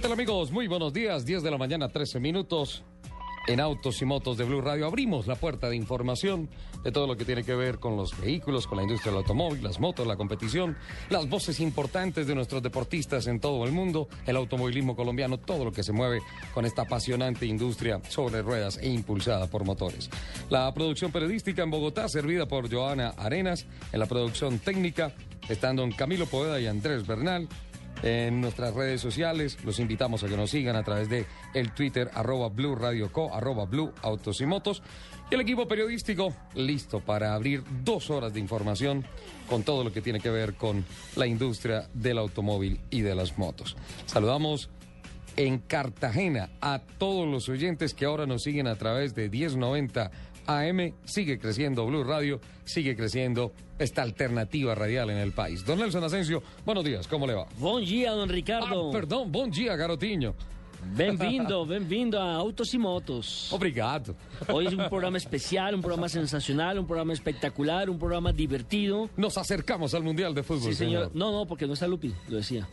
¿Qué amigos? Muy buenos días, 10 de la mañana, 13 minutos. En Autos y Motos de Blue Radio abrimos la puerta de información de todo lo que tiene que ver con los vehículos, con la industria del automóvil, las motos, la competición, las voces importantes de nuestros deportistas en todo el mundo, el automovilismo colombiano, todo lo que se mueve con esta apasionante industria sobre ruedas e impulsada por motores. La producción periodística en Bogotá, servida por Joana Arenas, en la producción técnica, estando en Camilo Poeda y Andrés Bernal, en nuestras redes sociales. Los invitamos a que nos sigan a través de el Twitter arroba Blue Radio Co, arroba Blue Autos y Motos. Y el equipo periodístico listo para abrir dos horas de información con todo lo que tiene que ver con la industria del automóvil y de las motos. Saludamos en Cartagena a todos los oyentes que ahora nos siguen a través de 1090 AM. Sigue creciendo Blue Radio, sigue creciendo esta alternativa radial en el país. Don Nelson Asensio, buenos días, ¿cómo le va? Bom dia, don Ricardo. Ah, perdão, bom dia, garotinho. Bem-vindo, bem-vindo a Autos y Motos. Obrigado. Hoy es un programa especial, un programa sensacional, un programa espectacular, un programa divertido. Nos acercamos al Mundial de Fútbol, Sí, señor. No, no, porque no está Lupi, lo decía.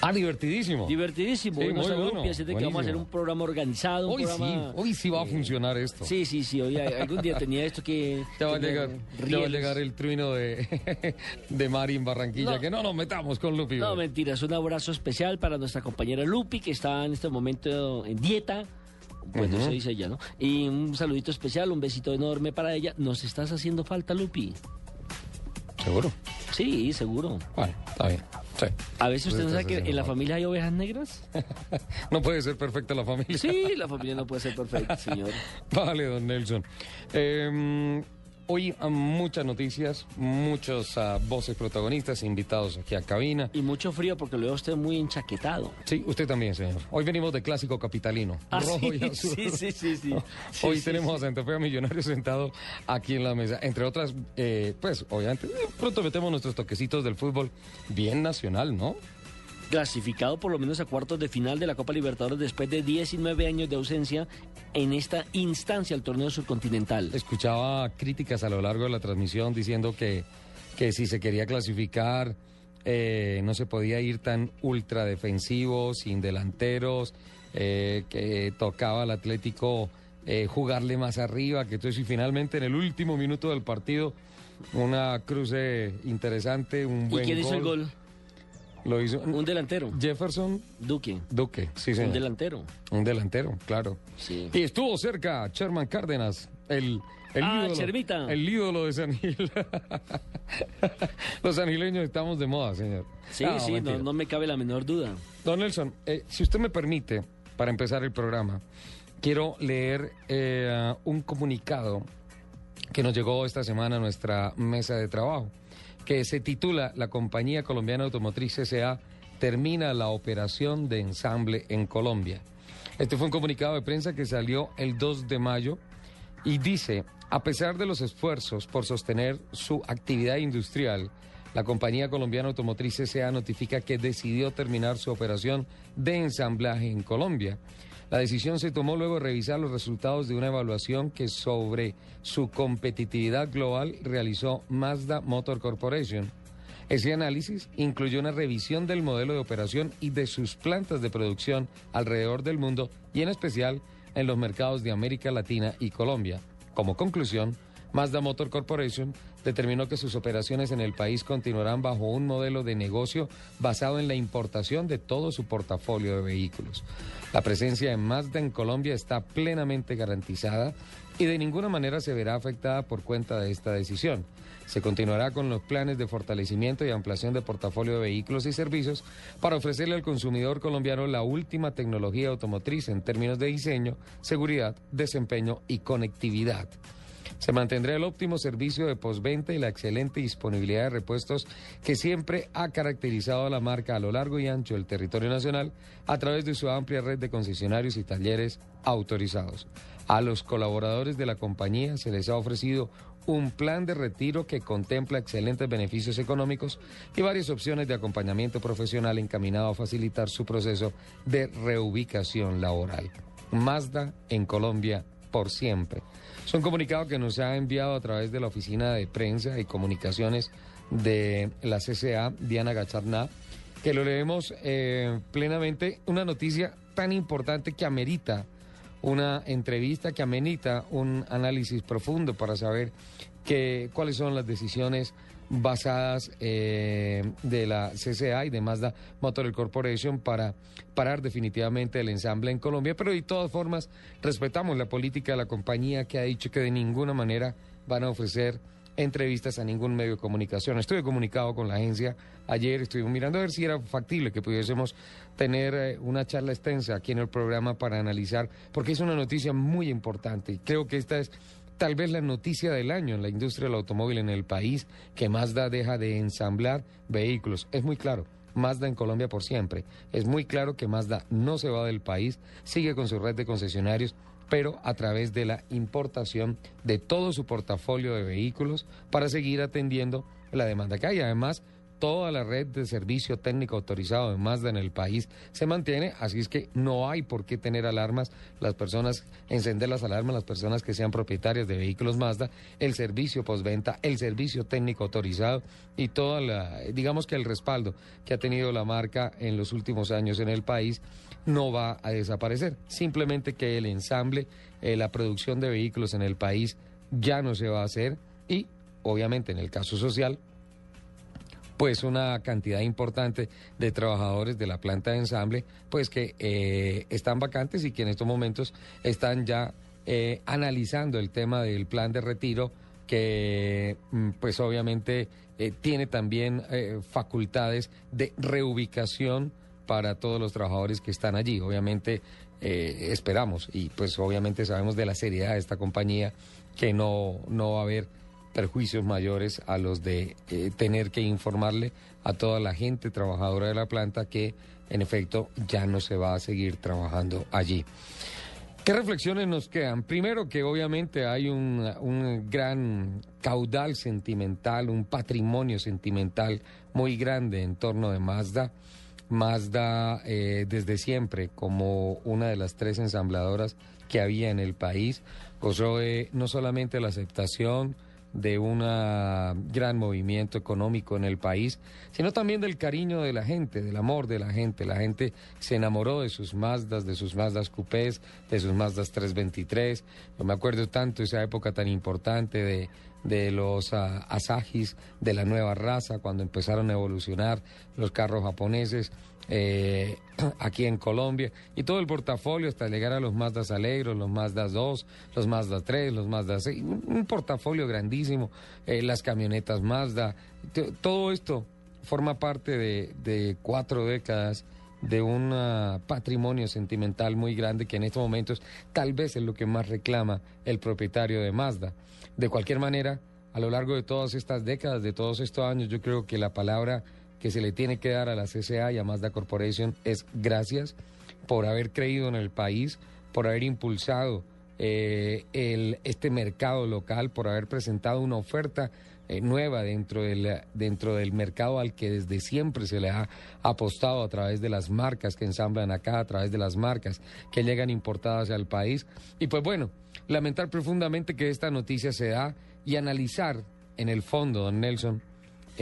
Ah, divertidísimo. Divertidísimo. Sí, hoy bueno, que vamos a hacer un programa organizado. Un Hoy sí, hoy sí va a funcionar esto. Sí, sí, sí. Hoy algún día tenía esto que. Ya va, a llegar, ya va a llegar el trueno de, de Mari en Barranquilla, No. que no nos metamos con Lupi. No, mentiras. Un abrazo especial para nuestra compañera Lupi, que está en este momento en dieta. Pues no se dice ella, ¿no? Y un saludito especial, un besito enorme para ella. ¿Nos estás haciendo falta, Lupi? ¿Seguro? Sí, seguro. Bueno, está bien. Sí. A veces usted no sabe que en la familia hay ovejas negras. No puede ser perfecta la familia. Sí, la familia no puede ser perfecta, señor. Vale, don Nelson. Eh, hoy muchas noticias, muchos ah, voces protagonistas invitados aquí a cabina. Y mucho frío porque lo veo usted muy enchaquetado. Sí, usted también, señor. Hoy venimos de clásico capitalino. Ah, rojo sí, y azul. sí, sí, sí, sí. Sí, Hoy sí, tenemos a Santa Fe a Millonario sentado aquí en la mesa. Entre otras, eh, pues, obviamente, eh, pronto metemos nuestros toquecitos del fútbol bien nacional, ¿no? Clasificado por lo menos a cuartos de final de la Copa Libertadores después de 19 años de ausencia en esta instancia al torneo surcontinental. Escuchaba críticas a lo largo de la transmisión diciendo que, que si se quería clasificar eh, no se podía ir tan ultra defensivo, sin delanteros, eh, que tocaba al Atlético eh, jugarle más arriba, que entonces y finalmente en el último minuto del partido una cruce interesante, un ¿Y buen quién hizo el gol? Lo hizo Un delantero. Jefferson Duque. Duque, sí señor. Un delantero. Un delantero, claro. Sí. Y estuvo cerca Sherman Cárdenas, el, el Ah, ídolo. El ídolo de San Gil. Los sangileños estamos de moda, señor. Sí, No, sí, no, no me cabe la menor duda. Don Nelson, eh, si usted me permite, para empezar el programa, quiero leer eh, un comunicado que nos llegó esta semana a nuestra mesa de trabajo, que se titula La Compañía Colombiana Automotriz S.A. termina la operación de ensamble en Colombia. Este fue un comunicado de prensa que salió el 2 de mayo y dice, a pesar de los esfuerzos por sostener su actividad industrial, la compañía colombiana automotriz S.A. notifica que decidió terminar su operación de ensamblaje en Colombia. La decisión se tomó luego de revisar los resultados de una evaluación que sobre su competitividad global realizó Mazda Motor Corporation. Ese análisis incluyó una revisión del modelo de operación y de sus plantas de producción alrededor del mundo y en especial en los mercados de América Latina y Colombia. Como conclusión, Mazda Motor Corporation determinó que sus operaciones en el país continuarán bajo un modelo de negocio basado en la importación de todo su portafolio de vehículos. La presencia de Mazda en Colombia está plenamente garantizada y de ninguna manera se verá afectada por cuenta de esta decisión. Se continuará con los planes de fortalecimiento y ampliación de portafolio de vehículos y servicios para ofrecerle al consumidor colombiano la última tecnología automotriz en términos de diseño, seguridad, desempeño y conectividad. Se mantendrá el óptimo servicio de postventa y la excelente disponibilidad de repuestos que siempre ha caracterizado a la marca a lo largo y ancho del territorio nacional a través de su amplia red de concesionarios y talleres autorizados. A los colaboradores de la compañía se les ha ofrecido un plan de retiro que contempla excelentes beneficios económicos y varias opciones de acompañamiento profesional encaminado a facilitar su proceso de reubicación laboral. Mazda en Colombia por siempre. Es un comunicado que nos ha enviado a través de la Oficina de Prensa y Comunicaciones de la CCA, Diana Gacharná, que lo leemos eh, plenamente, una noticia tan importante que amerita una entrevista que amenita un análisis profundo para saber que, cuáles son las decisiones basadas eh, de la CCA y de Mazda Motor Corporation para parar definitivamente el ensamble en Colombia, pero de todas formas respetamos la política de la compañía que ha dicho que de ninguna manera van a ofrecer entrevistas a ningún medio de comunicación. Estuve comunicado con la agencia ayer, estuvimos mirando a ver si era factible que pudiésemos tener eh, una charla extensa aquí en el programa para analizar, porque es una noticia muy importante y creo que esta es tal vez la noticia del año en la industria del automóvil en el país, que Mazda deja de ensamblar vehículos. Es muy claro. Mazda en Colombia por siempre. Es muy claro que Mazda no se va del país, sigue con su red de concesionarios pero a través de la importación de todo su portafolio de vehículos para seguir atendiendo la demanda que hay. Además, toda la red de servicio técnico autorizado de Mazda en el país se mantiene, así es que no hay por qué tener alarmas, las personas, encender las alarmas, las personas que sean propietarias de vehículos Mazda, el servicio postventa, el servicio técnico autorizado y toda la, digamos que el respaldo que ha tenido la marca en los últimos años en el país no va a desaparecer. Simplemente que el ensamble, eh, la producción de vehículos en el país ya no se va a hacer y, obviamente, en el caso social, pues una cantidad importante de trabajadores de la planta de ensamble, pues que eh, están vacantes y que en estos momentos están ya eh, analizando el tema del plan de retiro que mm, pues obviamente tiene también facultades de reubicación para todos los trabajadores que están allí. Obviamente eh, esperamos y pues obviamente sabemos de la seriedad de esta compañía que no, no va a haber perjuicios mayores a los de eh, tener que informarle a toda la gente trabajadora de la planta que en efecto ya no se va a seguir trabajando allí. ¿Qué reflexiones nos quedan? Primero que obviamente hay un, un, gran caudal sentimental, un patrimonio sentimental muy grande en torno de Mazda. Mazda eh, desde siempre como una de las tres ensambladoras que había en el país, gozó no solamente la aceptación de un gran movimiento económico en el país, sino también del cariño de la gente, del amor de la gente. La gente se enamoró de sus Mazdas, de sus Mazdas Coupés, de sus Mazdas 323. Yo me acuerdo tanto esa época tan importante de de los uh, de la nueva raza, cuando empezaron a evolucionar los carros japoneses eh, aquí en Colombia, y todo el portafolio hasta llegar a los Mazda Alegros, los Mazda 2, los Mazda 3, los Mazda 6, un, portafolio grandísimo, eh, las camionetas Mazda, todo esto forma parte de, de cuatro décadas de un patrimonio sentimental muy grande que en estos momentos tal vez es lo que más reclama el propietario de Mazda. De cualquier manera, a lo largo de todas estas décadas, de todos estos años, yo creo que la palabra que se le tiene que dar a la CCA y a Mazda Corporation es gracias por haber creído en el país, por haber impulsado eh, este mercado local, por haber presentado una oferta eh, nueva dentro del, dentro del mercado al que desde siempre se le ha apostado a través de las marcas que ensamblan acá, a través de las marcas que llegan importadas al país. Y pues bueno, lamentar profundamente que esta noticia se da y analizar en el fondo, don Nelson,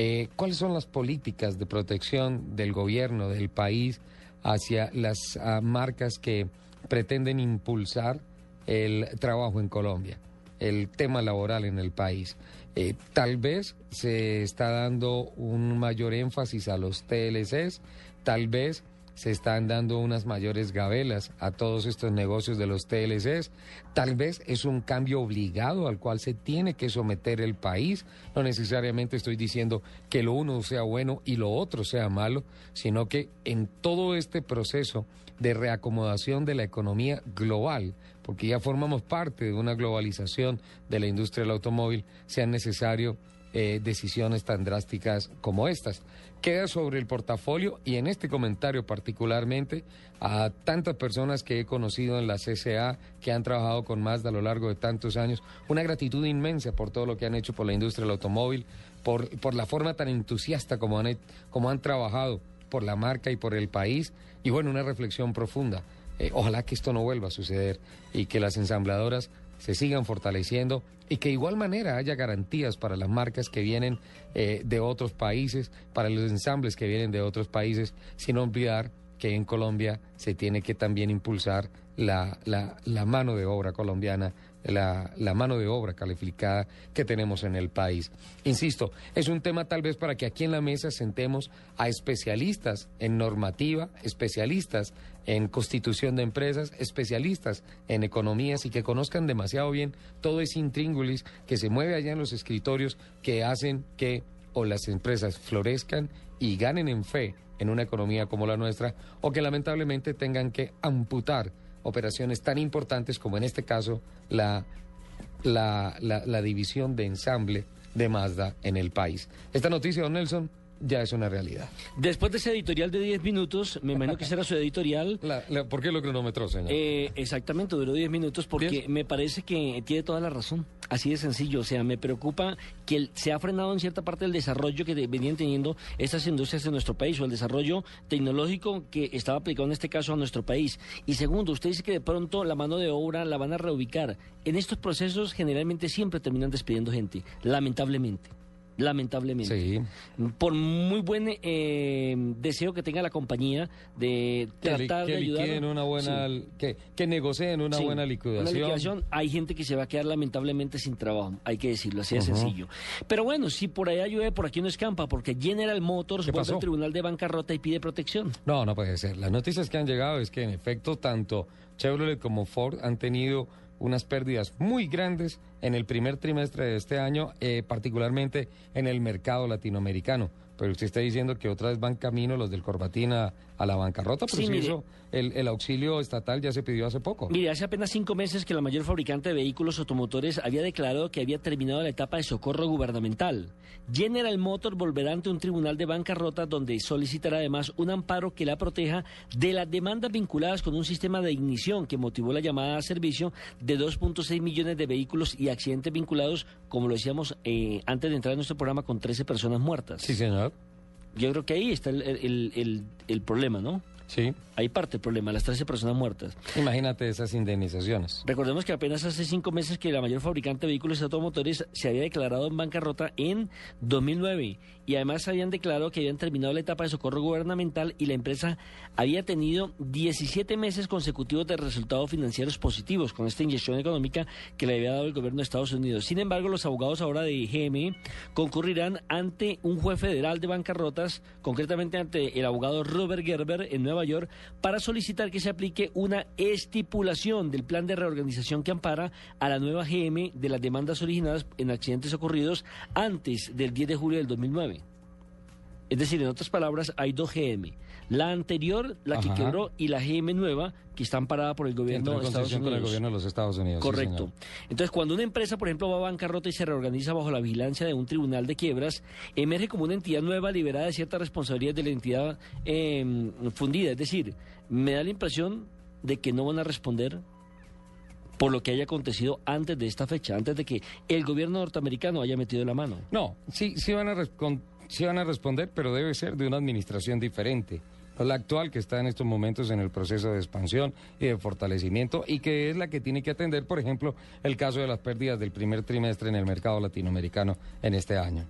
eh, ¿cuáles son las políticas de protección del gobierno, del país, hacia las ah, marcas que pretenden impulsar el trabajo en Colombia, el tema laboral en el país? Eh, tal vez se está dando un mayor énfasis a los TLCs, tal vez se están dando unas mayores gabelas a todos estos negocios de los TLCs. Tal vez es un cambio obligado al cual se tiene que someter el país. No necesariamente estoy diciendo que lo uno sea bueno y lo otro sea malo, sino que en todo este proceso de reacomodación de la economía global, porque ya formamos parte de una globalización de la industria del automóvil, sea necesario eh, decisiones tan drásticas como estas queda sobre el portafolio y en este comentario particularmente a tantas personas que he conocido en la CCA que han trabajado con Mazda a lo largo de tantos años, una gratitud inmensa por todo lo que han hecho por la industria del automóvil, por, por la forma tan entusiasta como han, como han trabajado por la marca y por el país y bueno, una reflexión profunda. Eh, ojalá que esto no vuelva a suceder y que las ensambladoras se sigan fortaleciendo y que de igual manera haya garantías para las marcas que vienen eh, de otros países, para los ensambles que vienen de otros países, sin olvidar que en Colombia se tiene que también impulsar la, la, la mano de obra colombiana la, mano de obra calificada que tenemos en el país. Insisto, es un tema tal vez para que aquí en la mesa sentemos a especialistas en normativa, especialistas en constitución de empresas, especialistas en economías y que conozcan demasiado bien todo ese intríngulis que se mueve allá en los escritorios que hacen que o las empresas florezcan y ganen en fe en una economía como la nuestra o que lamentablemente tengan que amputar operaciones tan importantes como en este caso la, la, la, división de ensamble de Mazda en el país. Esta noticia, don Nelson, ya es una realidad. Después de ese editorial de 10 minutos, me imagino que será su editorial. ¿Por qué lo cronometró, señor? Eh, exactamente, duró 10 minutos porque me parece que tiene toda la razón. Así de sencillo, o sea, me preocupa que se ha frenado en cierta parte el desarrollo que venían teniendo estas industrias en nuestro país o el desarrollo tecnológico que estaba aplicado en este caso a nuestro país. Y segundo, usted dice que de pronto la mano de obra la van a reubicar. En estos procesos generalmente siempre terminan despidiendo gente, lamentablemente lamentablemente. Sí. Por muy buen eh, deseo que tenga la compañía de tratar que, de ayudar. Una buena, que, que negocien una buena liquidación. Hay gente que se va a quedar lamentablemente sin trabajo, hay que decirlo, así de sencillo. Pero bueno, si por allá llueve, por aquí no escampa, porque General Motors vuelve al Tribunal de Bancarrota y pide protección. No, no puede ser. Las noticias que han llegado es que en efecto tanto Chevrolet como Ford han tenido unas pérdidas muy grandes en el primer trimestre de este año, eh, particularmente en el mercado latinoamericano. Pero usted está diciendo que otra vez van camino los del Corbatina a la bancarrota, pero si eso, el, auxilio estatal ya se pidió hace poco. Mire, hace apenas cinco meses que la mayor fabricante de vehículos automotores había declarado que había terminado la etapa de socorro gubernamental. General Motors volverá ante un tribunal de bancarrota donde solicitará además un amparo que la proteja de las demandas vinculadas con un sistema de ignición que motivó la llamada a servicio de 2.6 millones de vehículos y accidentes vinculados, como lo decíamos eh, antes de entrar en nuestro programa, con 13 personas muertas. Sí, señor. Yo creo que ahí está el, el problema, ¿no? Sí. Ahí parte el problema, las 13 personas muertas. Imagínate esas indemnizaciones. Recordemos que apenas hace cinco meses que la mayor fabricante de vehículos automotores se había declarado en bancarrota en 2009 y además habían declarado que habían terminado la etapa de socorro gubernamental y la empresa había tenido 17 meses consecutivos de resultados financieros positivos con esta inyección económica que le había dado el gobierno de Estados Unidos. Sin embargo, los abogados ahora de GME concurrirán ante un juez federal de bancarrotas, concretamente ante el abogado Robert Gerber en Nueva York para solicitar que se aplique una estipulación del plan de reorganización que ampara a la nueva GM de las demandas originadas en accidentes ocurridos antes del 10 de julio del 2009. Es decir, en otras palabras, hay dos GM. La anterior, la que quebró, y la GM nueva, que está amparada por el gobierno de Estados Unidos. Con el gobierno de los Estados Unidos. Correcto. Entonces, cuando una empresa, por ejemplo, va a bancarrota y se reorganiza bajo la vigilancia de un tribunal de quiebras, emerge como una entidad nueva liberada de ciertas responsabilidades de la entidad em, fundida. Es decir, me da la impresión de que no van a responder por lo que haya acontecido antes de esta fecha, antes de que el gobierno norteamericano haya metido la mano. No, sí, sí van a sí van a responder, pero debe ser de una administración diferente. La actual que está en estos momentos en el proceso de expansión y de fortalecimiento y que es la que tiene que atender, por ejemplo, el caso de las pérdidas del primer trimestre en el mercado latinoamericano en este año.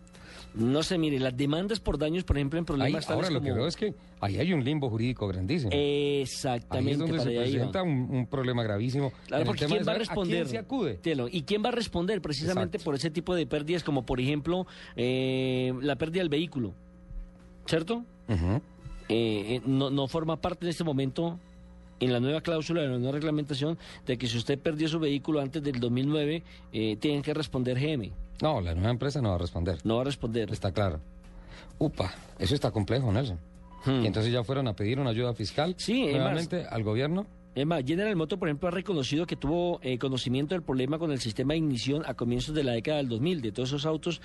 No sé, mire, las demandas por daños, por ejemplo, en Ahí, problemas tales ahora lo que veo es que ahí hay un limbo jurídico grandísimo. Ahí Exactamente, es donde para se presenta un, un problema gravísimo. Claro, porque ¿quién va a responder? quién se acude? Telo, ¿Y quién va a responder precisamente Exacto. por ese tipo de pérdidas, como por ejemplo eh, la pérdida del vehículo? ¿Cierto? Eh, eh, no, no forma parte en este momento en la nueva cláusula de la nueva reglamentación de que si usted perdió su vehículo antes del 2009, eh, tienen que responder GM. No, la nueva empresa no va a responder. No va a responder. Está claro. Upa, eso está complejo, Nelson. Hmm. Y entonces ya fueron a pedir una ayuda fiscal Sí, nuevamente al gobierno. Más, General Motors, por ejemplo, ha reconocido que tuvo eh, conocimiento del problema con el sistema de ignición a comienzos de la década del 2000 de todos esos autos,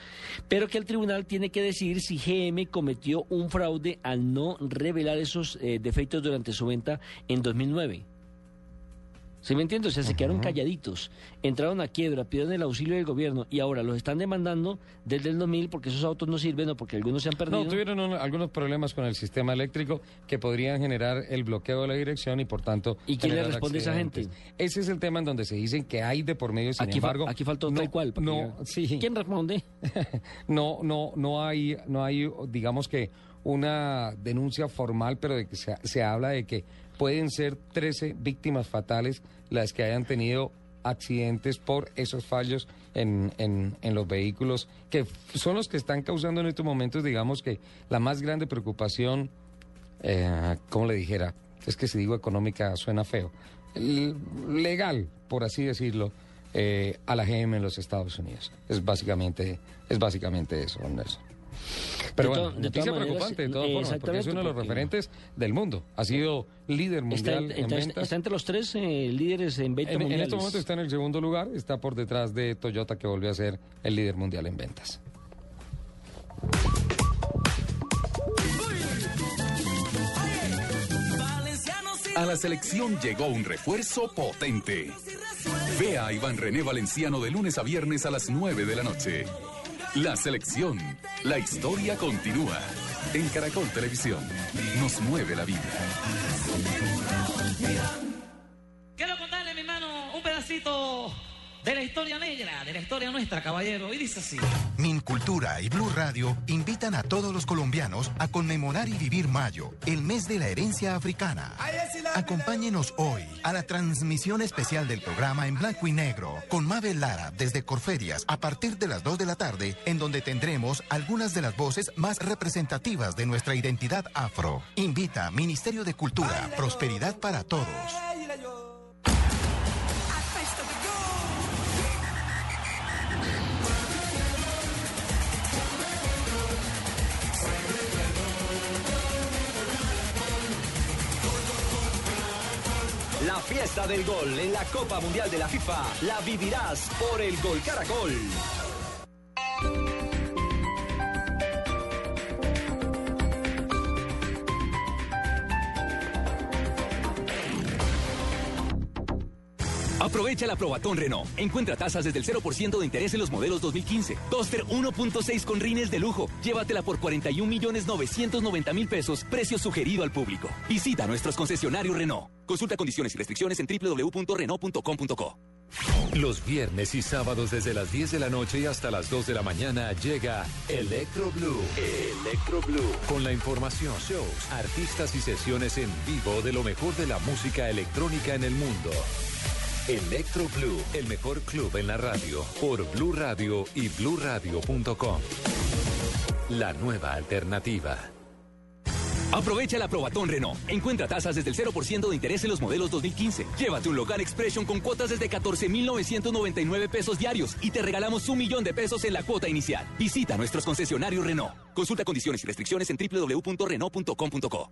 pero que el tribunal tiene que decidir si GM cometió un fraude al no revelar esos eh, defectos durante su venta en 2009. ¿Sí me entiendes? O sea, se quedaron calladitos, entraron a quiebra, pidieron el auxilio del gobierno y ahora los están demandando desde el 2000 porque esos autos no sirven o porque algunos se han perdido. No, tuvieron un- algunos problemas con el sistema eléctrico que podrían generar el bloqueo de la dirección y por tanto... ¿Y quién le responde a esa gente? Ese es el tema en donde se dicen que hay de por medio, sin aquí, fa- embargo... aquí faltó no, tal cual. No, sí. ¿Quién responde? no, no, no hay, no hay, digamos que una denuncia formal, pero de que se, se habla de que pueden ser 13 víctimas fatales las que hayan tenido accidentes por esos fallos en, en, los vehículos, que son los que están causando en estos momentos, digamos que la más grande preocupación, eh, como le dijera, es que si digo económica suena feo, legal, por así decirlo, eh, a la GM en los Estados Unidos. Es básicamente, es básicamente eso, Nelson. Pero De bueno, noticia maneras, preocupante de todas formas, porque es uno de los referentes del mundo. Ha sido líder Está, mundial en está- ventas. está entre los tres eh, líderes en ventas En, en mundiales. este momento está en el segundo lugar, está por detrás de Toyota que volvió a ser el líder mundial en ventas. A la selección llegó un refuerzo potente. Vea a Iván René Valenciano de lunes a viernes a las 9 de la noche. La selección, la historia continúa. En Caracol Televisión, nos mueve la vida. Quiero contarle, mi hermano, un pedacito de la historia negra, de la historia nuestra, caballero. Y dice así. Mincultura y Blue Radio invitan a todos los colombianos a conmemorar y vivir mayo, el mes de la herencia africana. Acompáñenos hoy a la transmisión especial del programa en blanco y negro con Mabel Lara desde Corferias a partir de las 2 de la tarde, en donde tendremos algunas de las voces más representativas de nuestra identidad afro. Invita Ministerio de Cultura, Prosperidad para Todos. La fiesta del gol en la Copa Mundial de la FIFA la vivirás por el Gol Caracol. Aprovecha la Probatón Renault. Encuentra tasas desde el 0% de interés en los modelos 2015. Toaster 1.6 con rines de lujo. Llévatela por 41 millones 990 mil pesos. Precio sugerido al público. Visita nuestros concesionarios Renault. Consulta condiciones y restricciones en www.renault.com.co. Los viernes y sábados desde las 10 de la noche y hasta las 2 de la mañana llega Electro Blue. Electro Blue. Con la información, shows, artistas y sesiones en vivo de lo mejor de la música electrónica en el mundo. Electro Blue, el mejor club en la radio, por Blue Radio y bluradio.com. La nueva alternativa. Aprovecha la Probatón Renault. Encuentra tasas desde el 0% de interés en los modelos 2015. Llévate un Logan Expression con cuotas desde 14,999 pesos diarios y te regalamos un millón de pesos en la cuota inicial. Visita nuestros concesionarios Renault. Consulta condiciones y restricciones en www.renault.com.co.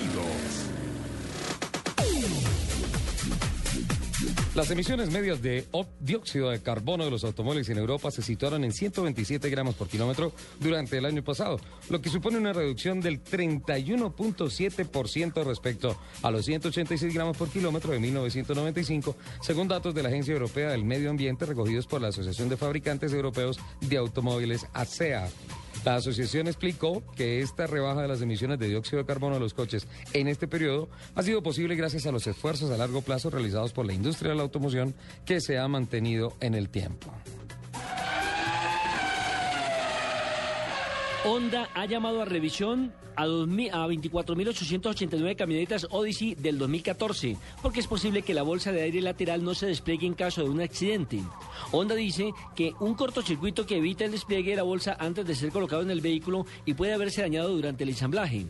Las emisiones medias de dióxido de carbono de los automóviles en Europa se situaron en 127 gramos por kilómetro durante el año pasado, lo que supone una reducción del 31.7% respecto a los 186 gramos por kilómetro de 1995, según datos de la Agencia Europea del Medio Ambiente recogidos por la Asociación de Fabricantes Europeos de Automóviles ASEA. La asociación explicó que esta rebaja de las emisiones de dióxido de carbono de los coches en este periodo ha sido posible gracias a los esfuerzos a largo plazo realizados por la industria de la automoción que se ha mantenido en el tiempo. Honda ha llamado a revisión a, 24.889 camionetas Odyssey del 2014, porque es posible que la bolsa de aire lateral no se despliegue en caso de un accidente. Honda dice que un cortocircuito que evita el despliegue de la bolsa antes de ser colocado en el vehículo y puede haberse dañado durante el ensamblaje.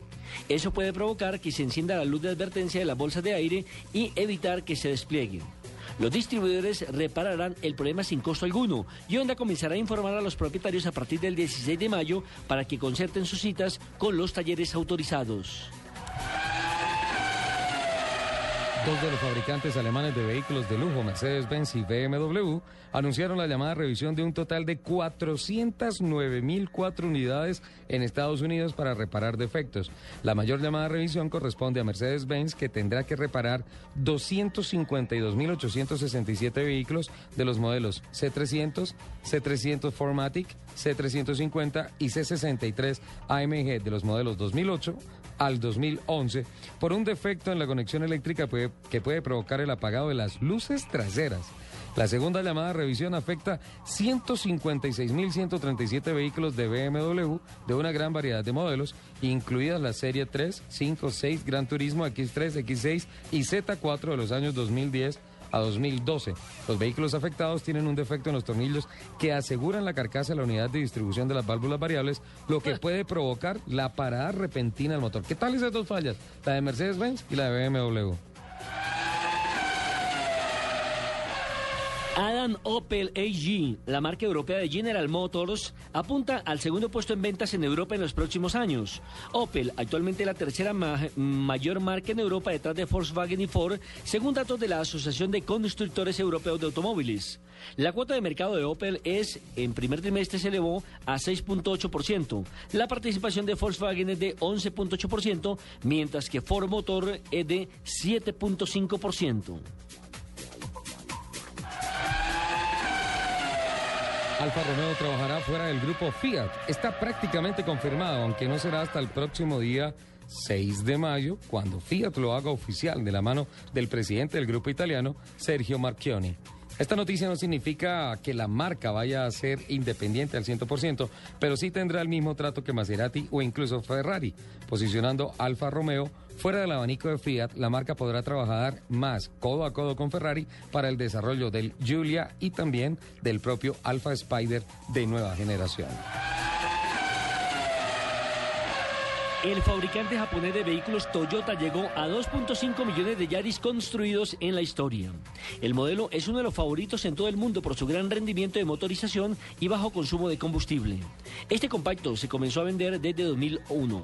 Eso puede provocar que se encienda la luz de advertencia de las bolsas de aire y evitar que se desplieguen. Los distribuidores repararán el problema sin costo alguno y Honda comenzará a informar a los propietarios a partir del 16 de mayo para que concerten sus citas con los talleres autorizados. Dos de los fabricantes alemanes de vehículos de lujo, Mercedes-Benz y BMW, anunciaron la llamada revisión de un total de 409.004 unidades en Estados Unidos para reparar defectos. La mayor llamada revisión corresponde a Mercedes-Benz, que tendrá que reparar 252.867 vehículos de los modelos C300, C300 Formatic, C350 y C63 AMG de los modelos 2008, al 2011 por un defecto en la conexión eléctrica que puede provocar el apagado de las luces traseras. La segunda llamada revisión afecta 156.137 vehículos de BMW de una gran variedad de modelos, incluidas la serie 3, 5, 6, Gran Turismo, X3, X6 y Z4 de los años 2010 a 2012. Los vehículos afectados tienen un defecto en los tornillos que aseguran la carcasa de la unidad de distribución de las válvulas variables, lo que puede provocar la parada repentina del motor. ¿Qué tal esas dos fallas? La de Mercedes-Benz y la de BMW. Adam Opel AG, la marca europea de General Motors, apunta al segundo puesto en ventas en Europa en los próximos años. Opel, actualmente la tercera mayor marca en Europa detrás de Volkswagen y Ford, según datos de la Asociación de Constructores Europeos de Automóviles. La cuota de mercado de Opel es, en primer trimestre se elevó a 6.8%. La participación de Volkswagen es de 11.8%, mientras que Ford Motor es de 7.5%. Alfa Romeo trabajará fuera del grupo Fiat. Está prácticamente confirmado, aunque no será hasta el próximo día 6 de mayo, cuando Fiat lo haga oficial de la mano del presidente del grupo italiano, Sergio Marchioni. Esta noticia no significa que la marca vaya a ser independiente al 100%, pero sí tendrá el mismo trato que Maserati o incluso Ferrari, posicionando Alfa Romeo fuera del abanico de Fiat, la marca podrá trabajar más codo a codo con Ferrari para el desarrollo del Giulia y también del propio Alfa Spider de nueva generación. El fabricante japonés de vehículos Toyota llegó a 2.5 millones de Yaris construidos en la historia. El modelo es uno de los favoritos en todo el mundo por su gran rendimiento de motorización y bajo consumo de combustible. Este compacto se comenzó a vender desde 2001.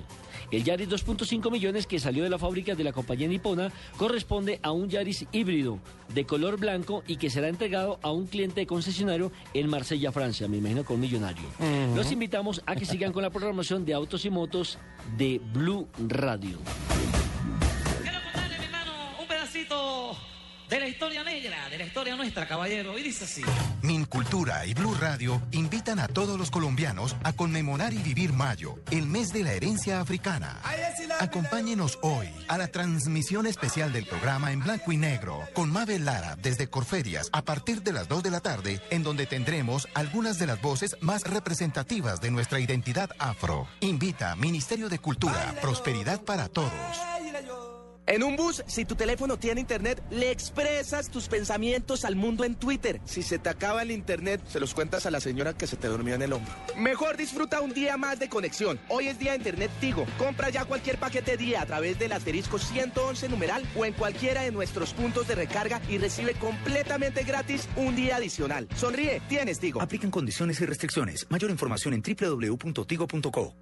El Yaris 2.5 millones que salió de la fábrica de la compañía nipona corresponde a un Yaris híbrido de color blanco y que será entregado a un cliente concesionario en Marsella, Francia, me imagino con millonario. Los invitamos a que sigan con la programación de autos y motos de Blue Radio. Quiero mi hermano, un pedacito de la historia negra, de la historia nuestra, caballero. Y dice así. Mincultura y Blue Radio invitan a todos los colombianos a conmemorar y vivir Mayo, el mes de la herencia africana. Acompáñenos hoy a la transmisión especial del programa en blanco y negro con Mabel Lara desde Corferias a partir de las 2 de la tarde, en donde tendremos algunas de las voces más representativas de nuestra identidad afro. Invita Ministerio de Cultura, Prosperidad para Todos. En un bus, si tu teléfono tiene internet, le expresas tus pensamientos al mundo en Twitter. Si se te acaba el internet, se los cuentas a la señora que se te durmió en el hombro. Mejor disfruta un día más de conexión. Hoy es día de internet Tigo. Compra ya cualquier paquete día a través del asterisco 111 numeral o en cualquiera de nuestros puntos de recarga y recibe completamente gratis un día adicional. Sonríe, tienes Tigo. Aplican condiciones y restricciones. Mayor información en www.tigo.co.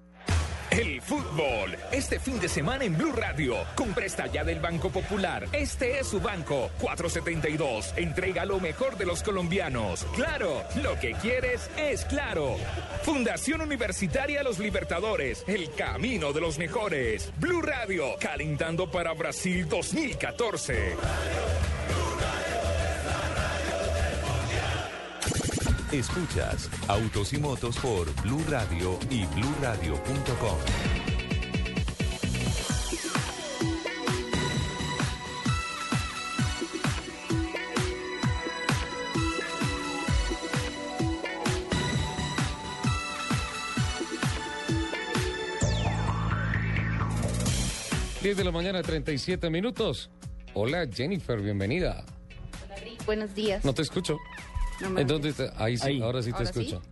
El fútbol. Este fin de semana en Blue Radio. Con presta ya del Banco Popular. Este es su banco. 472. Entrega lo mejor de los colombianos. Claro, lo que quieres es claro. Fundación Universitaria Los Libertadores. El camino de los mejores. Blue Radio. Calentando para Brasil 2014. Escuchas Autos y Motos por Blue Radio y bluradio.com. Diez de la mañana, 37 minutos. Hola Jennifer, bienvenida. Buenos días. No te escucho. No me ¿En dónde está? Ahí sí, Ahí. ahora sí te ¿Ahora sí? escucho.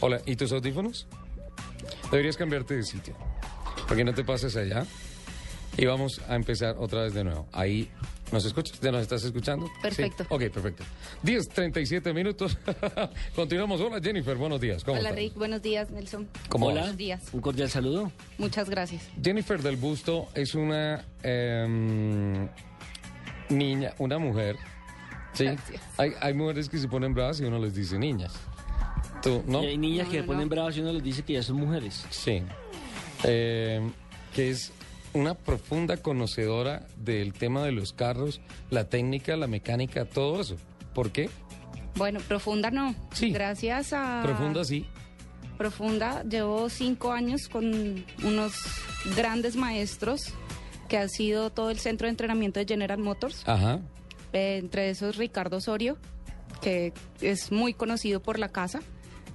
Hola, ¿y tus audífonos? Deberías cambiarte de sitio. Porque no te pases allá. Y vamos a empezar otra vez de nuevo. Ahí, ¿nos escuchas? ¿Ya nos estás escuchando? Perfecto. Sí. Ok, perfecto. 10, 37 minutos. Continuamos. Hola Jennifer, buenos días. ¿Cómo Hola estás? Rick, buenos días Nelson. ¿Cómo Hola. Buenos días. Un cordial saludo. Muchas gracias. Jennifer del Busto es una em, niña, una mujer. Sí. Hay, hay mujeres que se ponen bravas y uno les dice niñas. ¿Tú, no? Y hay niñas que se ponen bravas y uno les dice que ya son mujeres. Sí. Eh, que es una profunda conocedora del tema de los carros, la técnica, la mecánica, todo eso. ¿Por qué? Bueno, profunda no. Sí. Gracias a... Profunda sí. Profunda. Llevo cinco años con unos grandes maestros que ha sido todo el centro de entrenamiento de General Motors. Ajá. Eh, entre esos Ricardo Osorio, que es muy conocido por la casa.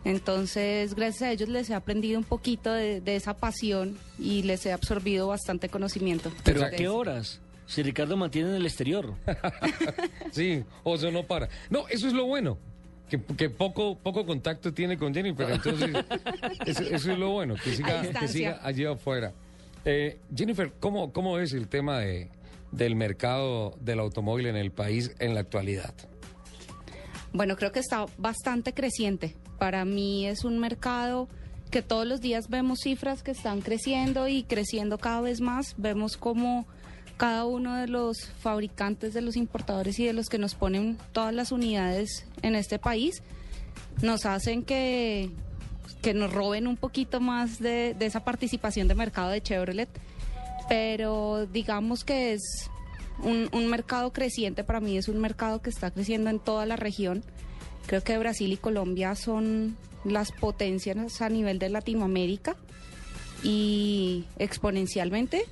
Entonces, gracias a ellos les he aprendido un poquito de, de esa pasión y les he absorbido bastante conocimiento. ¿Pero a qué eso. horas? Si Ricardo mantiene en el exterior. Sí, o sea, no para. No, eso es lo bueno. Que, que poco, poco contacto tiene con Jennifer. Entonces, eso, eso es lo bueno, que siga, que siga allí afuera. Eh, Jennifer, ¿cómo, ¿cómo es el tema de, del mercado del automóvil en el país en la actualidad? Bueno, creo que está bastante creciente. Para mí es un mercado que todos los días vemos cifras que están creciendo y creciendo cada vez más. Vemos como cada uno de los fabricantes, de los importadores y de los que nos ponen todas las unidades en este país, nos hacen que, que nos roben un poquito más de, de esa participación de mercado de Chevrolet. Pero digamos que es un, mercado creciente, para mí es un mercado que está creciendo en toda la región. Creo que Brasil y Colombia son las potencias a nivel de Latinoamérica y exponencialmente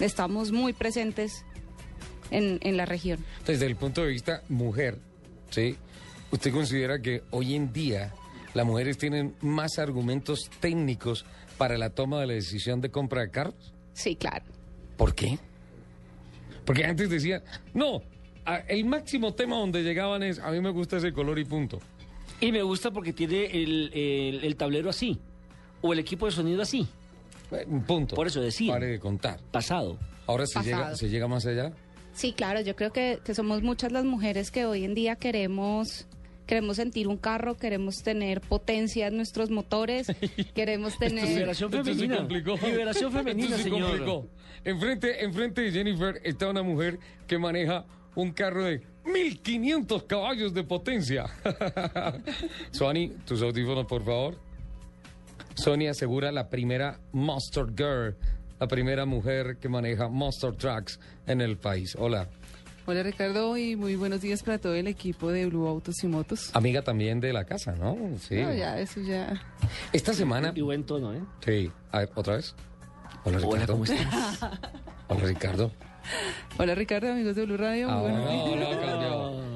estamos muy presentes en, en la región. Desde el punto de vista mujer, ¿sí? ¿Usted considera que hoy en día las mujeres tienen más argumentos técnicos para la toma de la decisión de compra de carros? Sí, claro. ¿Por qué? Porque antes decían, no, a- el máximo tema donde llegaban es, a mí me gusta ese color y punto. Y me gusta porque tiene el, el- el tablero así. O el equipo de sonido así. Eh, Punto. Por eso decía. Pare de contar. Pasado. Ahora se Pasado. llega, se llega más allá. Sí, claro, yo creo que, que somos muchas las mujeres que hoy en día queremos queremos sentir un carro, queremos tener potencia en nuestros motores, queremos tener... Liberación Esto se femenina. complicó. Liberación femenina, Esto se señor. complicó. Enfrente, enfrente de Jennifer está una mujer que maneja un carro de 1500 caballos de potencia. Suani, tus audífonos, por favor. Sony asegura la primera Monster Girl, la primera mujer que maneja Monster Trucks en el país. Hola. Hola Ricardo y muy buenos días para todo el equipo de Blue Autos y Motos. Amiga también de la casa, ¿no? Sí. No, ya, eso ya. Esta semana. Y buen tono, ¿eh? Sí. A ver, otra vez. Hola, Ricardo. ¿cómo estás? Hola, Ricardo. Hola Ricardo, amigos de Blue Radio. muy Ah, buenos no,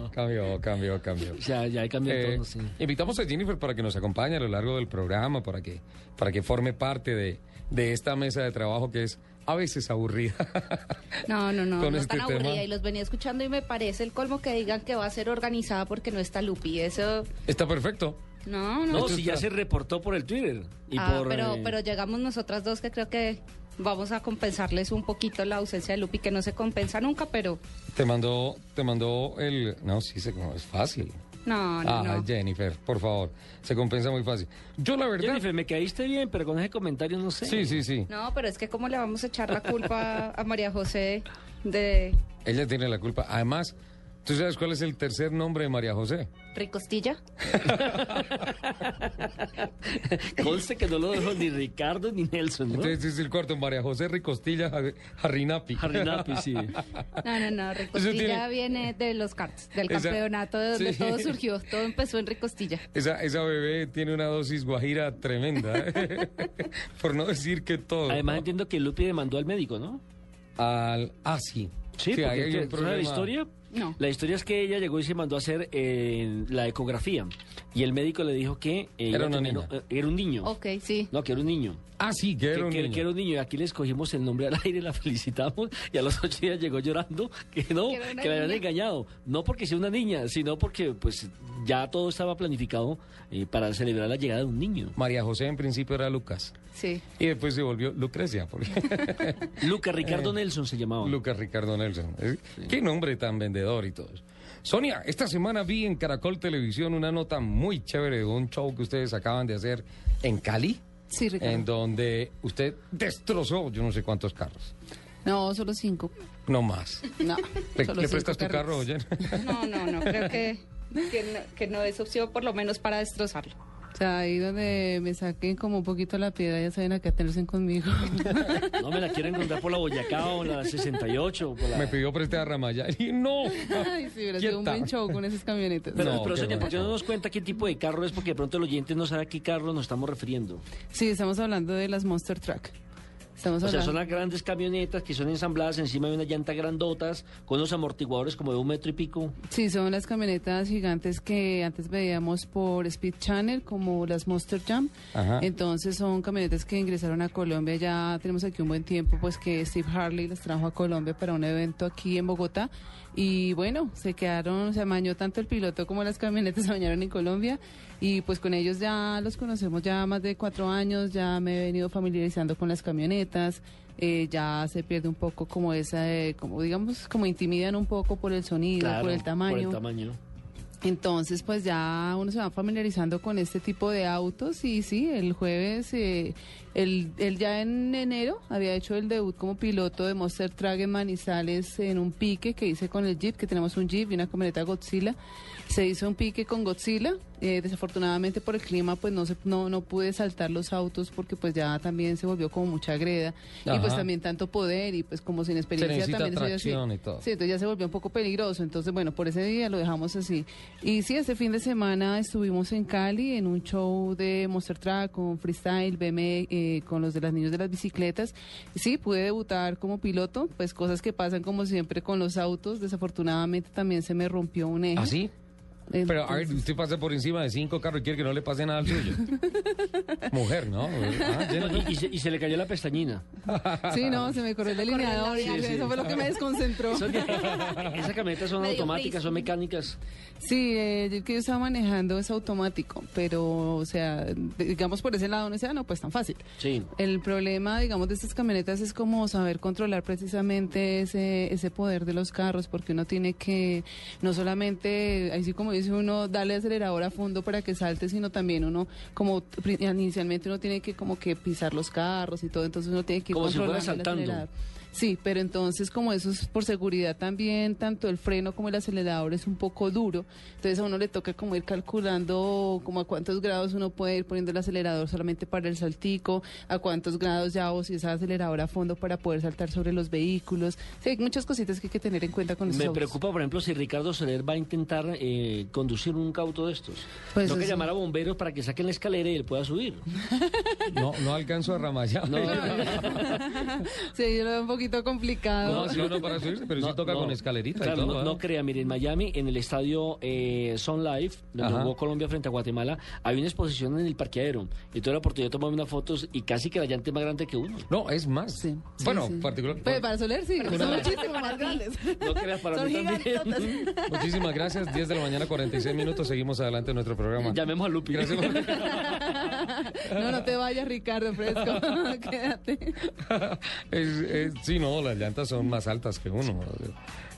no, cambió, cambió, cambió, cambió. Ya, ya he cambiado Eh, tono, sí. Invitamos a Jennifer para que nos acompañe a lo largo del programa, para que, para que forme parte de, de esta mesa de trabajo que es a veces aburrida. No, no, no, no este tan aburrida. tema. Y los venía escuchando y me parece el colmo que digan que va a ser organizada porque no está Lupi. Eso, Está perfecto. no, no. No, si ya se reportó por el Twitter. Y Ah, por, pero, eh, pero llegamos nosotras dos que creo que vamos a compensarles un poquito la ausencia de Lupi, que no se compensa nunca, pero Te mandó, te mandó el. No, sí, cómo es fácil. No, no, Ah, no. Jennifer, por favor. Se compensa muy fácil. Yo la verdad... Jennifer, me caíste bien, pero con ese comentario no sé. Sí, sí, sí. No, pero es que cómo le vamos a echar la culpa a María José de Ella tiene la culpa. Además, ¿tú sabes cuál es el tercer nombre de María José? Ricostilla? Conste que no lo dejo ni Ricardo ni Nelson, ¿no? Entonces es el cuarto, María José Ricostilla Jar- Jarrinapi. Jarrinapi, sí. No, no, no, Ricostilla tiene- viene de los karts, del Esa- campeonato de donde sí. todo surgió, todo empezó en Ricostilla. Esa, esa bebé tiene una dosis guajira tremenda. ¿eh? Por no decir que todo. Además entiendo que Lupi demandó al médico, ¿no? Al... Ah, sí. Sí, Sí, porque hay ¿tú un sabes la problema. historia? No. La historia es que ella llegó y se mandó a hacer eh, la ecografía y el médico le dijo que eh, Era una niña. eh, era un niño. Ok, sí. No, que era un niño. Ah, sí, que era un que, niño. que era un niño y aquí le escogimos el nombre al aire, la felicitamos y a los ocho días llegó llorando que no, Que que la habían engañado. No porque sea una niña, sino porque pues ya todo estaba planificado eh, para celebrar la llegada de un niño. María José en principio era Lucas. Sí. Y después se volvió Lucrecia. Porque... Luca Ricardo Nelson se llamaba. Lucas Ricardo Nelson. ¿eh? Qué nombre tan y todo eso. Sonia, esta semana vi en Caracol Televisión una nota muy chévere de un show que ustedes acaban de hacer en Cali, Sí, Ricardo. en donde usted destrozó yo no sé cuántos carros. No, solo cinco. No más. No. ¿Le, solo le cinco prestas tu carro, oye? No, no, no, creo que, que, no, que no es opción por lo menos para destrozarlo. O sea, ahí donde me saquen como un poquito la piedra, ya saben a qué atenerse conmigo. No me la quiero encontrar por la Boyacá o la 68. Por la... Me pidió prestar a Ramayá y no. Ay, sí, hubiera sido un buen show con esas camionetas. Pero, No, pero qué Sonia, ¿por qué no nos cuenta qué tipo de carro es? Porque de pronto el oyente no sabe a qué carro nos estamos refiriendo. Sí, estamos hablando de las Monster Truck. Estamos O sea, son las grandes camionetas que son ensambladas encima de unas llantas grandotas, con unos amortiguadores como de un metro y pico. Sí, son las camionetas gigantes que antes veíamos por Speed Channel, como las Monster Jam. Ajá. Entonces son camionetas que ingresaron a Colombia. Ya tenemos aquí un buen tiempo, pues que Steve Harley las trajo a Colombia para un evento aquí en Bogotá. Y bueno, se quedaron, se amañó tanto el piloto como las camionetas se bañaron en Colombia. Y pues con ellos ya los conocemos ya más de cuatro años, ya me he venido familiarizando con las camionetas. eh, ya se pierde un poco como esa, eh, como digamos, como intimidan un poco por el sonido, Claro, por el tamaño. Por el tamaño. Entonces, pues ya uno se va familiarizando con este tipo de autos y sí, el jueves, eh, él, él ya en enero había hecho el debut como piloto de Monster Truck en Manizales en un pique que hice con el Jeep, que tenemos un Jeep y una camioneta Godzilla. Se hizo un pique con Godzilla, eh, desafortunadamente por el clima pues no, se, no, no pude saltar los autos porque pues ya también se volvió como mucha greda y pues también tanto poder y pues como sin experiencia también soy así. tracción y todo. Sí, entonces ya se volvió un poco peligroso. Entonces, bueno, por ese día lo dejamos así. Y sí, este fin de semana estuvimos en Cali en un show de Monster Truck con Freestyle, BM, eh, con los de las niños de las bicicletas. Sí, pude debutar como piloto, pues cosas que pasan como siempre con los autos. Desafortunadamente también se me rompió un eje. ¿Ah, sí? Pero a ver, usted pasa por encima de cinco carros y quiere que no le pase nada al suyo. Mujer, ¿no? Ah. Y, y se, y se le cayó la pestañina. Sí, no, se me corrió el delineador y Sí, sí. eso fue lo que me desconcentró. Esas camionetas son automáticas, son mecánicas. Sí, eh, el que yo estaba manejando es automático, pero, o sea, digamos por ese lado no sea, no, pues tan fácil. Sí. El problema, digamos, de estas camionetas es como saber controlar precisamente ese, ese poder de los carros, porque uno tiene que, no solamente, así como dice uno, darle acelerador a fondo para que salte, sino también uno, como inicialmente uno tiene que como que pisar los carros y todo, entonces uno tiene que ir Como si fuera controlando el acelerador. Sí, pero entonces como eso es por seguridad también, tanto el freno como el acelerador es un poco duro, entonces a uno le toca como ir calculando como a cuántos grados uno puede ir poniendo el acelerador solamente para el saltico, a cuántos grados ya o si es acelerador a fondo para poder saltar sobre los vehículos. Sí, hay muchas cositas que hay que tener en cuenta con Me autos. preocupa, por ejemplo, si Ricardo Soler va a intentar eh, conducir un auto de estos. Pues Tengo que llamar a bomberos para que saquen la escalera y él pueda subir. No, no alcanzo a ramallar. No. Sí, yo lo veo un poquito complicado. No, sí, no para subirse, pero sí toca con escalerita Claro, y todo. no, ¿eh? no crea, mire, en Miami, en el estadio eh, Sun Life, donde Ajá. jugó Colombia frente a Guatemala, hay una exposición en el parqueadero. Y tuve la oportunidad de tomarme unas fotos y casi que la llanta es más grande que uno. No, es más. bueno, sí. particular. Pues para Soler sí, son muchísimo más grandes. No creas para Son mí también. Muchísimas gracias. 10 de la mañana, 46 minutos. Seguimos adelante en nuestro programa. Llamemos a Lupi. Gracias. No, no te vayas, Ricardo, fresco. Quédate. Es- es- sí, No, las llantas son más altas que uno.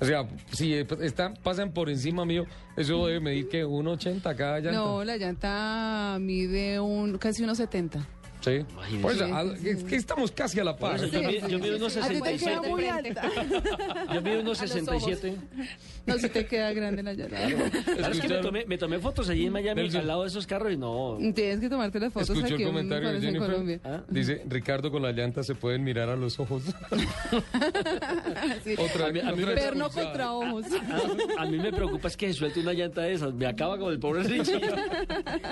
O sea, si están, pasan por encima mío, eso debe medir que 1,80 cada llanta. No, la llanta mide un casi 1,70. Sí. Pues, es que estamos casi a la par. yo, mido unos 67. Yo mido unos 67. No, si te queda grande la. Es que me tomé, me tomé fotos allí en Miami al lado de esos carros y no. Tienes que tomarte las fotos Escuchó aquí el comentario en, de Jennifer. Colombia. ¿Ah? Dice, Ricardo, con la llanta se pueden mirar a los ojos. sí. otra, a mí, a mí Perno contra ojos. A, a, mí me preocupa es que se suelte una llanta de esas. Me acaba con el pobre Richie.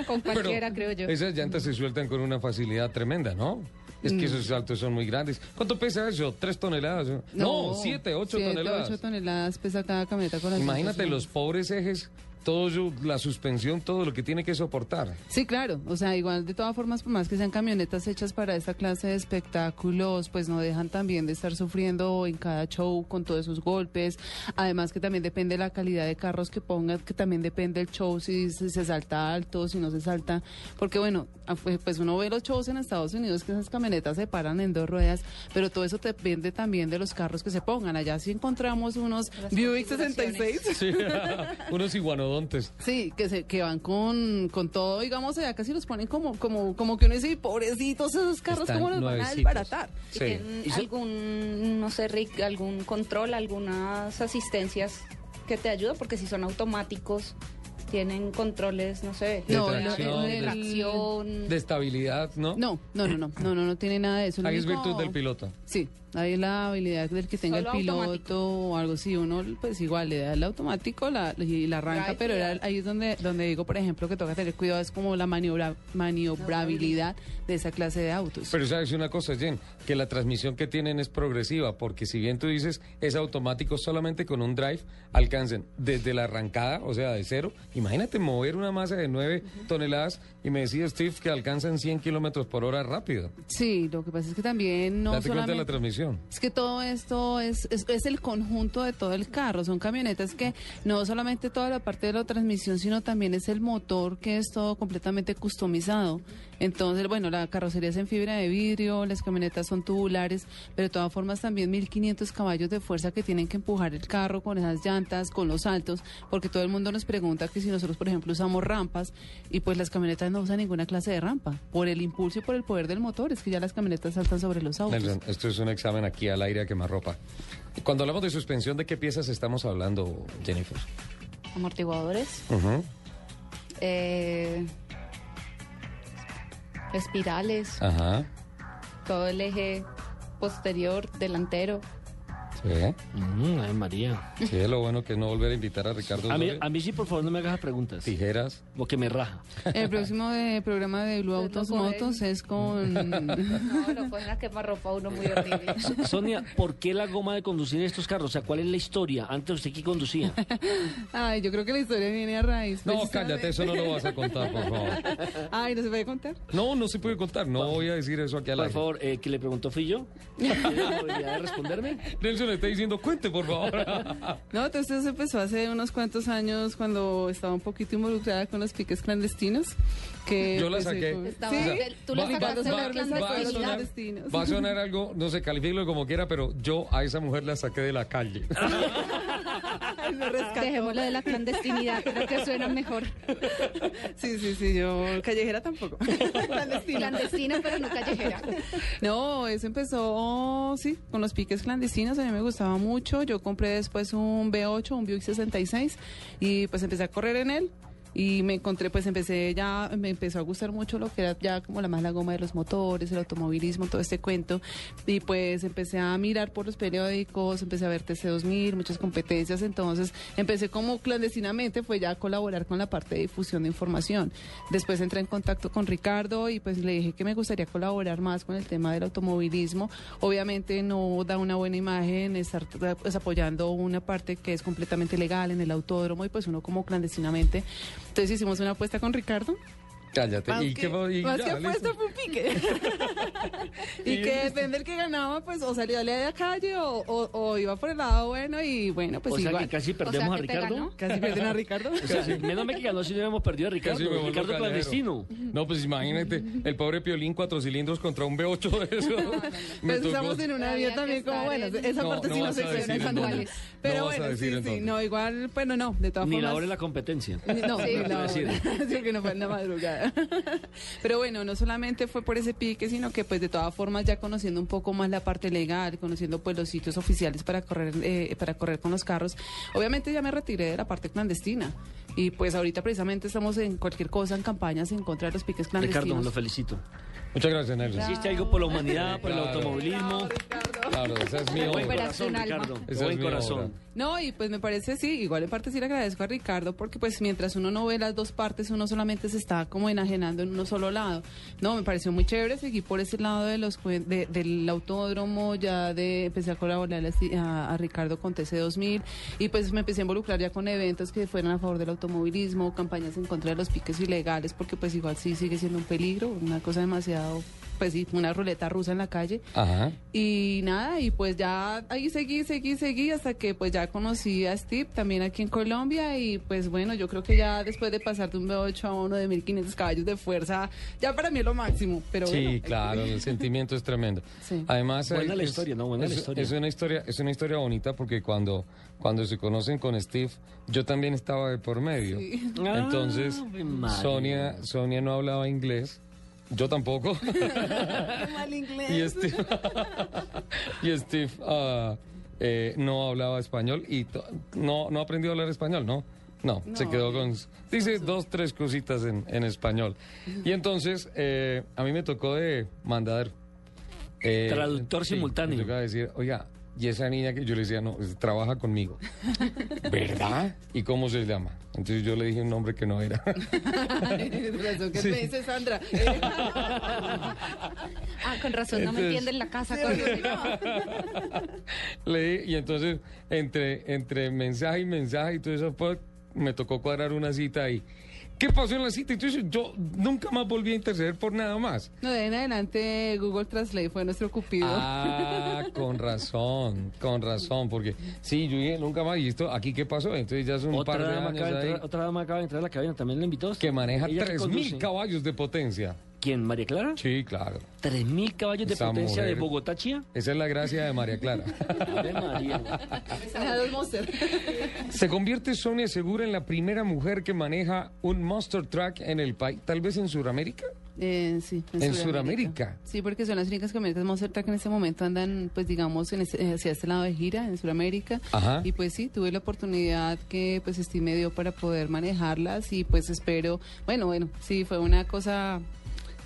con cualquiera, Pero creo yo. Esas llantas se sueltan con una facilidad tremenda, ¿no? Es que esos saltos son muy grandes. ¿Cuánto pesa eso? ¿Tres toneladas? No, siete, ocho siete, toneladas. ocho toneladas pesa cada camioneta con las Imagínate los pobres ejes todo la suspensión, todo lo que tiene que soportar. Sí, claro. O sea, igual de todas formas, por más que sean camionetas hechas para esta clase de espectáculos, pues no dejan también de estar sufriendo en cada show con todos esos golpes. Además que también depende de la calidad de carros que pongan, que también depende del show, si, si se salta alto, si no se salta. Porque bueno, pues uno ve los shows en Estados Unidos que esas camionetas se paran en dos ruedas, pero todo eso depende también de los carros que se pongan. Allá sí encontramos unos Buick 66. Sí, unos Sí, que se que van con, con todo, digamos, allá casi los ponen como como como que uno dice, pobrecitos esos carros, ¿cómo los van a desbaratar? Sí. ¿Tienen algún, no sé, Rick, algún control, algunas asistencias que te ayudan? Porque si son automáticos, tienen controles, no sé, no, de de, tracción. de estabilidad, ¿no? No, no, no, no, no, no, no tiene nada de eso. Ahí es virtud del piloto. Sí, ahí es la habilidad del que tenga Solo el piloto automático. o algo así. Uno, pues igual, le da el automático la, y la arranca, Drive, pero era- ahí es donde, donde digo, por ejemplo, que toca tener cuidado, es como la maniobra, maniobrabilidad de esa clase de autos. Pero sabes una cosa, Jen, que la transmisión que tienen es progresiva, porque si bien tú dices es automático solamente con un drive, alcancen desde la arrancada, o sea, de cero. Imagínate mover una masa de 9 toneladas y me decía Steve que alcanzan 100 kilómetros por hora rápido. Sí, lo que pasa es que también no Date cuenta de solamente... la transmisión. Es que todo esto es, es, es el conjunto de todo el carro. Son camionetas que no solamente toda la parte de la transmisión, sino también es el motor que es todo completamente customizado. Entonces, bueno, la carrocería es en fibra de vidrio, las camionetas son tubulares, pero de todas formas también 1500 caballos de fuerza que tienen que empujar el carro con esas llantas, con los saltos, porque todo el mundo nos pregunta que si nosotros, por ejemplo, usamos rampas y pues las camionetas no usan ninguna clase de rampa, por el impulso y por el poder del motor, es que ya las camionetas saltan sobre los autos. Nelson, esto es un examen aquí al aire a quemarropa. Cuando hablamos de suspensión, ¿de qué piezas estamos hablando, Jennifer? Amortiguadores, Ujú. eh, espirales, Ajá. todo el eje posterior, delantero. Sí. Mm, ay, María. Sí, lo bueno que es no volver a invitar a Ricardo. A mí, Osorio. a mí sí, por favor, no me hagas preguntas. Tijeras. O que me raja. El próximo de- programa de Blue Autos Motos es con... No, lo ponen a quemarropa uno muy horrible. Sonia, ¿por qué la goma de conducir estos carros? O sea, ¿cuál es la historia? Antes usted que conducía. Ay, yo creo que la historia viene a raíz. No, cállate, eso no lo vas a contar, por favor. Ay, ¿no se puede contar? No, no se puede contar. No voy a decir eso aquí al Por aire. favor, eh, que le preguntó fui yo. ¿Tiene la de responderme? Nelson le está diciendo, cuente, por favor. No, entonces eso empezó hace unos cuantos años cuando estaba un poquito involucrada con los piques clandestinos. Que, Yo la pues, saqué. Estaba- ¿Sí? tú la Va- sacaste de la va- va a clandestinidad. sonar- clandestinos. Va a sonar algo, no sé, califíquelo como quiera, pero yo a esa mujer la saqué de la calle. Dejémoslo de la clandestinidad, creo que suena mejor. Sí, sí, sí, yo callejera tampoco. Clandestina. Clandestina, pero no callejera. No, eso empezó, sí, con los piques clandestinos, a mí me gustaba mucho. Yo compré después un B8, un Buick 66 y pues empecé a correr en él. Y me encontré, pues empecé ya, me empezó a gustar mucho lo que era ya como la más la goma de los motores, el automovilismo, todo este cuento. Y pues empecé a mirar por los periódicos, empecé a ver TC2000, muchas competencias. Entonces empecé como clandestinamente, pues ya a colaborar con la parte de difusión de información. Después entré en contacto con Ricardo y pues le dije que me gustaría colaborar más con el tema del automovilismo. Obviamente no da una buena imagen estar pues, apoyando una parte que es completamente legal en el autódromo y pues uno como clandestinamente. Entonces hicimos una apuesta con Ricardo Cállate. Más ¿Y que, qué fue? Y más ya, que listo. apuesta fue un pique. y que depende del que ganaba, pues o salía de la calle o, o, o iba por el lado bueno y bueno, pues o sea igual. que casi perdemos a Ricardo. Casi pierden a Ricardo. O sea, menos mal que ganó si no hubiéramos perdido a Casi Ricardo. me vuelvo Ricardo clandestino. No, pues imagínate, el pobre Piolín, cuatro cilindros contra un V8 de eso. Me Pues tocó- estamos en una vida también como, bueno, esa No, parte no sí no se a. No Pero a bueno, sí, sí, no, igual, bueno, no, de todas Ni formas. la hora de la competencia. Ni- No, Sí, ni a hora. Sí, que no fue en la madrugada. Pero bueno, no solamente fue por ese pique, sino que pues de todas formas ya conociendo un poco más la parte legal, conociendo pues los sitios oficiales para correr, eh, para correr con los carros, obviamente ya me retiré de la parte clandestina. Y pues ahorita precisamente estamos en cualquier cosa, en campañas en contra de los piques clandestinos. Ricardo, lo felicito. Muchas gracias, Nelson. Hiciste algo por la humanidad, por el Claro. automovilismo. Claro, esa es mi buen corazón, Ricardo. Esa buen corazón. obra. No, y pues me parece sí, igual en parte sí le agradezco a Ricardo porque pues mientras uno no ve las dos partes, uno solamente se está como enajenando en uno solo lado. No, me pareció muy chévere, seguí por ese lado de los de- del autódromo, ya de empecé a colaborar a, a Ricardo con TC2000 y pues me empecé a involucrar ya con eventos que fueran a favor del automovilismo, campañas en contra de los piques ilegales porque pues igual sí sigue siendo un peligro, una cosa demasiado, pues sí, una ruleta rusa en la calle. Ajá. Y nada, y pues ya ahí seguí, seguí, seguí hasta que pues ya conocí a Steve también aquí en Colombia y pues bueno, yo creo que ya después de pasar de un V8 a uno de 1500 caballos de fuerza, ya para mí es lo máximo, pero Sí, bueno. claro, el sentimiento es tremendo. Sí. Además, Buena eh, la es- historia, ¿no? Buena la historia. Es una historia, es una historia bonita porque cuando, cuando se conocen con Steve, yo también estaba de por medio. Sí. Entonces, Ave María. Sonia, Sonia no hablaba inglés, yo tampoco. Qué mal inglés. y Steve, y Steve ah, eh, no hablaba español y no, no aprendió a hablar español, ¿no? No, se quedó con... Dice dos, tres cositas en, en español. Y entonces, eh, a mí me tocó de mandar... eh, Traductor sí, simultáneo. Me tocaba decir, oiga, y esa niña que yo le decía, no, trabaja conmigo. ¿Verdad? ¿Y cómo se llama? Entonces yo le dije un nombre que no era. Razón que Sí. me dice Sandra. Ah, con razón, no me entienden la casa. con- Leí, y entonces, entre, entre mensaje y mensaje y todo eso, pues, me tocó cuadrar una cita y. ¿Qué pasó en la cita? Entonces, yo nunca más volví a interceder por nada más. No, de en adelante Google Translate fue nuestro cupido. Ah, con razón, con razón, porque sí, yo dije nunca más, y esto, ¿aquí qué pasó? Entonces ya son un Otra par de dama, años acaba de ahí entrar, otra dama acaba de entrar a la cabina, también la invitó. que maneja Ella que 3.000 conduce. caballos de potencia. ¿Quién, María Clara? Sí, claro. 3.000 caballos de Esa potencia de. Bogotá, Chía. Esa es la gracia de María Clara. Ave María. Se convierte Sonia Segura en la primera mujer que maneja un Monster Truck en el país, tal vez en Sudamérica. Eh, sí, En Sudamérica. Sí, porque son las únicas camionetas Monster Truck que en este momento andan, pues digamos, en ese- eh, hacia este lado de gira, en Sudamérica. Ajá. Y pues sí, tuve la oportunidad que pues Steve me dio para poder manejarlas y pues espero, bueno, bueno, sí, fue una cosa...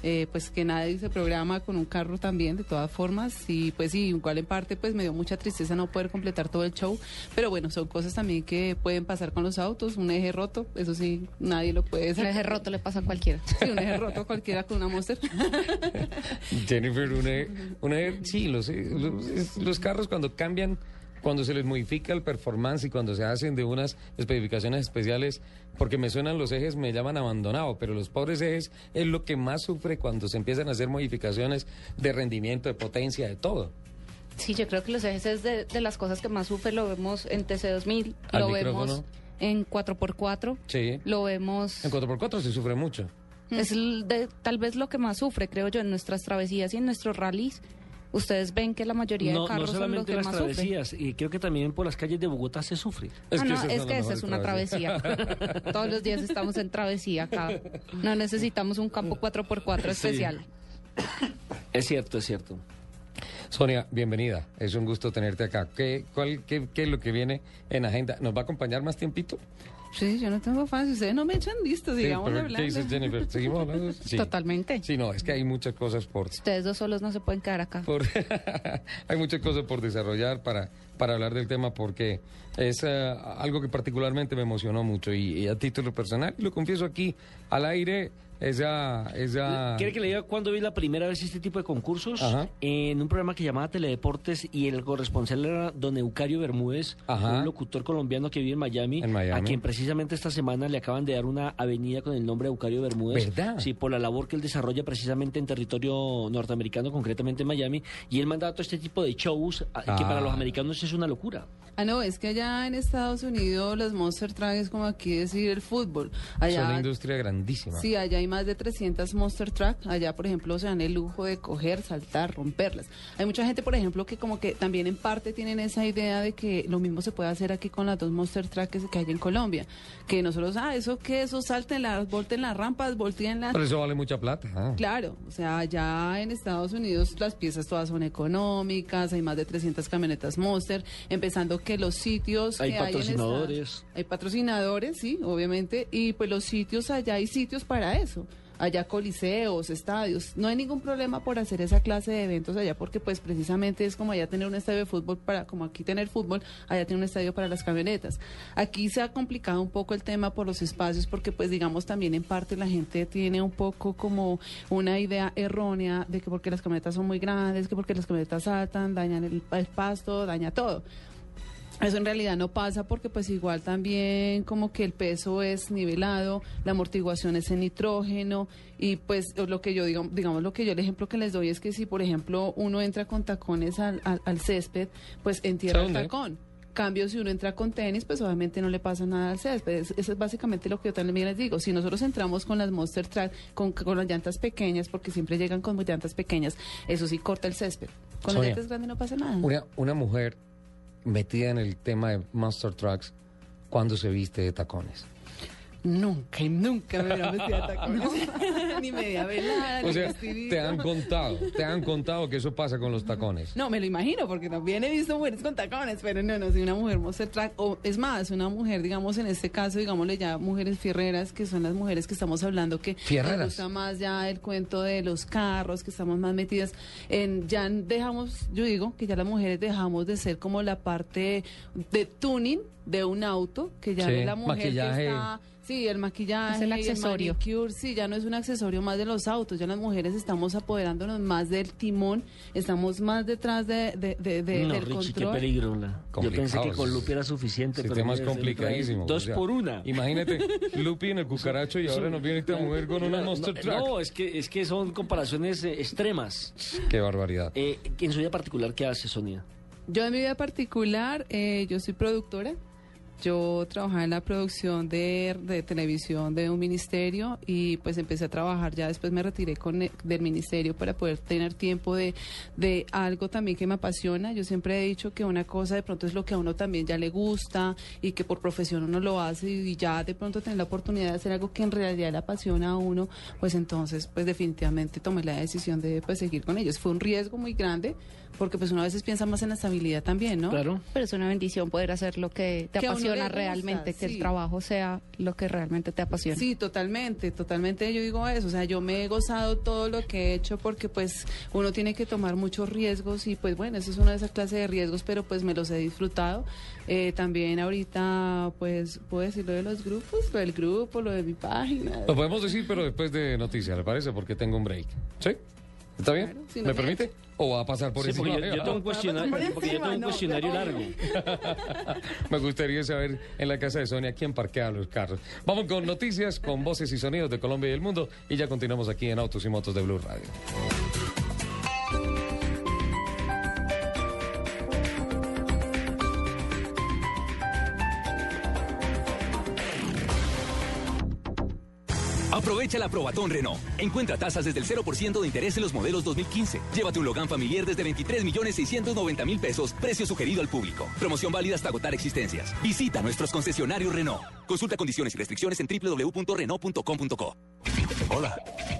eh, pues que nadie se programa con un carro también, de todas formas, y pues sí, igual en parte pues me dio mucha tristeza no poder completar todo el show, pero bueno, son cosas también que pueden pasar con los autos, un eje roto, eso sí, nadie lo puede Un eje roto le pasa a cualquiera. Sí, un eje roto cualquiera con una Monster. Jennifer, una, una- sí, los, los carros cuando cambian, cuando se les modifica el performance y cuando se hacen de unas especificaciones especiales, porque me suenan los ejes, me llaman abandonado, pero los pobres ejes es lo que más sufre cuando se empiezan a hacer modificaciones de rendimiento, de potencia, de todo. Sí, yo creo que los ejes es de, de las cosas que más sufre. Lo vemos en TC2000, Al lo micrófono. vemos en 4x4, Sí. lo vemos... En 4x4 se sufre mucho. Es de- tal vez lo que más sufre, creo yo, en nuestras travesías y en nuestros rallies. Ustedes ven que la mayoría No, de no carros son los que las más sufren. travesías, y creo que también por las calles de Bogotá se sufre. ah, no, es que esa es una travesía. Todos los días estamos en travesía acá. No necesitamos un campo 4x4 Sí. especial. Es cierto, es cierto. Sonia, bienvenida. Es un gusto tenerte acá. ¿Qué, cuál, qué, qué es lo que viene en agenda? ¿Nos va a acompañar más tiempito? Sí, yo no tengo fans, ustedes no me echan listos, Sí, digamos, pero. ¿Qué dices, Jennifer? ¿Seguimos hablando? Sí. Totalmente. Sí, no, es que hay muchas cosas por... Ustedes dos solos no se pueden quedar acá. por hay muchas cosas por desarrollar para para hablar del tema porque es eh, algo que particularmente me emocionó mucho y, y a título personal, y lo confieso aquí al aire, esa... esa... ¿Quiere que le diga cuándo vi la primera vez este tipo de concursos? En un programa que llamaba Teledeportes y el corresponsal era don Eucario Bermúdez, Ajá. un locutor colombiano que vive en Miami, En Miami. a quien precisamente esta semana le acaban de dar una avenida con el nombre de Eucario Bermúdez. ¿Verdad? Sí, por la labor que él desarrolla precisamente en territorio norteamericano, concretamente en Miami, y él manda todo este tipo de shows que Ah. para los americanos es una locura. Ah, no, es que allá en Estados Unidos los Monster Truck es como aquí decir el fútbol. Allá, Es una industria grandísima. Sí, allá hay más de 300 Monster Truck. Allá, por ejemplo, se dan el lujo de coger, saltar, romperlas. Hay mucha gente, por ejemplo, que como que también en parte tienen esa idea de que lo mismo se puede hacer aquí con las dos Monster Truck que, que hay en Colombia. Que nosotros, ah, eso que eso salten las, volten las rampas, volteen las... Pero eso vale mucha plata. ah. Claro, o sea, allá en Estados Unidos las piezas todas son económicas, hay más de 300 camionetas Monster, empezando que los sitios Hay que hay en patrocinadores. esta- hay patrocinadores, sí, obviamente, y pues los sitios allá hay sitios para eso. Allá coliseos, estadios, no hay ningún problema por hacer esa clase de eventos allá porque pues precisamente es como allá tener un estadio de fútbol para como aquí tener fútbol, allá tener un estadio para las camionetas. Aquí se ha complicado un poco el tema por los espacios porque pues digamos también en parte la gente tiene un poco como una idea errónea de que porque las camionetas son muy grandes, que porque las camionetas saltan, dañan el, el pasto, daña todo. Eso en realidad no pasa porque pues igual también como que el peso es nivelado, la amortiguación es en nitrógeno y pues lo que yo digo, digamos lo que yo el ejemplo que les doy es que si por ejemplo uno entra con tacones al, al- al césped, pues entierra el tacón. Cambio, si uno entra con tenis, pues obviamente no le pasa nada al césped. Es- Eso es básicamente lo que yo también les digo. Si nosotros entramos con las Monster Track, con, con las llantas pequeñas, porque siempre llegan con llantas pequeñas, eso sí corta el césped. Con las llantas grandes no pasa nada. Una, una mujer metida en el tema de Monster Trucks cuando se viste de tacones. Nunca y nunca me hubiera vestido de tacones. ni media velada, O ni sea, vestidito. te han contado, te han contado que eso pasa con los tacones. No, me lo imagino, porque también he visto mujeres con tacones, pero no, no soy una mujer monster track, o es más, una mujer, digamos, en este caso, digámosle ya mujeres fierreras, que son las mujeres que estamos hablando, que Fierreras. nos gusta más ya el cuento de los carros, que estamos más metidas en, ya dejamos, yo digo, que ya las mujeres dejamos de ser como la parte de tuning de un auto, que ya Sí, no es la mujer maquillaje. que está... Sí, el maquillaje, Es el accesorio. manicure, sí, ya no es un accesorio más de los autos, ya las mujeres estamos apoderándonos más del timón, estamos más detrás de, de- de- de- no, del Richie, qué peligro. la- Yo pensé que con Lupi era suficiente. Pero trae complicadísimo. Dos o sea, por una. Imagínate, Lupi en el cucaracho y ahora nos viene esta mujer con una No, Monster no, Truck. No, es que, es que son comparaciones eh, extremas. Qué barbaridad. Eh, en su vida particular, ¿qué hace Sonia? Yo en mi vida particular, eh, yo soy productora. Yo trabajaba en la producción de, de televisión de un ministerio y pues empecé a trabajar, ya después me retiré con, e- del ministerio para poder tener tiempo de, de algo también que me apasiona. Yo siempre he dicho que una cosa de pronto es lo que a uno también ya le gusta y que por profesión uno lo hace y ya de pronto tener la oportunidad de hacer algo que en realidad le apasiona a uno, pues entonces pues definitivamente tomé la decisión de pues seguir con ellos. Fue un riesgo muy grande porque pues uno a veces piensa más en la estabilidad también, ¿no? Claro. Pero es una bendición poder hacer lo que te Que apasiona realmente, que sí. el trabajo sea lo que realmente te apasiona. Sí, totalmente, totalmente yo digo eso, o sea, yo me he gozado todo lo que he hecho porque pues uno tiene que tomar muchos riesgos y pues bueno, eso es una de esas clases de riesgos, pero pues me los he disfrutado. Eh, también ahorita pues puedo decir lo de los grupos, lo del grupo, lo de mi página. Lo podemos decir, pero después de noticias, ¿le parece? Porque tengo un break. ¿Sí? ¿Está bien? Claro, si no ¿Me permite? ¿O va a pasar por Sí, encima? porque yo, yo tengo un cuestionario, porque yo tengo un no, cuestionario no. largo. Me gustaría saber en la casa de Sonia quién parquea los carros. Vamos con noticias, con voces y sonidos de Colombia y el mundo. Y ya continuamos aquí en Autos y Motos de Blue Radio. Aprovecha la Probatón Renault. Encuentra tasas desde el 0% de interés en los modelos 2015. Llévate un Logan familiar desde 23 millones 690 mil pesos, precio sugerido al público. Promoción válida hasta agotar existencias. Visita nuestros concesionarios Renault. Consulta condiciones y restricciones en www.renault.com.co. Hola.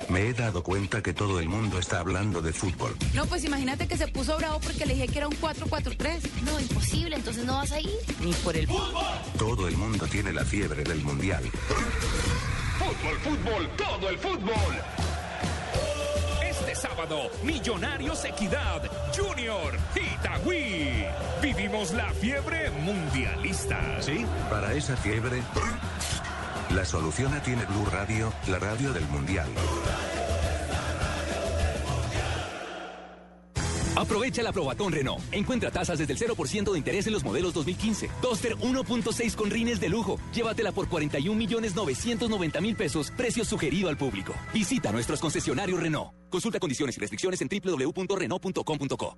Me he dado cuenta que todo el mundo está hablando de fútbol. No, pues imagínate que se puso bravo porque le dije que era un 4-4-3. No, imposible, entonces no vas a ir. Ni por el fútbol. Todo el mundo tiene la fiebre del mundial. Fútbol, fútbol, todo el fútbol. Este sábado, Millonarios Equidad, Junior, Itagüí. Vivimos la fiebre mundialista. ¿Sí? Para esa fiebre, la solución la tiene Blue Radio, la radio del Mundial. Aprovecha la Probatón Renault. Encuentra tasas desde el 0% de interés en los modelos 2015. Duster 1.6 con rines de lujo. Llévatela por 41 millones 990 mil pesos. Precio sugerido al público. Visita nuestros concesionarios Renault. Consulta condiciones y restricciones en www.renault.com.co.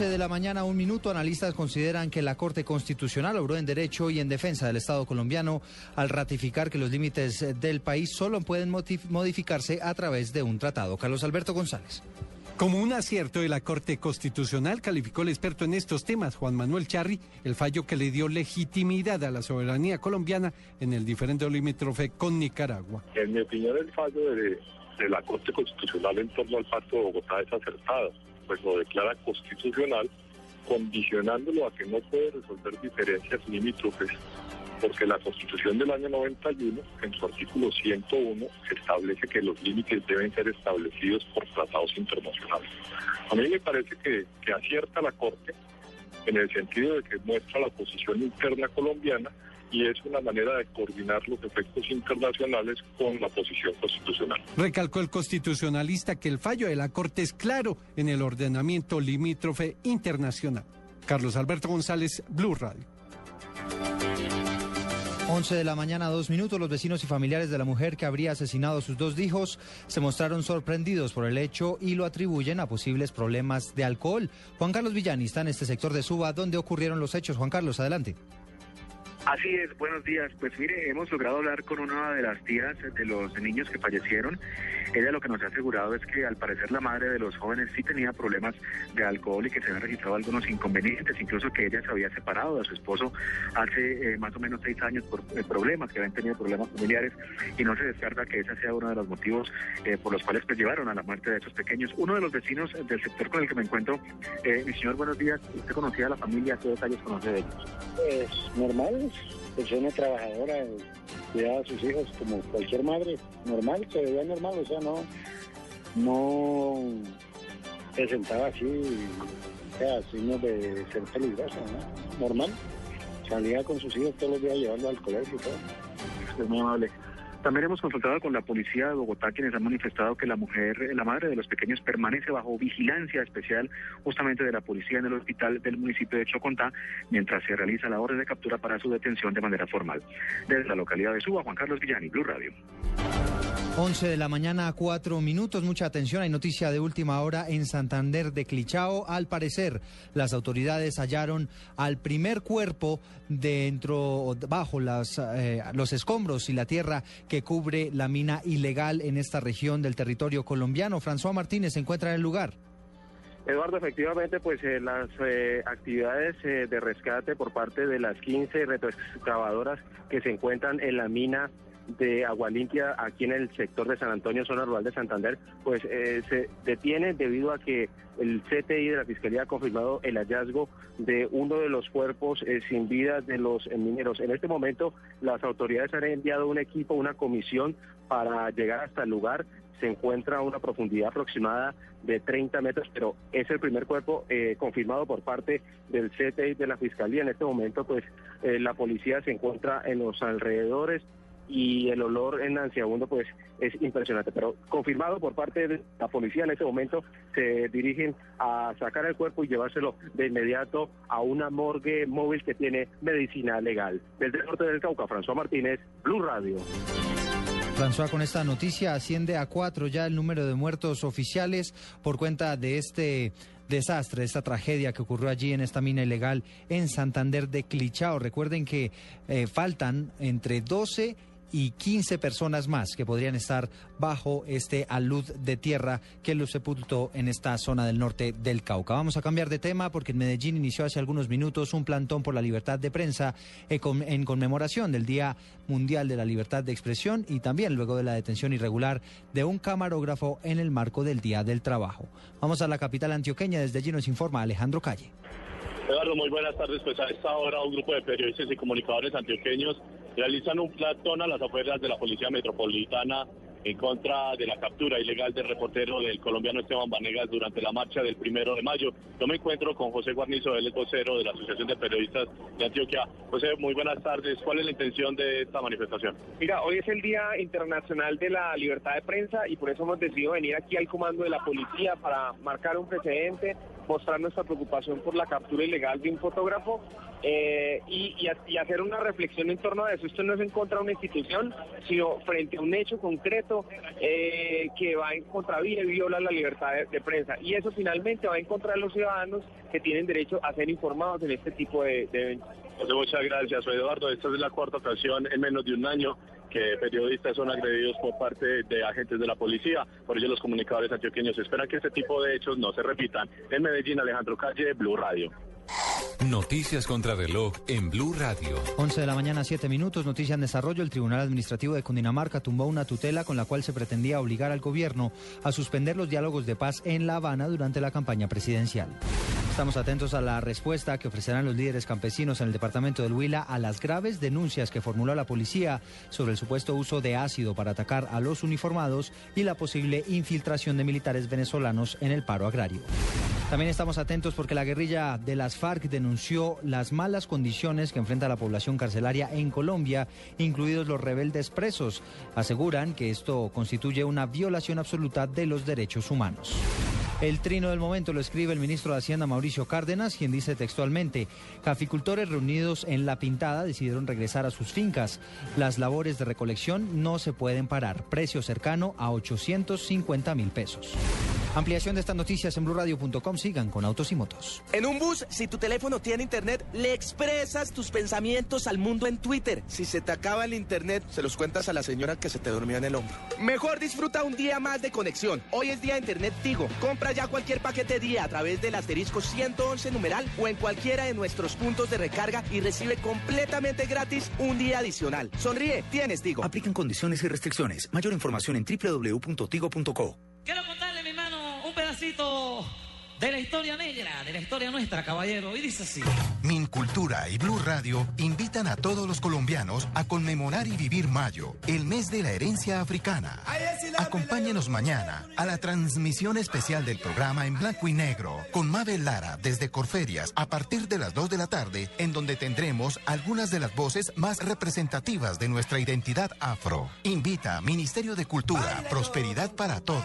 11 de la mañana, un minuto. Analistas consideran que la Corte Constitucional obró en derecho y en defensa del Estado colombiano al ratificar que los límites del país solo pueden modificarse a través de un tratado. Carlos Alberto González. Como un acierto de la Corte Constitucional, calificó el experto en estos temas, Juan Manuel Charri, el fallo que le dio legitimidad a la soberanía colombiana en el diferendo limítrofe con Nicaragua. En mi opinión, el fallo de, de la Corte Constitucional en torno al Pacto de Bogotá es acertado pues lo declara constitucional, condicionándolo a que no puede resolver diferencias limítrofes, porque la Constitución del año 91, en su artículo 101, establece que los límites deben ser establecidos por tratados internacionales. A mí me parece que, que acierta la Corte en el sentido de que muestra la posición interna colombiana y es una manera de coordinar los efectos internacionales con la posición constitucional. Recalcó el constitucionalista que el fallo de la Corte es claro en el ordenamiento limítrofe internacional. Carlos Alberto González, Blue Radio. 11 de la mañana, dos minutos, los vecinos y familiares de la mujer que habría asesinado a sus dos hijos se mostraron sorprendidos por el hecho y lo atribuyen a posibles problemas de alcohol. Juan Carlos Villani está en este sector de Suba donde ocurrieron los hechos. Juan Carlos, adelante. Así es, buenos días. Pues mire, hemos logrado hablar con una de las tías de los niños que fallecieron. Ella lo que nos ha asegurado es que al parecer la madre de los jóvenes sí tenía problemas de alcohol y que se habían registrado algunos inconvenientes, incluso que ella se había separado de su esposo hace eh, más o menos seis años por eh, problemas, que habían tenido problemas familiares y no se descarta que ese sea uno de los motivos eh, por los cuales pues, llevaron a la muerte de esos pequeños. Uno de los vecinos del sector con el que me encuentro, mi señor, buenos días. ¿Usted conocía a la familia? ¿Qué detalles conoce de ellos? Pues normal, persona trabajadora, cuidaba a sus hijos como cualquier madre, normal, se veía normal, o sea, no, no se sentaba así, o sea, signos de ser peligrosa, ¿no? Normal. Salía con sus hijos todos los días llevando al colegio y todo. Es muy amable. También hemos consultado con la policía de Bogotá, quienes han manifestado que la mujer, la madre de los pequeños, permanece bajo vigilancia especial justamente de la policía en el hospital del municipio de Chocontá, mientras se realiza la orden de captura para su detención de manera formal. Desde la localidad de Suba, Juan Carlos Villani, Blue Radio. 11 de la mañana, cuatro minutos. Mucha atención. Hay noticia de última hora en Santander de Clichao. Al parecer, las autoridades hallaron al primer cuerpo dentro, bajo las, eh, los escombros y la tierra que cubre la mina ilegal en esta región del territorio colombiano. François Martínez se encuentra en el lugar. Eduardo, efectivamente, pues eh, las eh, actividades de rescate por parte de las 15 retroexcavadoras que se encuentran en la mina de agua limpia aquí en el sector de San Antonio, zona rural de Santander, pues eh, se detiene debido a que el CTI de la Fiscalía ha confirmado el hallazgo de uno de los cuerpos eh, sin vida de los mineros. En este momento las autoridades han enviado un equipo, una comisión para llegar hasta el lugar se encuentra a una profundidad aproximada de 30 metros, pero es el primer cuerpo eh, confirmado por parte del CTI de la Fiscalía. En este momento, pues la policía se encuentra en los alrededores y el olor en Anciabundo pues es impresionante, pero confirmado por parte de la policía en ese momento se dirigen a sacar el cuerpo y llevárselo de inmediato a una morgue móvil que tiene medicina legal. Desde el norte del Cauca, François Martínez, Blue Radio. François, con esta noticia asciende a cuatro ya el número de muertos oficiales por cuenta de este desastre, esta tragedia que ocurrió allí en esta mina ilegal en Santander de Clichao. Recuerden que eh, faltan entre 12 y 15 personas más que podrían estar bajo este alud de tierra que los sepultó en esta zona del norte del Cauca. Vamos a cambiar de tema porque en Medellín inició hace algunos minutos un plantón por la libertad de prensa eh, en conmemoración del Día Mundial de la Libertad de Expresión y también luego de la detención irregular de un camarógrafo en el marco del Día del Trabajo. Vamos a la capital antioqueña, desde allí nos informa Alejandro Calle. Eduardo, muy buenas tardes. Pues a esta hora un grupo de periodistas y comunicadores antioqueños realizan un platón a las afueras de la Policía Metropolitana en contra de la captura ilegal del reportero del colombiano Esteban Vanegas durante la marcha del primero de mayo. Yo me encuentro con José Guarnizo, él es vocero de la Asociación de Periodistas de Antioquia. José, muy buenas tardes. ¿Cuál es la intención de esta manifestación? Mira, hoy es el Día Internacional de la Libertad de Prensa y por eso hemos decidido venir aquí al comando de la policía para marcar un precedente, mostrar nuestra preocupación por la captura ilegal de un fotógrafo eh, y, hacer una reflexión en torno a eso. Esto no es en contra de una institución, sino frente a un hecho concreto eh, que va en contra y viola la libertad de, prensa. Y eso finalmente va en contra de los ciudadanos que tienen derecho a ser informados en este tipo de, eventos. muchas gracias, Eduardo. Esta es la cuarta ocasión en menos de un año que periodistas son agredidos por parte de agentes de la policía. Por ello los comunicadores antioqueños esperan que este tipo de hechos no se repitan. En Medellín, Alejandro Calle, Blue Radio. Noticias contra reloj en Blue Radio. 11 de la mañana, 7 minutos. Noticia en desarrollo. El Tribunal Administrativo de Cundinamarca tumbó una tutela con la cual se pretendía obligar al gobierno a suspender los diálogos de paz en La Habana durante la campaña presidencial. Estamos atentos a la respuesta que ofrecerán los líderes campesinos en el departamento del Huila a las graves denuncias que formuló la policía sobre el supuesto uso de ácido para atacar a los uniformados y la posible infiltración de militares venezolanos en el paro agrario. También estamos atentos porque la guerrilla de las FARC denunció las malas condiciones que enfrenta la población carcelaria en Colombia, incluidos los rebeldes presos. Aseguran que esto constituye una violación absoluta de los derechos humanos. El trino del momento lo escribe el ministro de Hacienda Mauricio Cárdenas, quien dice textualmente, caficultores reunidos en La Pintada decidieron regresar a sus fincas. Las labores de recolección no se pueden parar. Precio cercano a 850 mil pesos. Ampliación de estas noticias en blurradio.com. Sigan con Autos y Motos. En un bus, si tu teléfono tiene internet, le expresas tus pensamientos al mundo en Twitter. Si se te acaba el internet, se los cuentas a la señora que se te durmió en el hombro. Mejor disfruta un día más de conexión. Hoy es día de internet Tigo. Compra ya cualquier paquete día a través del asterisco 111 numeral o en cualquiera de nuestros puntos de recarga y recibe completamente gratis un día adicional. Sonríe, tienes Tigo. Aplican condiciones y restricciones. Mayor información en www.tigo.co. Quiero contarle, mi mano, un pedacito de la historia negra, de la historia nuestra, caballero. Y dice así. Mincultura y Blue Radio invitan a todos los colombianos a conmemorar y vivir mayo, el mes de la herencia africana. Acompáñenos mañana a la transmisión especial del programa en blanco y negro con Mabel Lara desde Corferias a partir de las 2 de la tarde, en donde tendremos algunas de las voces más representativas de nuestra identidad afro. Invita Ministerio de Cultura, Prosperidad para Todos.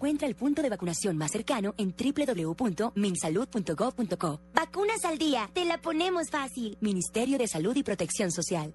Encuentra el punto de vacunación más cercano en www.minsalud.gov.co. Vacunas al día, te la ponemos fácil. Ministerio de Salud y Protección Social.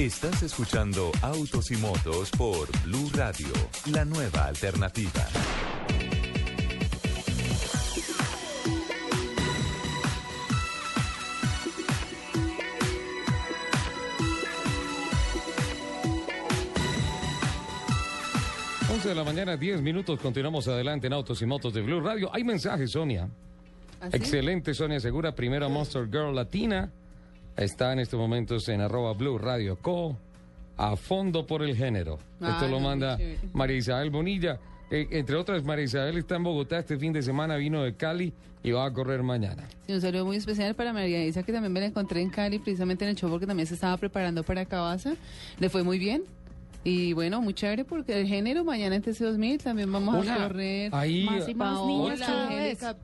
Estás escuchando Autos y Motos por Blue Radio, la nueva alternativa. de la mañana, 10 minutos. Continuamos adelante en Autos y Motos de Blue Radio. Hay mensajes, Sonia. ¿Ah, Excelente, Sonia Segura. Primera Monster Girl Latina. Está en estos momentos en arroba Blue Radio Co. A fondo por el género. Esto Ay, lo manda chévere. María Isabel Bonilla. eh, entre otras, María Isabel está en Bogotá este fin de semana, vino de Cali y va a correr mañana. Sí, un saludo muy especial para María Isa, que también me la encontré en Cali, precisamente en el show, porque también se estaba preparando para Cabaza. Le fue muy bien. Y bueno, muy chévere porque el género mañana en TC2000 también vamos Hola, a correr. ahí- más y más Paola, niñas. Angélica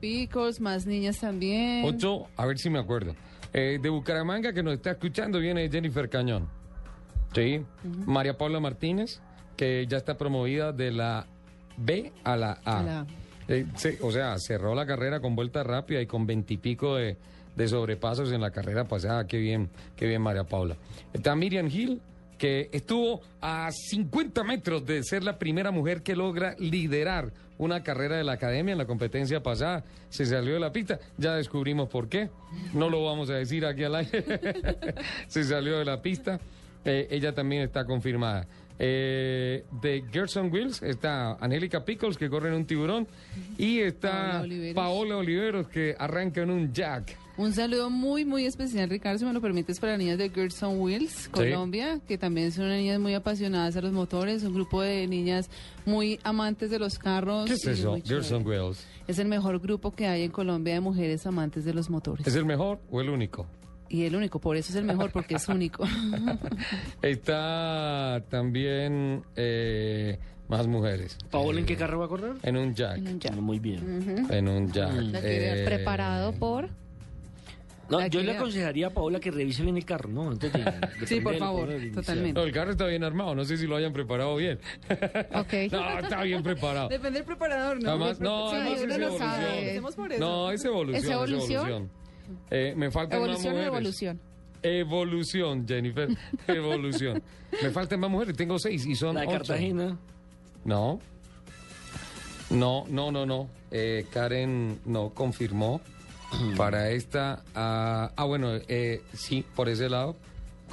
más niñas también. Ocho, a ver si me acuerdo. Eh, de Bucaramanga, que nos está escuchando, viene Jennifer Cañón. Sí. María Paula Martínez, que ya está promovida de la B a la A. La. Eh, se- o sea, cerró la carrera con vuelta rápida y con veintipico de, de sobrepasos en la carrera pasada. Qué bien, qué bien, María Paula. Está Miriam Hill, que estuvo a 50 metros de ser la primera mujer que logra liderar una carrera de la academia en la competencia pasada. Se salió de la pista. Ya descubrimos por qué. No lo vamos a decir aquí al aire. Se salió de la pista. Eh, ella también está confirmada. Eh, de Gerson Wills está Angélica Pickles, que corre en un tiburón. Y está Paola Oliveros. Paola Oliveros, que arranca en un jack. Un saludo muy, muy especial, Ricardo, si me lo permites, para las niñas de Gerson Wheels, Colombia, que también son niñas muy apasionadas a los motores, un grupo de niñas muy amantes de los carros. ¿Qué es eso? Gerson Wills. Es el mejor grupo que hay en Colombia de mujeres amantes de los motores. ¿Es el mejor o el único? Y el único, por eso es el mejor, porque es único. Está también eh, más mujeres. ¿Paola en Eh, qué carro va a correr? En un jack. En un jack. Muy bien. En un jack. Quiere Eh, Preparado por... No, yo le aconsejaría a Paola que revise bien el carro, ¿no? Antes de, de Sí, por favor, totalmente. No, el carro está bien armado. No sé si lo hayan preparado bien. Ok. no, está bien preparado. Depende del preparador, ¿no? Además, no, Sí, además uno es lo sabe. No, es evolución. ¿Es evolución? evolución. Eh, me faltan más ¿Evolución o evolución? Evolución, Jennifer. Evolución. Me faltan más mujeres. Tengo seis y son La de ocho. Cartagena. No. No, no, no, no. Eh, Karen no confirmó para esta. ah, ah, bueno, eh, sí, por ese lado.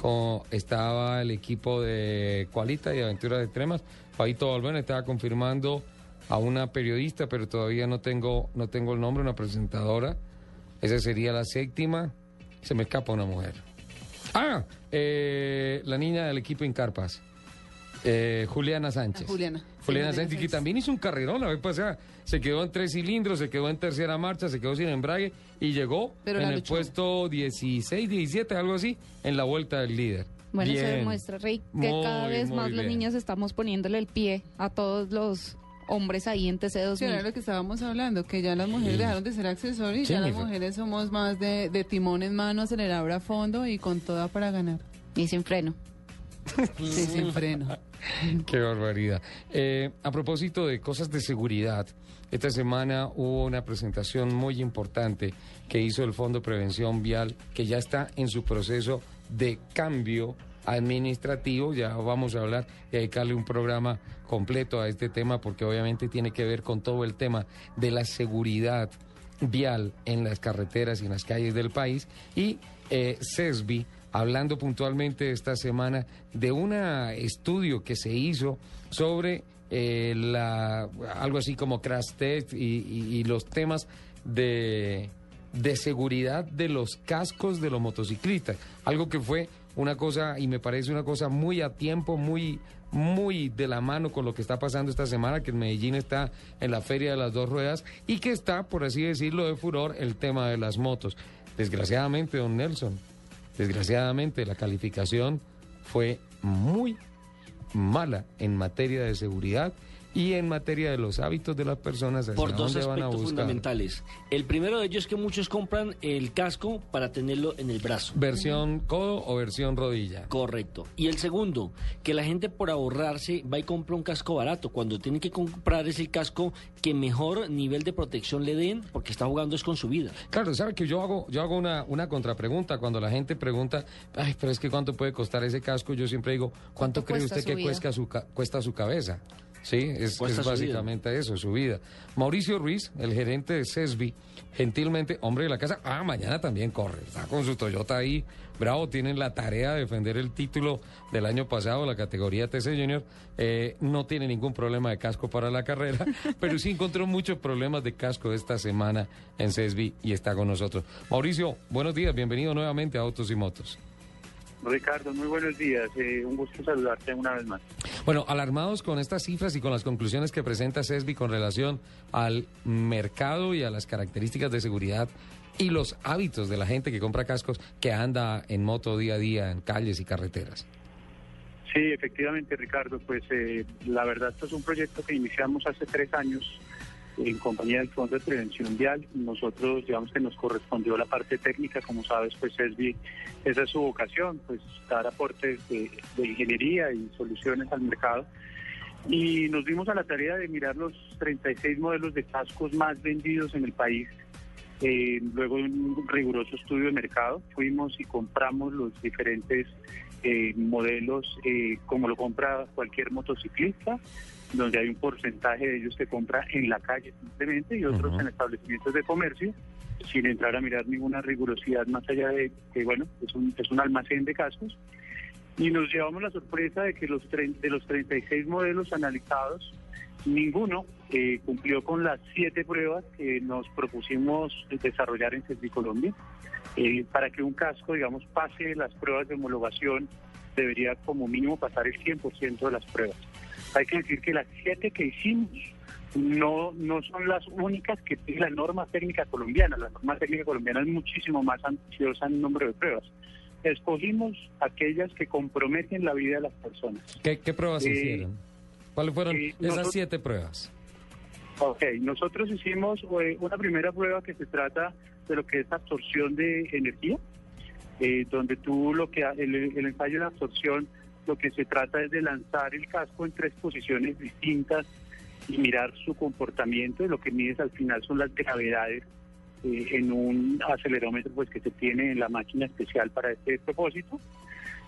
Como estaba el equipo de Cualita y Aventuras Extremas. Paito Balbuena estaba confirmando a una periodista, pero todavía no tengo, no tengo el nombre, una presentadora. Esa sería la séptima. Se me escapa una mujer. Ah, eh, la niña del equipo Incarpas. Eh, Juliana Sánchez. Ah, Juliana. Juliana Sí, Sánchez, que también hizo un carrerón la vez pasada. Se quedó en tres cilindros, se quedó en tercera marcha, se quedó sin embrague y llegó Pero en el luchó. puesto 16, 17, algo así, en la vuelta del líder. Bueno, eso Bien. demuestra, Rey, que cada vez más las bien. niñas estamos poniéndole el pie a todos los hombres ahí en Sí, era TC2000. lo que estábamos hablando, que ya las mujeres dejaron de ser accesorios, ya las mujeres somos más de, de timón en mano, acelerador a fondo y con toda para ganar. Y sin freno. Sí, sin freno. Qué barbaridad. Eh, a propósito de cosas de seguridad, esta semana hubo una presentación muy importante que hizo el Fondo de Prevención Vial, que ya está en su proceso de cambio administrativo. Ya vamos a hablar y dedicarle un programa completo a este tema, porque obviamente tiene que ver con todo el tema de la seguridad vial en las carreteras y en las calles del país. Y eh, CESBI, hablando puntualmente esta semana de un estudio que se hizo sobre eh, la, algo así como crash test y, y- los temas de, de seguridad de los cascos de los motociclistas. Algo que fue una cosa, y me parece una cosa muy a tiempo, muy, muy de la mano con lo que está pasando esta semana, que en Medellín está en la Feria de las Dos Ruedas y que está, por así decirlo, de furor el tema de las motos. Desgraciadamente, don Nelson, desgraciadamente la calificación fue muy mala en materia de seguridad y en materia de los hábitos de las personas Por dos dónde van a aspectos buscar. fundamentales. El primero de ellos es que muchos compran el casco para tenerlo en el brazo. ¿Versión codo o versión rodilla? Correcto. Y el segundo, que la gente por ahorrarse va y compra un casco barato, cuando tiene que comprar es el casco que mejor nivel de protección le den, porque está jugando es con su vida. Claro, sabe que yo hago, yo hago una, una contrapregunta cuando la gente pregunta, ay, pero es que cuánto puede costar ese casco, yo siempre digo, ¿cuánto, cree usted su que vida? cuesta su, ca- cuesta su cabeza? Sí, es, básicamente eso, su vida. Mauricio Ruiz, el gerente de CESBI, gentilmente, hombre de la casa, ah, mañana también corre, está con su Toyota ahí, bravo, tienen la tarea de defender el título del año pasado, la categoría TC Junior, eh, no tiene ningún problema de casco para la carrera, pero sí encontró muchos problemas de casco esta semana en CESBI y está con nosotros. Mauricio, buenos días, bienvenido nuevamente a Autos y Motos. Ricardo, muy buenos días. Eh, un gusto saludarte una vez más. Bueno, alarmados con estas cifras y con las conclusiones que presenta CESBI con relación al mercado y a las características de seguridad y los hábitos de la gente que compra cascos que anda en moto día a día en calles y carreteras. Sí, efectivamente, Ricardo. Pues eh, la verdad, esto es un proyecto que iniciamos hace tres años en compañía del Fondo de Prevención Vial. Nosotros, digamos que nos correspondió la parte técnica, como sabes, pues ESBI, esa es su vocación, pues dar aportes de, ingeniería y soluciones al mercado. Y nos dimos a la tarea de mirar los 36 modelos de cascos más vendidos en el país. Eh, luego de un riguroso estudio de mercado, fuimos y compramos los diferentes eh, modelos eh, como lo compra cualquier motociclista donde hay un porcentaje de ellos que compra en la calle simplemente y otros en establecimientos de comercio, sin entrar a mirar ninguna rigurosidad más allá de que, bueno, es un, es un almacén de cascos. Y nos llevamos la sorpresa de que los de los 36 modelos analizados, ninguno eh, cumplió con las siete pruebas que nos propusimos desarrollar en CESBI Colombia. Eh, para que un casco, digamos, pase las pruebas de homologación, debería como mínimo pasar el 100% de las pruebas. Hay que decir que las siete que hicimos no, no son las únicas que tiene la norma técnica colombiana. La norma técnica colombiana es muchísimo más ambiciosa en número de pruebas. Escogimos aquellas que comprometen la vida de las personas. ¿Qué, pruebas eh, hicieron? ¿Cuáles fueron eh, esas siete pruebas? Ok, nosotros hicimos eh, una primera prueba que se trata de lo que es absorción de energía, donde tú lo que el, el ensayo de absorción lo que se trata es de lanzar el casco en tres posiciones distintas y mirar su comportamiento. Y lo que mides al final son las gravedades eh, en un acelerómetro pues que se tiene en la máquina especial para este propósito.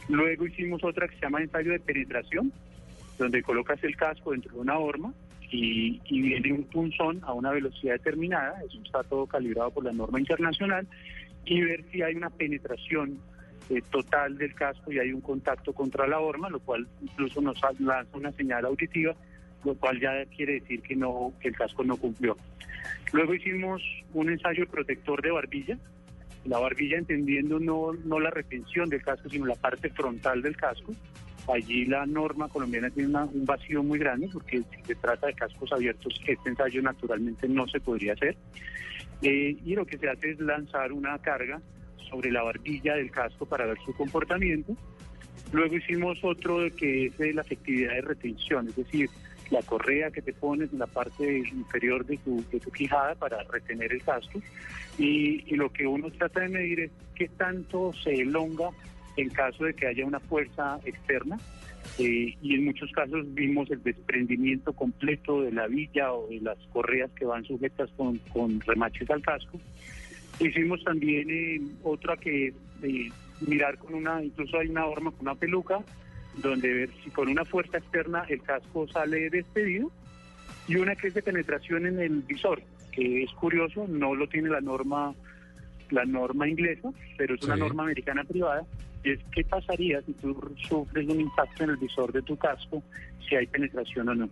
Luego hicimos otra que se llama ensayo de penetración, donde colocas el casco dentro de una horma y, y viene un punzón a una velocidad determinada, eso está todo calibrado por la norma internacional, y ver si hay una penetración eh, total del casco y hay un contacto contra la horma, lo cual incluso nos lanza una señal auditiva, lo cual ya quiere decir que no que el casco no cumplió. Luego hicimos un ensayo protector de barbilla, la barbilla entendiendo no, no la retención del casco, sino la parte frontal del casco. Allí la norma colombiana tiene un vacío muy grande porque si se trata de cascos abiertos, este ensayo naturalmente no se podría hacer. Eh, y lo que se hace es lanzar una carga sobre la barbilla del casco para ver su comportamiento. Luego hicimos otro que es de la efectividad de retención, es decir, la correa que te pones en la parte inferior de tu, de tu quijada para retener el casco. Y, lo que uno trata de medir es qué tanto se elonga en caso de que haya una fuerza externa. Eh, y en muchos casos vimos el desprendimiento completo de la villa o de las correas que van sujetas con, con remaches al casco. Hicimos también eh, otra que eh, mirar con una, incluso hay una horma con una peluca, donde ver si con una fuerza externa el casco sale despedido, y una que es de penetración en el visor, que es curioso, no lo tiene la norma la norma inglesa, pero es una norma americana privada, y es qué pasaría si tú sufres un impacto en el visor de tu casco, si hay penetración o no.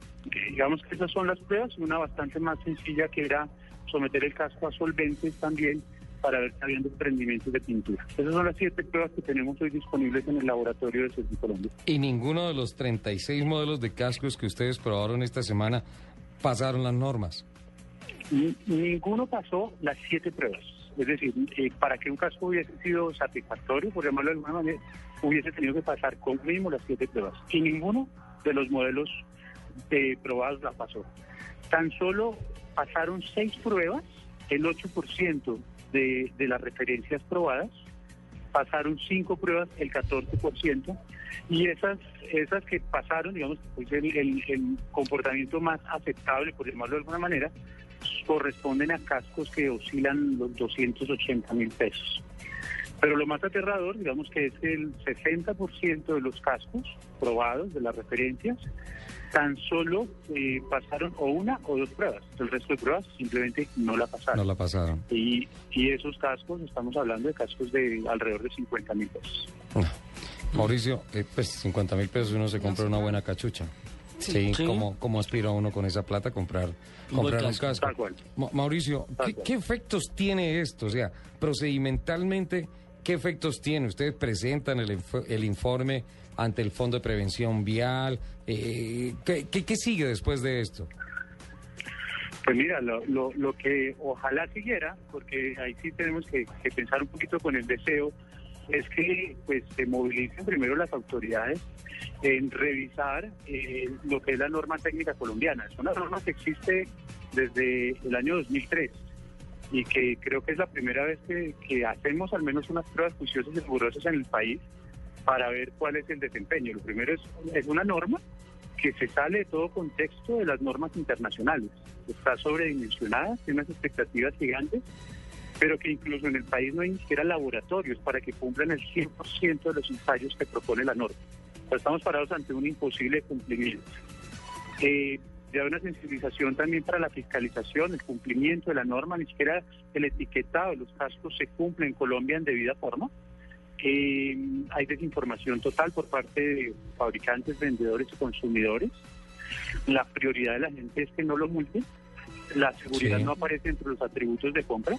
digamos que esas son las pruebas, una bastante más sencilla que era someter el casco a solventes también para ver si había desprendimientos de pintura. Esas son las siete pruebas que tenemos hoy disponibles en el laboratorio de CESBI Colombia. ¿Y ninguno de los 36 modelos de cascos que ustedes probaron esta semana pasaron las normas? ninguno pasó las siete pruebas. Es decir, eh, para que un casco hubiese sido satisfactorio, por llamarlo de alguna manera, hubiese tenido que pasar con mínimo las siete pruebas. Y ninguno de los modelos eh, probados la pasó. Tan solo pasaron seis pruebas, el 8% de, las referencias probadas, pasaron cinco pruebas, el 14%, y esas, esas que pasaron, digamos, pues el, el, comportamiento más aceptable, por llamarlo de alguna manera, corresponden a cascos que oscilan los 280 mil pesos. Pero lo más aterrador, digamos que es el 60% de los cascos probados de las referencias tan solo eh, pasaron o una o dos pruebas. El resto de pruebas simplemente no la pasaron. No la pasaron. Y, y esos cascos, estamos hablando de cascos de alrededor de 50 mil pesos. Mauricio, eh, pues 50 mil pesos uno se compra una buena cachucha. Sí, ¿cómo, aspira uno con esa plata a comprar, comprar un casco? Mauricio, ¿qué, ¿qué efectos tiene esto? O sea, procedimentalmente ¿Qué efectos tiene? Ustedes presentan el, el informe ante el Fondo de Prevención Vial. Eh, ¿qué, qué, sigue después de esto? Pues mira, lo, lo, lo que ojalá siguiera, porque ahí sí tenemos que, que pensar un poquito con el deseo, es que pues se movilicen primero las autoridades en revisar eh, lo que es la norma técnica colombiana. Es una norma que existe desde el año 2003 y que creo que es la primera vez que, que hacemos al menos unas pruebas juiciosas y rigurosas en el país para ver cuál es el desempeño. Lo primero es, es una norma que se sale de todo contexto de las normas internacionales. Está sobredimensionada, tiene unas expectativas gigantes, pero que incluso en el país no hay ni siquiera laboratorios para que cumplan el 100% de los ensayos que propone la norma. Estamos parados ante un imposible cumplimiento. Eh, ya una sensibilización también para la fiscalización, el cumplimiento de la norma, ni siquiera el etiquetado de los cascos se cumple en Colombia en debida forma. Eh, hay desinformación total por parte de fabricantes, vendedores y consumidores. La prioridad de la gente es que no lo multen. La seguridad Sí. no aparece entre los atributos de compra.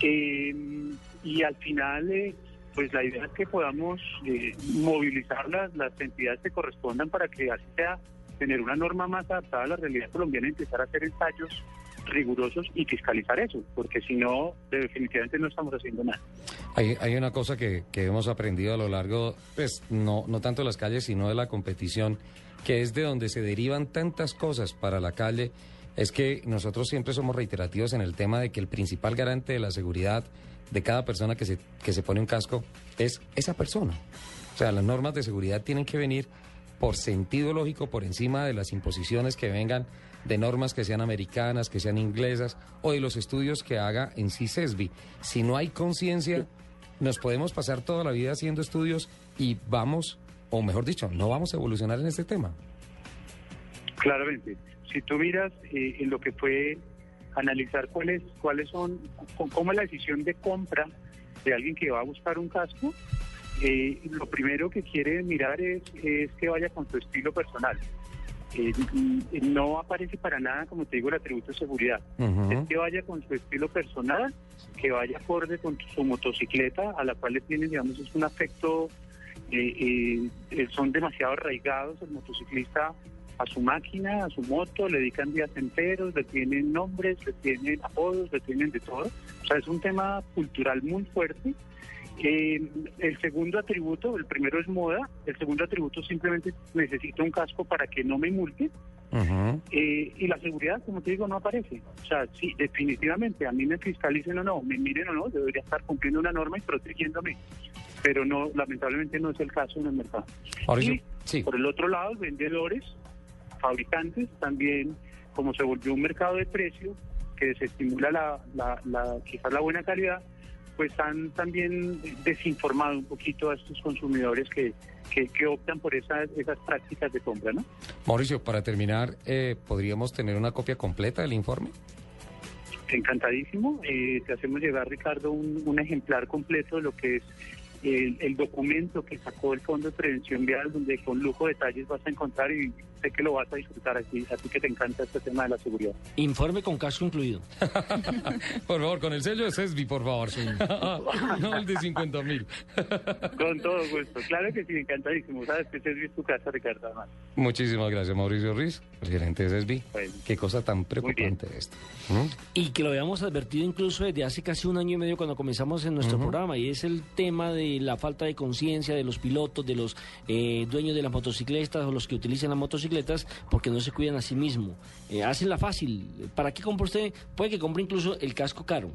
Eh, y al final, eh, pues la idea es que podamos eh, movilizar las, las entidades que correspondan para que así sea tener una norma más adaptada a la realidad colombiana y empezar a hacer ensayos rigurosos y fiscalizar eso, porque si no, definitivamente no estamos haciendo nada. Hay, hay una cosa que, que hemos aprendido a lo largo, pues no, no tanto de las calles, sino de la competición, que es de donde se derivan tantas cosas para la calle, es que nosotros siempre somos reiterativos en el tema de que el principal garante de la seguridad de cada persona que se, que se pone un casco es esa persona. O sea, las normas de seguridad tienen que venir por sentido lógico por encima de las imposiciones que vengan de normas que sean americanas, que sean inglesas o de los estudios que haga en sí CESBI. Si no hay conciencia, nos podemos pasar toda la vida haciendo estudios y vamos, o mejor dicho, no vamos a evolucionar en este tema. Claramente. Si tú miras eh, en lo que fue analizar cuáles cuáles son, cómo es la decisión de compra de alguien que va a buscar un casco, eh, lo primero que quiere mirar es, es que vaya con su estilo personal. Eh, no aparece para nada, como te digo, el atributo de seguridad. Es que vaya con su estilo personal, que vaya acorde con su motocicleta, a la cual le tiene, digamos, es un afecto, eh, eh, son demasiado arraigados el motociclista a su máquina, a su moto, le dedican días enteros, le tienen nombres, le tienen apodos, le tienen de todo. O sea, es un tema cultural muy fuerte. Eh, el segundo atributo, el primero es moda, el segundo atributo simplemente necesito un casco para que no me multe. Eh, y la seguridad, como te digo, no aparece. O sea, sí, definitivamente, a mí me fiscalicen o no, me miren o no, yo debería estar cumpliendo una norma y protegiéndome. Pero no, lamentablemente no es el caso en el mercado. Y por el otro lado, vendedores, fabricantes, también, como se volvió un mercado de precio que desestimula la, la, la, quizás la buena calidad, pues han también desinformado un poquito a estos consumidores que, que, que optan por esas, esas prácticas de compra, ¿no? Mauricio, para terminar, eh, ¿podríamos tener una copia completa del informe? Encantadísimo. Eh, te hacemos llegar, Ricardo, un, un ejemplar completo de lo que es el, el documento que sacó el Fondo de Prevención Vial, donde con lujo de detalles vas a encontrar y sé que lo vas a disfrutar aquí, a ti que te encanta este tema de la seguridad. Informe con casco incluido. Por favor, con el sello de CESBI, por favor. no el de 50 mil. Con todo gusto. Claro que sí, encantadísimo. Sabes que es tu casa, Ricardo. además. Muchísimas gracias, Mauricio Ruiz, el gerente de CESBI. Qué cosa tan preocupante esto. ¿Mm? Y que lo habíamos advertido incluso desde hace casi un año y medio cuando comenzamos en nuestro programa, y es el tema de la falta de conciencia de los pilotos, de los eh, dueños de las motocicletas o los que utilizan las motocicletas, porque no se cuidan a sí mismos. Eh, hacen la fácil. ¿Para qué compra usted? Puede que compre incluso el casco caro,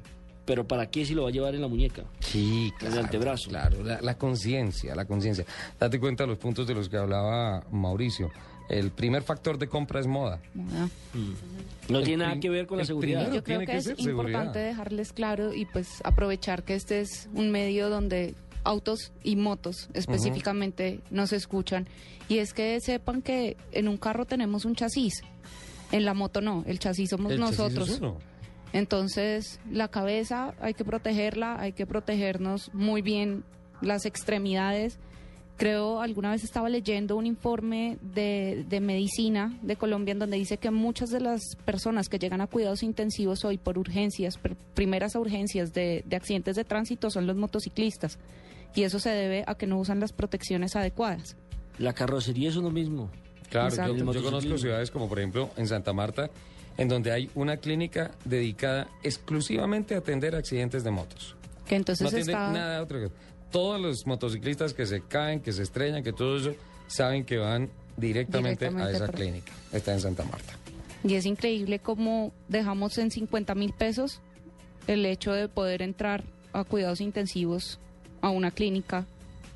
pero ¿para qué si lo va a llevar en la muñeca? Sí, En el antebrazo. Claro, la, conciencia, la conciencia. Date cuenta de los puntos de los que hablaba Mauricio. El primer factor de compra es moda. No El tiene nada que ver con la seguridad. Yo creo que, que es importante seguridad. dejarles claro y pues aprovechar que este es un medio donde autos y motos específicamente nos escuchan. Y es que sepan que en un carro tenemos un chasis, en la moto no, el chasis somos El chasis es nosotros. Entonces, la cabeza hay que protegerla, hay que protegernos muy bien las extremidades, Creo, alguna vez estaba leyendo un informe de, de medicina de Colombia en donde dice que muchas de las personas que llegan a cuidados intensivos hoy por urgencias, primeras urgencias de, de accidentes de tránsito son los motociclistas. Y eso se debe a que no usan las protecciones adecuadas. La carrocería es uno mismo. Claro, yo, yo conozco ciudades como por ejemplo en Santa Marta, en donde hay una clínica dedicada exclusivamente a atender accidentes de motos. Que entonces no atiende está... nada otro. que- Todos los motociclistas que se caen, que se estrellan, que todo eso, saben que van directamente, Directamente a esa por- clínica. Está en Santa Marta. Y es increíble cómo dejamos en 50 mil pesos el hecho de poder entrar a cuidados intensivos a una clínica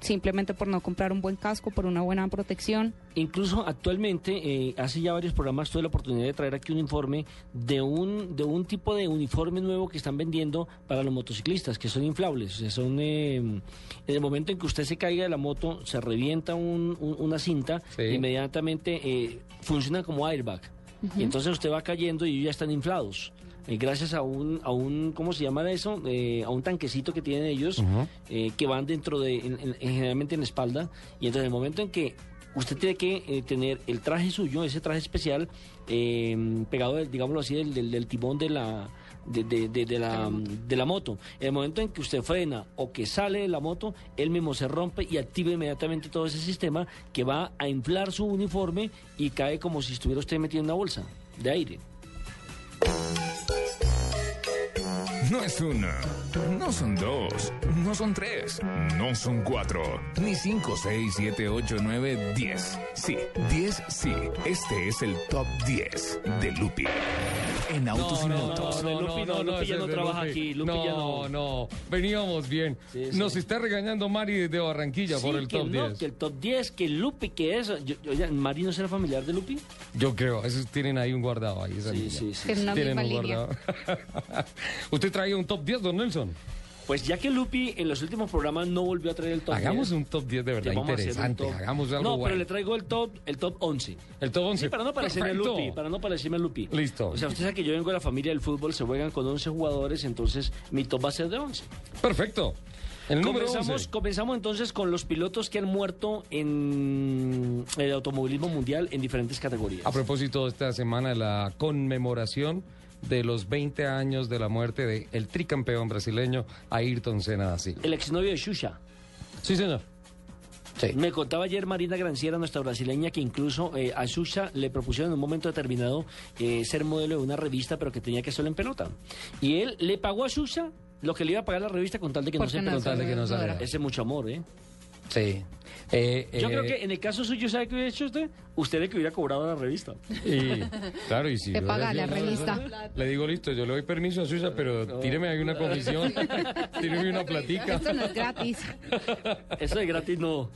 simplemente por no comprar un buen casco, por una buena protección. Incluso actualmente, eh, hace ya varios programas, tuve la oportunidad de traer aquí un informe de un, de un tipo de uniforme nuevo que están vendiendo para los motociclistas, que son inflables. O sea, son, eh, en el momento en que usted se caiga de la moto, se revienta un- un- una cinta, Sí. inmediatamente eh, funciona como airbag. Y entonces usted va cayendo y ellos ya están inflados. Eh, gracias a un, a un, ¿cómo se llama eso? Eh, a un tanquecito que tienen ellos, eh, que van dentro de, en- en- generalmente en la espalda. Y entonces en el momento en que usted tiene que eh, tener el traje suyo, ese traje especial, eh, pegado, del- digámoslo así, del, del- del timón de la... De, de- de- de la, de la moto. En el momento en que usted frena o que sale de la moto, él mismo se rompe y activa inmediatamente todo ese sistema que va a inflar su uniforme y cae como si estuviera usted metido en una bolsa de aire. No es uno, no son dos, no son tres, no son cuatro, ni cinco, seis, siete, ocho, nueve, diez. Sí, diez, sí. Este es el top 10 de Lupi. En autos y motos. no, Lupi no, Lupi ya no trabaja aquí, Lupi no, ya no. no, veníamos bien. Sí, sí. Nos está regañando Mari desde Barranquilla por Sí, el que top no, 10. que el top 10, que Lupi, que eso. Yo, yo, ya, ¿Mari no será familiar de Lupi? Yo creo, esos tienen ahí un guardado ahí. esa sí, sí. Es una Tienen un guardado. ¿Usted traía un top 10, don Nelson? Pues ya que Lupi en los últimos programas no volvió a traer el top Hagamos 10, un top 10 de verdad interesante. top. Hagamos algo No, pero le traigo el top, el top 11. El top 11. Sí, para no parecerme a. Lupi, para no parecerme a Lupi. Listo. O sea, usted sabe que yo vengo de la familia del fútbol, se juegan con 11 jugadores, entonces mi top va a ser de 11. Perfecto. El comenzamos, 11. comenzamos entonces con los pilotos que han muerto en el automovilismo mundial en diferentes categorías. A propósito, esta semana la conmemoración de los 20 años de la muerte del el tricampeón brasileño Ayrton Senna da Silva. El exnovio de Xuxa. Sí, señor. Me contaba ayer Marina Granciera, nuestra brasileña, que incluso eh, a Xuxa le propusieron en un momento determinado eh, ser modelo de una revista, pero que tenía que hacerlo en pelota. Y él le pagó a Xuxa lo que le iba a pagar la revista con tal de que no Porque se no pelotara. se Con tal de que no saliera. Ese es mucho amor, ¿eh? Sí. Eh, Yo eh, creo que en el caso suyo, ¿sabe qué hubiera hecho usted? Usted le que hubiera cobrado la revista. Y, claro, y si Te paga la revista. Le digo, listo, yo le doy permiso a Susa, pero tíreme ahí una comisión, tíreme una platica. Esto no es gratis. Eso de gratis no.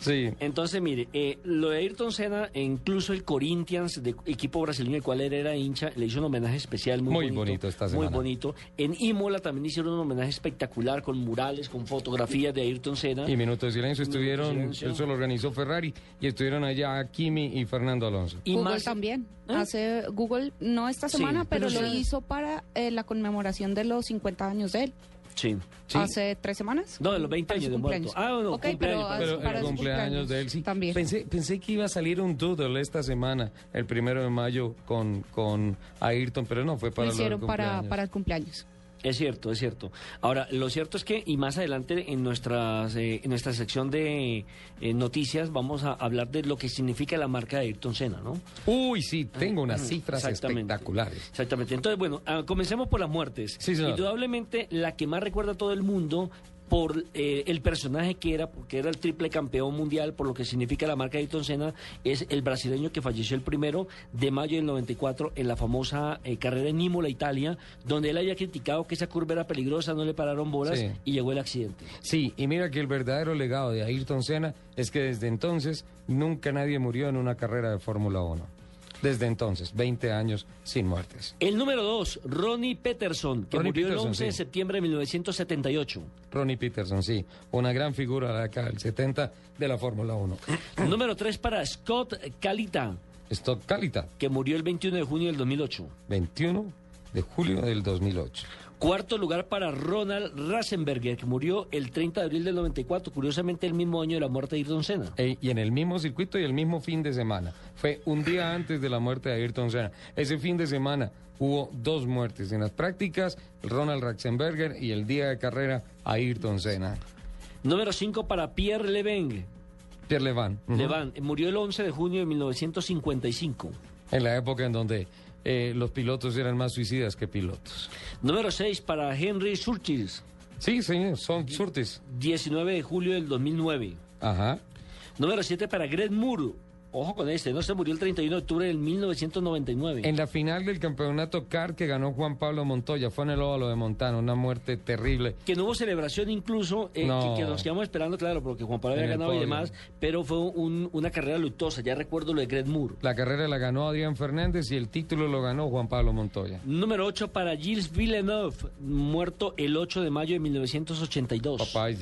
Sí. Entonces, mire, eh, lo de Ayrton Senna, e incluso el Corinthians, de equipo brasileño del cual él era hincha, le hizo un homenaje especial muy, Muy bonito esta Muy semana. bonito. En Imola también hicieron un homenaje espectacular con murales, con fotografías de Ayrton Senna. Y Minuto de Silencio de estuvieron, Silencio. eso lo organizó Ferrari, y estuvieron allá Kimi y Fernando Alonso. Y Google más- también. ¿Ah? Hace Google, no esta Sí, semana, pero, pero lo sí. hizo para eh, la conmemoración de los 50 años de él. Sí. Hace tres semanas. No, de los 20 Para su años de muerto. cumpleaños. Ah, bueno, Ok, cumpleaños, pero, Pero para el su cumpleaños de él, sí. También. Pensé, pensé que iba a salir un doodle esta semana, el primero de mayo, con, con Ayrton, pero no, fue para Lo hicieron para, cumpleaños. para el cumpleaños. Es cierto, es cierto. Ahora, lo cierto es que, y más adelante en, nuestras, eh, en nuestra sección de eh, noticias, vamos a hablar de lo que significa la marca de Ayrton Senna, ¿no? Uy, sí, tengo unas cifras exactamente. espectaculares. Exactamente. Entonces, bueno, ah, comencemos por las muertes. Sí, señor. Indudablemente, la que más recuerda a todo el mundo por eh, el personaje que era, porque era el triple campeón mundial, por lo que significa la marca de Ayrton Senna, es el brasileño que falleció el primero de mayo del 94 en la famosa eh, carrera en Imola, Italia, donde él había criticado que esa curva era peligrosa, no le pararon bolas Sí. y llegó el accidente. Sí, y mira que el verdadero legado de Ayrton Senna es que desde entonces nunca nadie murió en una carrera de Fórmula 1. Desde entonces, 20 años sin muertes. El número dos, Ronnie Peterson, que Ronnie murió Peterson, el 11 de septiembre de 1978. Ronnie Peterson, sí, una gran figura de la década del 70 de la Fórmula 1. número tres para Scott Calita, Stock Calita, que murió el 21 de junio del 2008. 21 de julio del 2008. Cuarto lugar para Ronald Rasenberger, que murió el 30 de abril del 94, curiosamente el mismo año de la muerte de Ayrton Senna. Eh, y en el mismo circuito y el mismo fin de semana. Fue un día antes de la muerte de Ayrton Senna. Ese fin de semana hubo dos muertes en las prácticas, Ronald Ratzenberger y el día de carrera Ayrton Senna. Número 5 para Pierre Leveng. Pierre Levan. Levan, murió el 11 de junio de 1955. En la época en donde eh, los pilotos eran más suicidas que pilotos. Número 6 para Henry Surtees. Sí, señor, son Surtees. 19 de julio del 2009. Ajá. Número 7 para Greg Moore. Ojo con este, no se murió el 31 de octubre del 1999. En la final del campeonato CAR que ganó Juan Pablo Montoya, fue en el óvalo de Montana, una muerte terrible. Que no hubo celebración incluso, eh, No. que, que nos quedamos esperando, claro, porque Juan Pablo En había ganado y demás, pero fue un- una carrera luctuosa, ya recuerdo lo de Greg Moore. La carrera la ganó Adrián Fernández y el título lo ganó Juan Pablo Montoya. Número 8 para Gilles Villeneuve, muerto el 8 de mayo de 1982. Papá es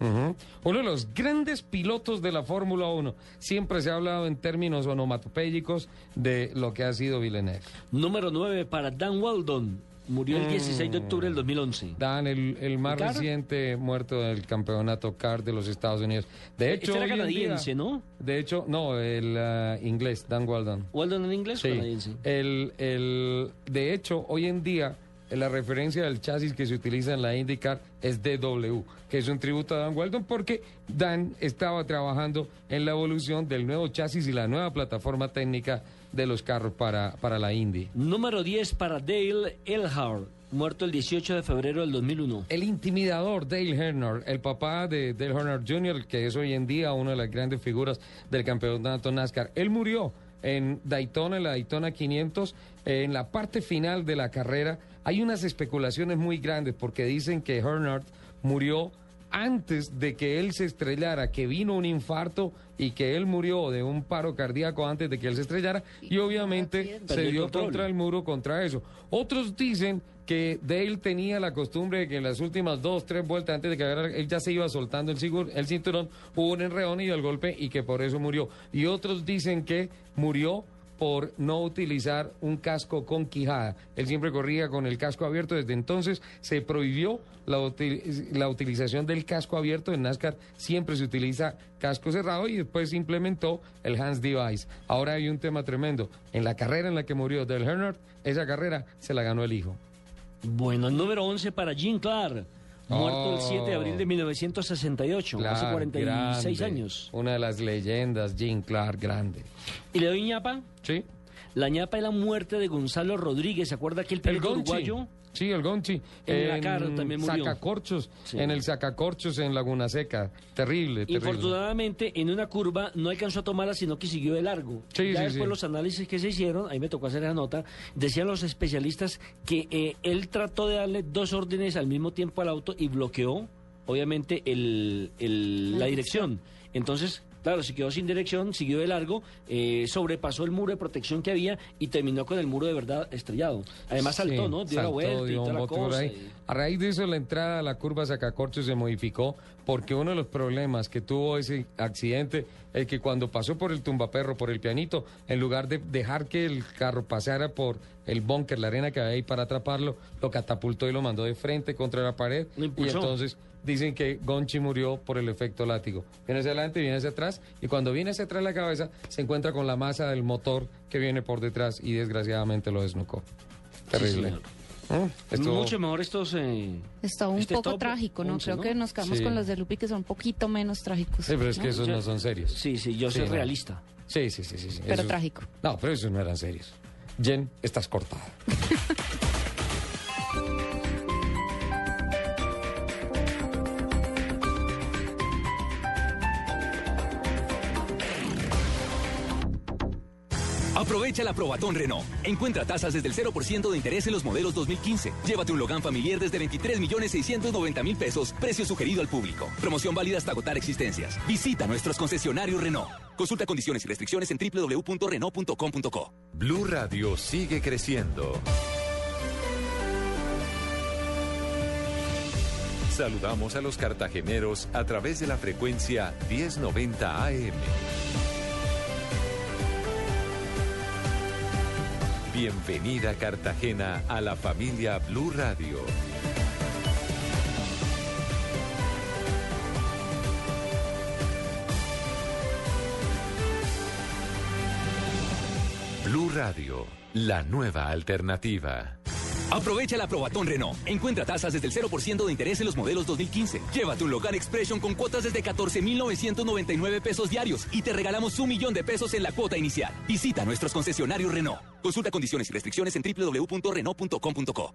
Ujú. Uno de los grandes pilotos de la Fórmula 1. Siempre se ha hablado en términos onomatopéyicos de lo que ha sido Villeneuve. Número 9 para Dan Weldon, murió el Mm. 16 de octubre del 2011. Dan, el, el más ¿Car? reciente muerto del campeonato CAR de los Estados Unidos. De hecho, Este era día- canadiense, ¿no? De hecho, no, el ah, inglés, Dan Weldon. ¿Weldon en inglés o Sí. canadiense? El, el, de hecho, hoy en día, la referencia del chasis que se utiliza en la IndyCar es DW, que es un tributo a Dan Weldon porque Dan estaba trabajando en la evolución del nuevo chasis y la nueva plataforma técnica de los carros para, para la Indy. Número 10 para Dale Earnhardt, muerto el 18 de febrero del 2001. El intimidador Dale Earnhardt, el papá de Dale Earnhardt Jr., que es hoy en día una de las grandes figuras del campeonato NASCAR. Él murió en Daytona, en la Daytona 500, en la parte final de la carrera. Hay unas especulaciones muy grandes porque dicen que Earnhardt murió antes de que él se estrellara, que vino un infarto y que él murió de un paro cardíaco antes de que él se estrellara y obviamente se dio control. contra el muro contra eso. Otros dicen que Dale tenía la costumbre de que en las últimas dos, tres vueltas antes de que él ya se iba soltando el, el cinturón, hubo un enreón y el golpe y que por eso murió. Y otros dicen que murió por no utilizar un casco con quijada. Él siempre corría con el casco abierto. Desde entonces se prohibió la, la utilización del casco abierto. En NASCAR siempre se utiliza casco cerrado y después se implementó el Hands Device. Ahora hay un tema tremendo. En la carrera en la que murió Dale Earnhardt, esa carrera se la ganó el hijo. Bueno, el número 11 para Jim Clark, muerto el 7 de abril de 1968, hace Clark, 46 grande. años. Una de las leyendas, Jim Clark, grande. ¿Y le doy ñapa? Sí. La ñapa es la muerte de Gonzalo Rodríguez, ¿se acuerda aquel El piloto uruguayo? Sí, el Gonchi. En la Caro también murió. Sacacorchos. Sí. En el Sacacorchos en Laguna Seca. Terrible, terrible. Infortunadamente, en una curva no alcanzó a tomarla, sino que siguió de largo. Sí, ya sí, después sí. los análisis que se hicieron, ahí me tocó hacer esa nota, decían los especialistas que eh, él trató de darle dos órdenes al mismo tiempo al auto y bloqueó, obviamente, el, el- la dirección. Entonces, claro, se quedó sin dirección, siguió de largo, eh, sobrepasó el muro de protección que había y terminó con el muro de verdad estrellado. Además saltó, Sí, ¿no? Dio la saltó, vuelta y dio toda la cosa. ahí. y- A raíz de eso, la entrada a la curva Sacacorchos se modificó porque uno de los problemas que tuvo ese accidente es que cuando pasó por el tumbaperro, por el pianito, en lugar de dejar que el carro pasara por el búnker, la arena que había ahí para atraparlo, lo catapultó y lo mandó de frente contra la pared. Y entonces dicen que Gonchi murió por el efecto látigo. Viene hacia adelante, viene hacia atrás, y cuando viene hacia atrás la cabeza, se encuentra con la masa del motor que viene por detrás y desgraciadamente lo desnucó. Terrible. señor. ¿Eh? Esto- Mucho mejor estos... eh, Está un este poco top trágico, ¿no? 11, Creo ¿no? que nos quedamos Sí. con los de Lupi que son un poquito menos trágicos. Sí, pero es que esos no son serios. Sí, sí, yo soy no. realista. Sí, sí, sí, sí. sí. Pero Esos- trágico. No, pero esos no eran serios. Jen, estás cortada. Aprovecha la Probatón Renault. Encuentra tasas desde el 0% de interés en los modelos 2015. Llévate un Logan familiar desde 23 millones 690 mil pesos, precio sugerido al público. Promoción válida hasta agotar existencias. Visita nuestros concesionarios Renault. Consulta condiciones y restricciones en www.renault.com.co. Blue Radio sigue creciendo. Saludamos a los cartageneros a través de la frecuencia 1090 AM. Bienvenida Cartagena a la familia Blue Radio. Blue Radio, la nueva alternativa. Aprovecha la Probatón Renault. Encuentra tasas desde el 0% de interés en los modelos 2015. Llévate un Logan Expression con cuotas desde 14,999 pesos diarios y te regalamos un millón de pesos en la cuota inicial. Visita nuestros concesionarios Renault. Consulta condiciones y restricciones en www.renault.com.co.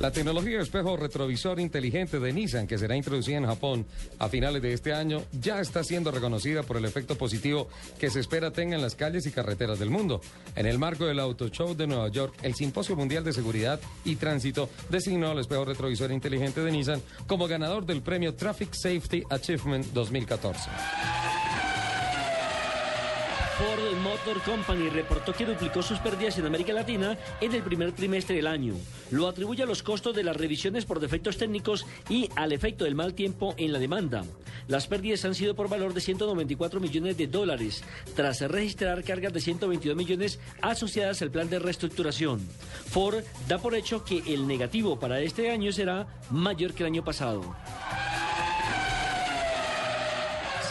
La tecnología de espejo retrovisor inteligente de Nissan, que será introducida en Japón a finales de este año, ya está siendo reconocida por el efecto positivo que se espera tenga en las calles y carreteras del mundo. En el marco del Auto Show de Nueva York, el Simposio Mundial de Seguridad y Tránsito designó al espejo retrovisor inteligente de Nissan como ganador del premio Traffic Safety Achievement 2014. Ford Motor Company reportó que duplicó sus pérdidas en América Latina en el primer trimestre del año. Lo atribuye a los costos de las revisiones por defectos técnicos y al efecto del mal tiempo en la demanda. Las pérdidas han sido por valor de 194 millones de dólares, tras registrar cargas de 122 millones asociadas al plan de reestructuración. Ford da por hecho que el negativo para este año será mayor que el año pasado.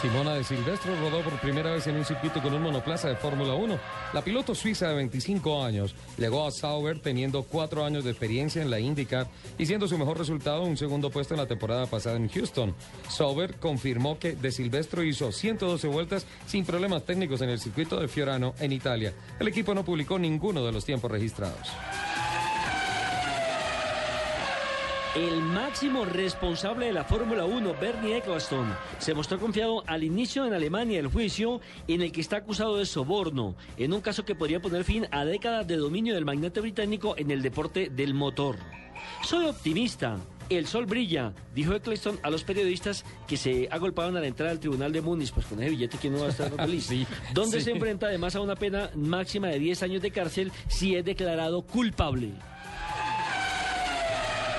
Simona de Silvestro rodó por primera vez en un circuito con un monoplaza de Fórmula 1. La piloto suiza de 25 años llegó a Sauber teniendo cuatro años de experiencia en la IndyCar y siendo su mejor resultado un segundo puesto en la temporada pasada en Houston. Sauber confirmó que de Silvestro hizo 112 vueltas sin problemas técnicos en el circuito de Fiorano en Italia. El equipo no publicó ninguno de los tiempos registrados. El máximo responsable de la Fórmula 1, Bernie Eccleston, se mostró confiado al inicio en Alemania el juicio en el que está acusado de soborno, en un caso que podría poner fin a décadas de dominio del magnate británico en el deporte del motor. Soy optimista. El sol brilla, dijo Eccleston a los periodistas que se agolpaban a la entrada del tribunal de Múnich, pues con ese billete que no va a estar feliz, donde sí. se enfrenta además a una pena máxima de 10 años de cárcel si es declarado culpable.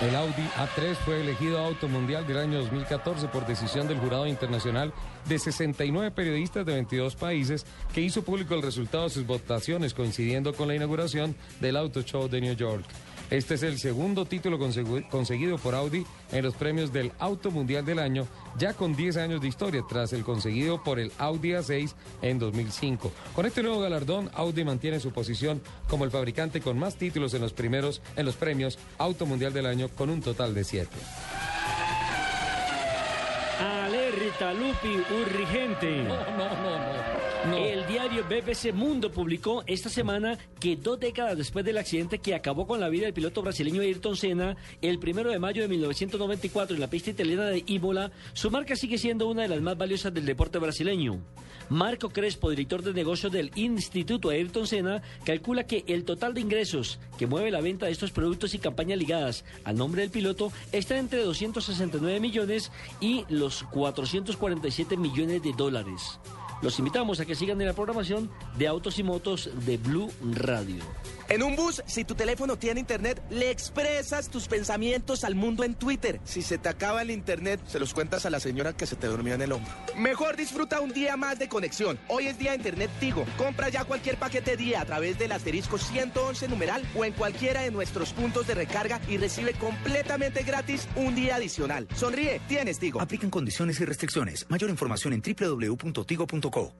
El Audi A3 fue elegido Auto Mundial del año 2014 por decisión del jurado internacional de 69 periodistas de 22 países que hizo público el resultado de sus votaciones coincidiendo con la inauguración del Auto Show de New York. Este es el segundo título consegu- conseguido por Audi en los premios del Auto Mundial del año, ya con 10 años de historia, tras el conseguido por el Audi A6 en 2005. Con este nuevo galardón, Audi mantiene su posición como el fabricante con más títulos en los primeros en los premios Auto Mundial del año, con un total de 7. Alerta Lupi Urrigente. No, no, no, no. El diario BBC Mundo publicó esta semana que dos décadas después del accidente que acabó con la vida del piloto brasileño Ayrton Senna, el primero de mayo de 1994 en la pista italiana de Imola, su marca sigue siendo una de las más valiosas del deporte brasileño. Marco Crespo, director de negocios del Instituto Ayrton Senna, calcula que el total de ingresos que mueve la venta de estos productos y campañas ligadas al nombre del piloto está entre 269 millones y los 447 millones de dólares. Los invitamos a que sigan en la programación de Autos y Motos de Blue Radio. En un bus, si tu teléfono tiene internet, le expresas tus pensamientos al mundo en Twitter. Si se te acaba el internet, se los cuentas a la señora que se te durmió en el hombro. Mejor disfruta un día más de conexión. Hoy es día de internet Tigo. Compra ya cualquier paquete día a través del asterisco 111 numeral o en cualquiera de nuestros puntos de recarga y recibe completamente gratis un día adicional. Sonríe, tienes Tigo. Aplican condiciones y restricciones. Mayor información en www.tigo.co.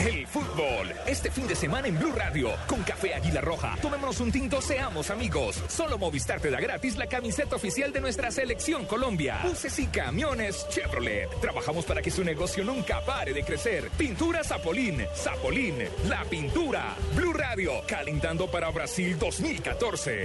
El fútbol, este fin de semana en Blue Radio, con Café Águila Roja. Tomémonos un tinto, seamos amigos. Solo Movistar te da gratis la camiseta oficial de nuestra selección Colombia. Buses y camiones Chevrolet. Trabajamos para que su negocio nunca pare de crecer. Pintura Zapolín, Zapolín, la pintura. Blue Radio, calentando para Brasil 2014.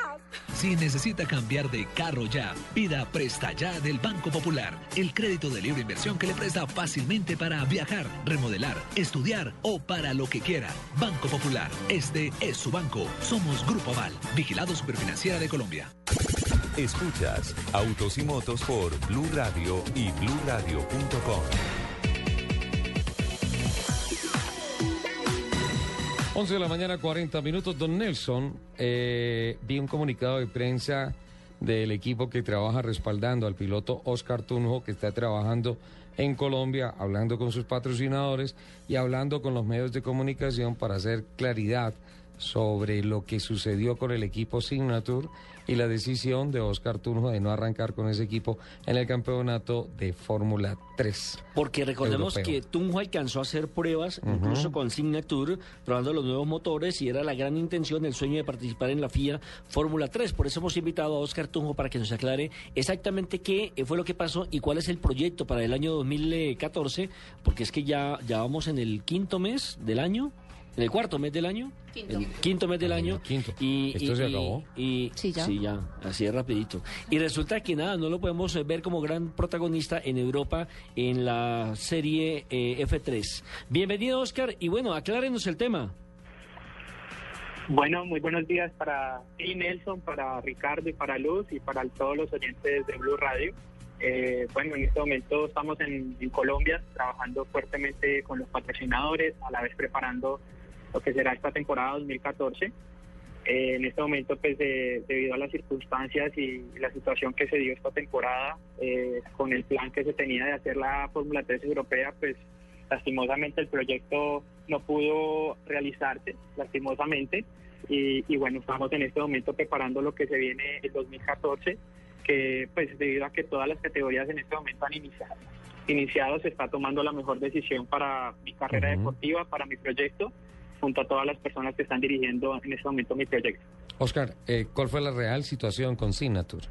Si necesita cambiar de carro ya, pida Presta Ya del Banco Popular, el crédito de libre inversión que le presta fácilmente para viajar, remodelar, estudiar o para lo que quiera. Banco Popular, este es su banco. Somos Grupo Aval, vigilado superfinanciera de Colombia. Escuchas Autos y Motos por Blue Radio y bluradio.com. 11 de la mañana, 40 minutos. Don Nelson, eh, vi un comunicado de prensa del equipo que trabaja respaldando al piloto Oscar Tunjo, que está trabajando en Colombia, hablando con sus patrocinadores y hablando con los medios de comunicación para hacer claridad sobre lo que sucedió con el equipo Signature y la decisión de Oscar Tunjo de no arrancar con ese equipo en el campeonato de Fórmula 3. Porque recordemos europeo. que Tunjo alcanzó a hacer pruebas, incluso con Signature, probando los nuevos motores y era la gran intención, el sueño de participar en la FIA Fórmula 3. Por eso hemos invitado a Oscar Tunjo para que nos aclare exactamente qué fue lo que pasó y cuál es el proyecto para el año 2014, porque es que ya, ya vamos en el quinto mes del año. En el cuarto mes del año, Quinto. el quinto mes del año, y ¿Esto y- se y- acabó? y- Sí, ya. sí, ya, así es rapidito. Y resulta que nada, no lo podemos eh, ver como gran protagonista en Europa en la serie eh, F3. Bienvenido, Oscar, y bueno, aclárenos el tema. Bueno, muy buenos días para ti, Nelson, para Ricardo y para Luz y para todos los oyentes de Blue Radio. Eh, bueno, en este momento estamos en, en Colombia trabajando fuertemente con los patrocinadores, a la vez preparando lo que será esta temporada 2014. Eh, en este momento, pues de- debido a las circunstancias y la situación que se dio esta temporada, eh, con el plan que se tenía de hacer la Fórmula 3 europea, pues lastimosamente el proyecto no pudo realizarse, lastimosamente. Y, y bueno, estamos en este momento preparando lo que se viene el 2014, que pues debido a que todas las categorías en este momento han iniciado, iniciado se está tomando la mejor decisión para mi carrera deportiva, para mi proyecto, junto a todas las personas que están dirigiendo en este momento mi proyecto. Oscar, eh, ¿cuál fue la real situación con Signature?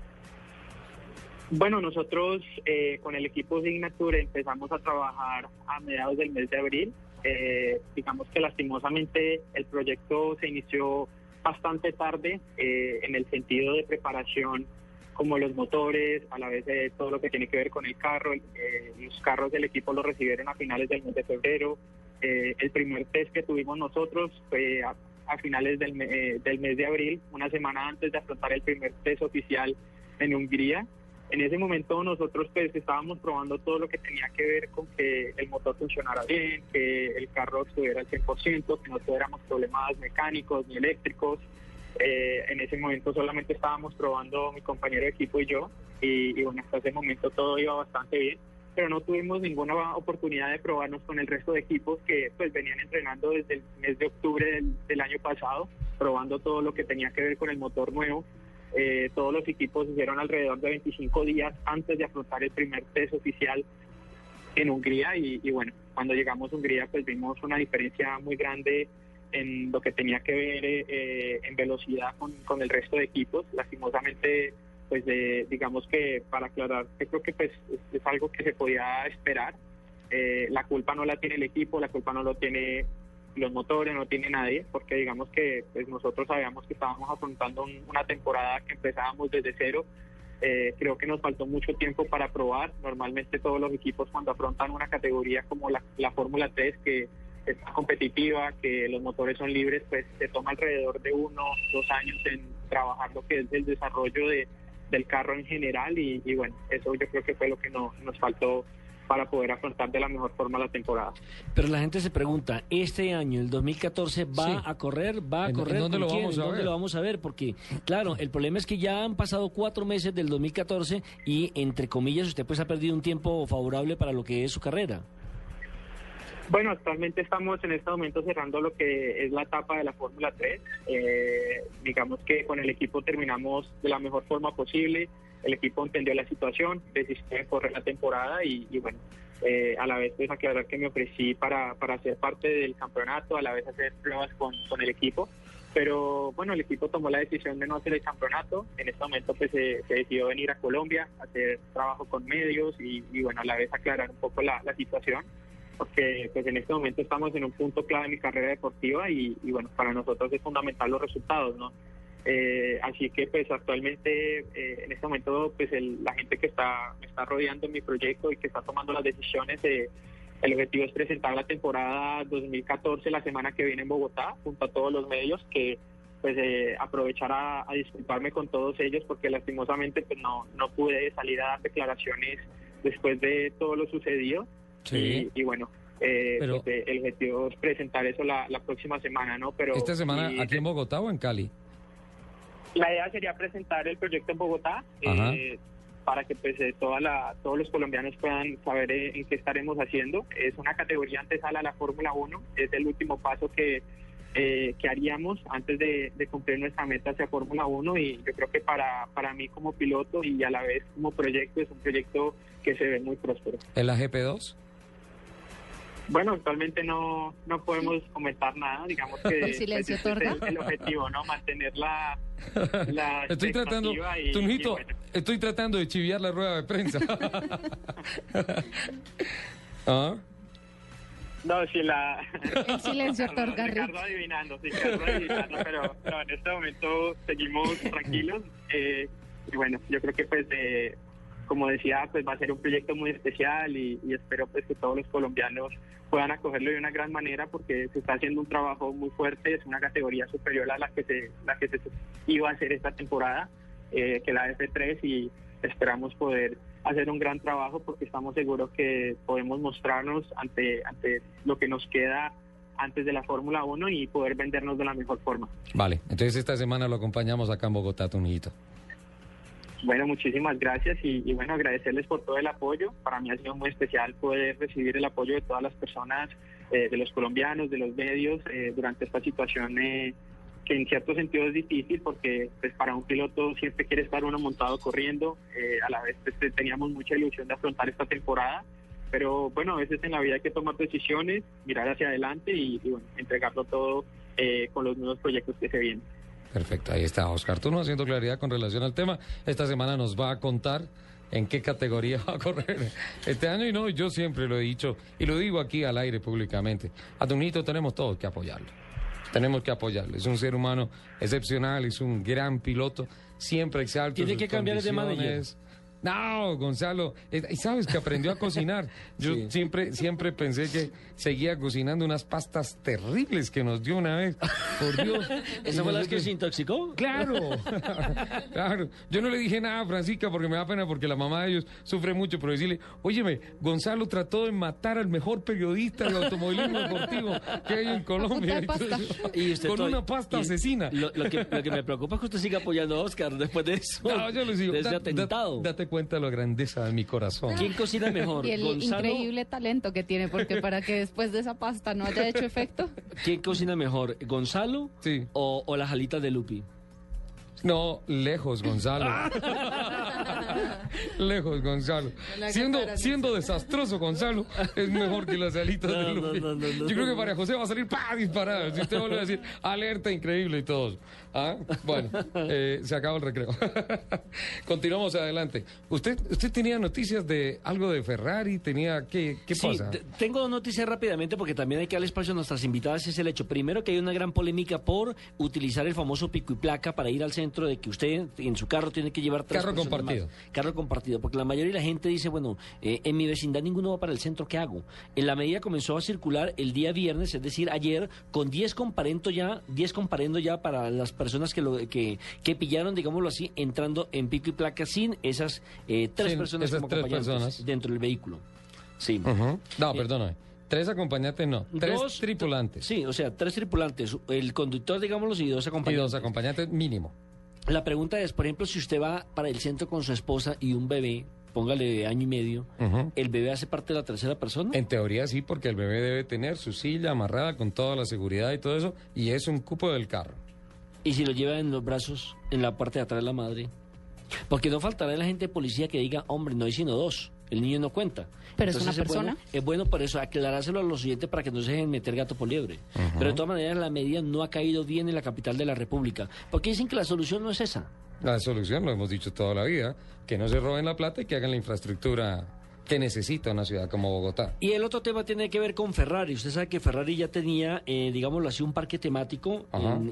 Bueno, nosotros eh, con el equipo Signature empezamos a trabajar a mediados del mes de abril. Eh, digamos que lastimosamente el proyecto se inició bastante tarde eh, en el sentido de preparación como los motores, a la vez de todo lo que tiene que ver con el carro. Eh, los carros del equipo los recibieron a finales del mes de febrero. Eh, el primer test que tuvimos nosotros fue a, a finales del, me- eh, del mes de abril, una semana antes de afrontar el primer test oficial en Hungría. En ese momento nosotros pues estábamos probando todo lo que tenía que ver con que el motor funcionara bien, que el carro estuviera al 100%, que no tuviéramos problemas mecánicos ni eléctricos. Eh, en ese momento solamente estábamos probando mi compañero de equipo y yo y, y bueno, hasta ese momento todo iba bastante bien, pero no tuvimos ninguna oportunidad de probarnos con el resto de equipos que pues venían entrenando desde el mes de octubre del, del año pasado, probando todo lo que tenía que ver con el motor nuevo. Eh, todos los equipos hicieron alrededor de 25 días antes de afrontar el primer test oficial en Hungría y, y bueno, cuando llegamos a Hungría pues vimos una diferencia muy grande en lo que tenía que ver eh, eh, en velocidad con, con el resto de equipos. Lastimosamente, pues de, digamos que para aclarar, yo creo que pues es, es algo que se podía esperar. Eh, la culpa no la tiene el equipo, la culpa no lo tiene los motores, no tiene nadie, porque digamos que pues nosotros sabíamos que estábamos afrontando un- una temporada que empezábamos desde cero. Eh, creo que nos faltó mucho tiempo para probar. Normalmente todos los equipos cuando afrontan una categoría como la, la Fórmula 3, que es competitiva, que los motores son libres, pues se toma alrededor de uno, dos años en trabajar lo que es el desarrollo de, del carro en general y, y bueno, eso yo creo que fue lo que no- nos faltó para poder afrontar de la mejor forma la temporada. Pero la gente se pregunta, ¿este año, el 2014, va Sí. a correr? ¿Va a ¿En- en correr? dónde ¿Con lo quién? vamos a ¿En dónde ver? lo vamos a ver? Porque, claro, el problema es que ya han pasado cuatro meses del 2014 y, entre comillas, usted pues ha perdido un tiempo favorable para lo que es su carrera. Bueno, actualmente estamos en este momento cerrando lo que es la etapa de la Fórmula 3. Eh, digamos que con el equipo terminamos de la mejor forma posible. El equipo entendió la situación, decidió correr la temporada y, bueno, eh, a la vez pues aclarar que me ofrecí para, para ser parte del campeonato, a la vez hacer pruebas con, con el equipo. Pero bueno, el equipo tomó la decisión de no hacer el campeonato. En este momento pues se, se decidió venir a Colombia, hacer trabajo con medios y, bueno, a la vez aclarar un poco la situación porque pues en este momento estamos en un punto clave de mi carrera deportiva y, bueno, para nosotros es fundamental los resultados, ¿no? Eh, así que pues actualmente eh, en este momento pues el- la gente que está me está rodeando en mi proyecto y que está tomando las decisiones eh, el objetivo es presentar la temporada 2014 la semana que viene en Bogotá junto a todos los medios que pues eh, aprovechar a, a disculparme con todos ellos porque lastimosamente pues no no pude salir a dar declaraciones después de todo lo sucedido Sí. y, y bueno eh, Pero- pues, eh, el objetivo es presentar eso la, la próxima semana no pero ¿Esta semana aquí en Bogotá o en Cali? la idea sería presentar el proyecto en Bogotá eh, para que pues eh, toda la, todos los colombianos puedan saber en qué estaremos haciendo. Es una categoría antesala a la Fórmula 1, es el último paso que, eh, que haríamos antes de, de cumplir nuestra meta hacia Fórmula 1 y yo creo que para, para mí como piloto y a la vez como proyecto es un proyecto que se ve muy próspero. ¿En la GP2? Bueno, actualmente no, no podemos comentar nada, digamos que ¿El silencio ese es el, el objetivo, ¿no? Mantener la, la Estoy tratando, expectativa y- Tunjito, y bueno. estoy tratando de chiviar la rueda de prensa. ¿Ah? No, sí, la... El silencio otorga Ricardo adivinando, sí, Ricardo adivinando, pero no, en este momento seguimos tranquilos. eh, y bueno, yo creo que pues, eh, como decía, pues va a ser un proyecto muy especial y, y espero pues que todos los colombianos puedan acogerlo de una gran manera porque se está haciendo un trabajo muy fuerte, es una categoría superior a la que se, la que se iba a hacer esta temporada, eh, que la F3 y esperamos poder hacer un gran trabajo porque estamos seguros que podemos mostrarnos ante, ante lo que nos queda antes de la Fórmula 1 y poder vendernos de la mejor forma. Vale, entonces esta semana lo acompañamos acá en Bogotá, Tunjito. Bueno, muchísimas gracias y, bueno, agradecerles por todo el apoyo. Para mí ha sido muy especial poder recibir el apoyo de todas las personas, eh, de los colombianos, de los medios, eh, durante esta situación eh, que en cierto sentido es difícil porque pues para un piloto siempre quiere estar uno montado corriendo. Eh, a la vez pues, te- teníamos mucha ilusión de afrontar esta temporada. Pero bueno, a veces en la vida hay que tomar decisiones, mirar hacia adelante y, y, bueno, entregarlo todo con los nuevos proyectos que se vienen. Perfecto, ahí está Oscar Turno haciendo claridad con relación al tema. Esta semana nos va a contar en qué categoría va a correr este año y no, yo siempre lo he dicho y lo digo aquí al aire públicamente. A Tunito tenemos todos que apoyarlo. Tenemos que apoyarlo. Es un ser humano excepcional, es un gran piloto, siempre exalta. Tiene sus que cambiar de manager. No, Gonzalo, eh, y sabes que aprendió a cocinar. Yo Sí. siempre, siempre pensé que seguía cocinando unas pastas terribles que nos dio una vez. Por Dios. ¿Esa fue la vez que se intoxicó? Claro, claro. Yo no le dije nada a Francisca porque me da pena porque la mamá de ellos sufre mucho, pero decirle, óyeme, Gonzalo trató de matar al mejor periodista de automovilismo deportivo que hay en Colombia. Y usted con todavía- una pasta y asesina. Lo, lo que, lo que me preocupa es que usted siga apoyando a Oscar después de eso. No, yo les digo, de ese da- atentado. da- date cuenta la grandeza de mi corazón. ¿Quién cocina mejor? Y el Gonzalo, increíble talento que tiene, porque para que después de esa pasta no haya hecho efecto. ¿Quién cocina mejor? ¿Gonzalo Sí. o, o las alitas de Lupi? No, lejos, Gonzalo. lejos, Gonzalo. Siendo, siendo desastroso, Gonzalo, es mejor que las alitas No, de Lupi. no, no, no, Yo creo que. María José va a salir ¡pa! disparada. Si usted vuelve a decir alerta increíble y todo. ¿Ah? Bueno, eh, se acaba el recreo. Continuamos adelante. ¿Usted, ¿Usted tenía noticias de algo de Ferrari? ¿Tenía qué, qué Sí, pasa? te- tengo dos noticias rápidamente porque también hay que darle espacio a nuestras invitadas. Es el hecho. Primero, que hay una gran polémica por utilizar el famoso pico y placa para ir al centro de que usted en su carro tiene que llevar tres Carro compartido. más. Carro compartido. Porque la mayoría de la gente dice, bueno, eh, en mi vecindad ninguno va para el centro, ¿qué hago? En la medida comenzó a circular el día viernes, es decir, ayer, con 10 comparendo ya, 10 comparendo ya para las personas que, lo, que, que pillaron, digámoslo así, entrando en pico y placa sin esas eh, tres Sin personas esas como tres acompañantes personas. dentro del vehículo. Sí. No, perdóname. Tres acompañantes no. Tres Dos- tripulantes. Sí, o sea, tres tripulantes, el conductor, digámoslo, y dos Y acompañantes. dos acompañantes mínimo. La pregunta es, por ejemplo, si usted va para el centro con su esposa y un bebé, póngale año y medio, ¿el bebé hace parte de la tercera persona? En teoría sí, porque el bebé debe tener su silla amarrada con toda la seguridad y todo eso, y es un cupo del carro. ¿Y si lo lleva en los brazos, en la parte de atrás de la madre? Porque no faltará la gente de policía que diga, hombre, no hay sino dos, el niño no cuenta. Pero es una Entonces, persona. bueno- Es bueno, por eso aclarárselo a los oyentes para que no se dejen meter gato por liebre. Pero de todas maneras la medida no ha caído bien en la capital de la República. Porque dicen que la solución no es esa. La solución, lo hemos dicho toda la vida, que no se roben la plata y que hagan la infraestructura que necesita una ciudad como Bogotá. Y el otro tema tiene que ver con Ferrari. Usted sabe que Ferrari ya tenía, eh, digámoslo así, un parque temático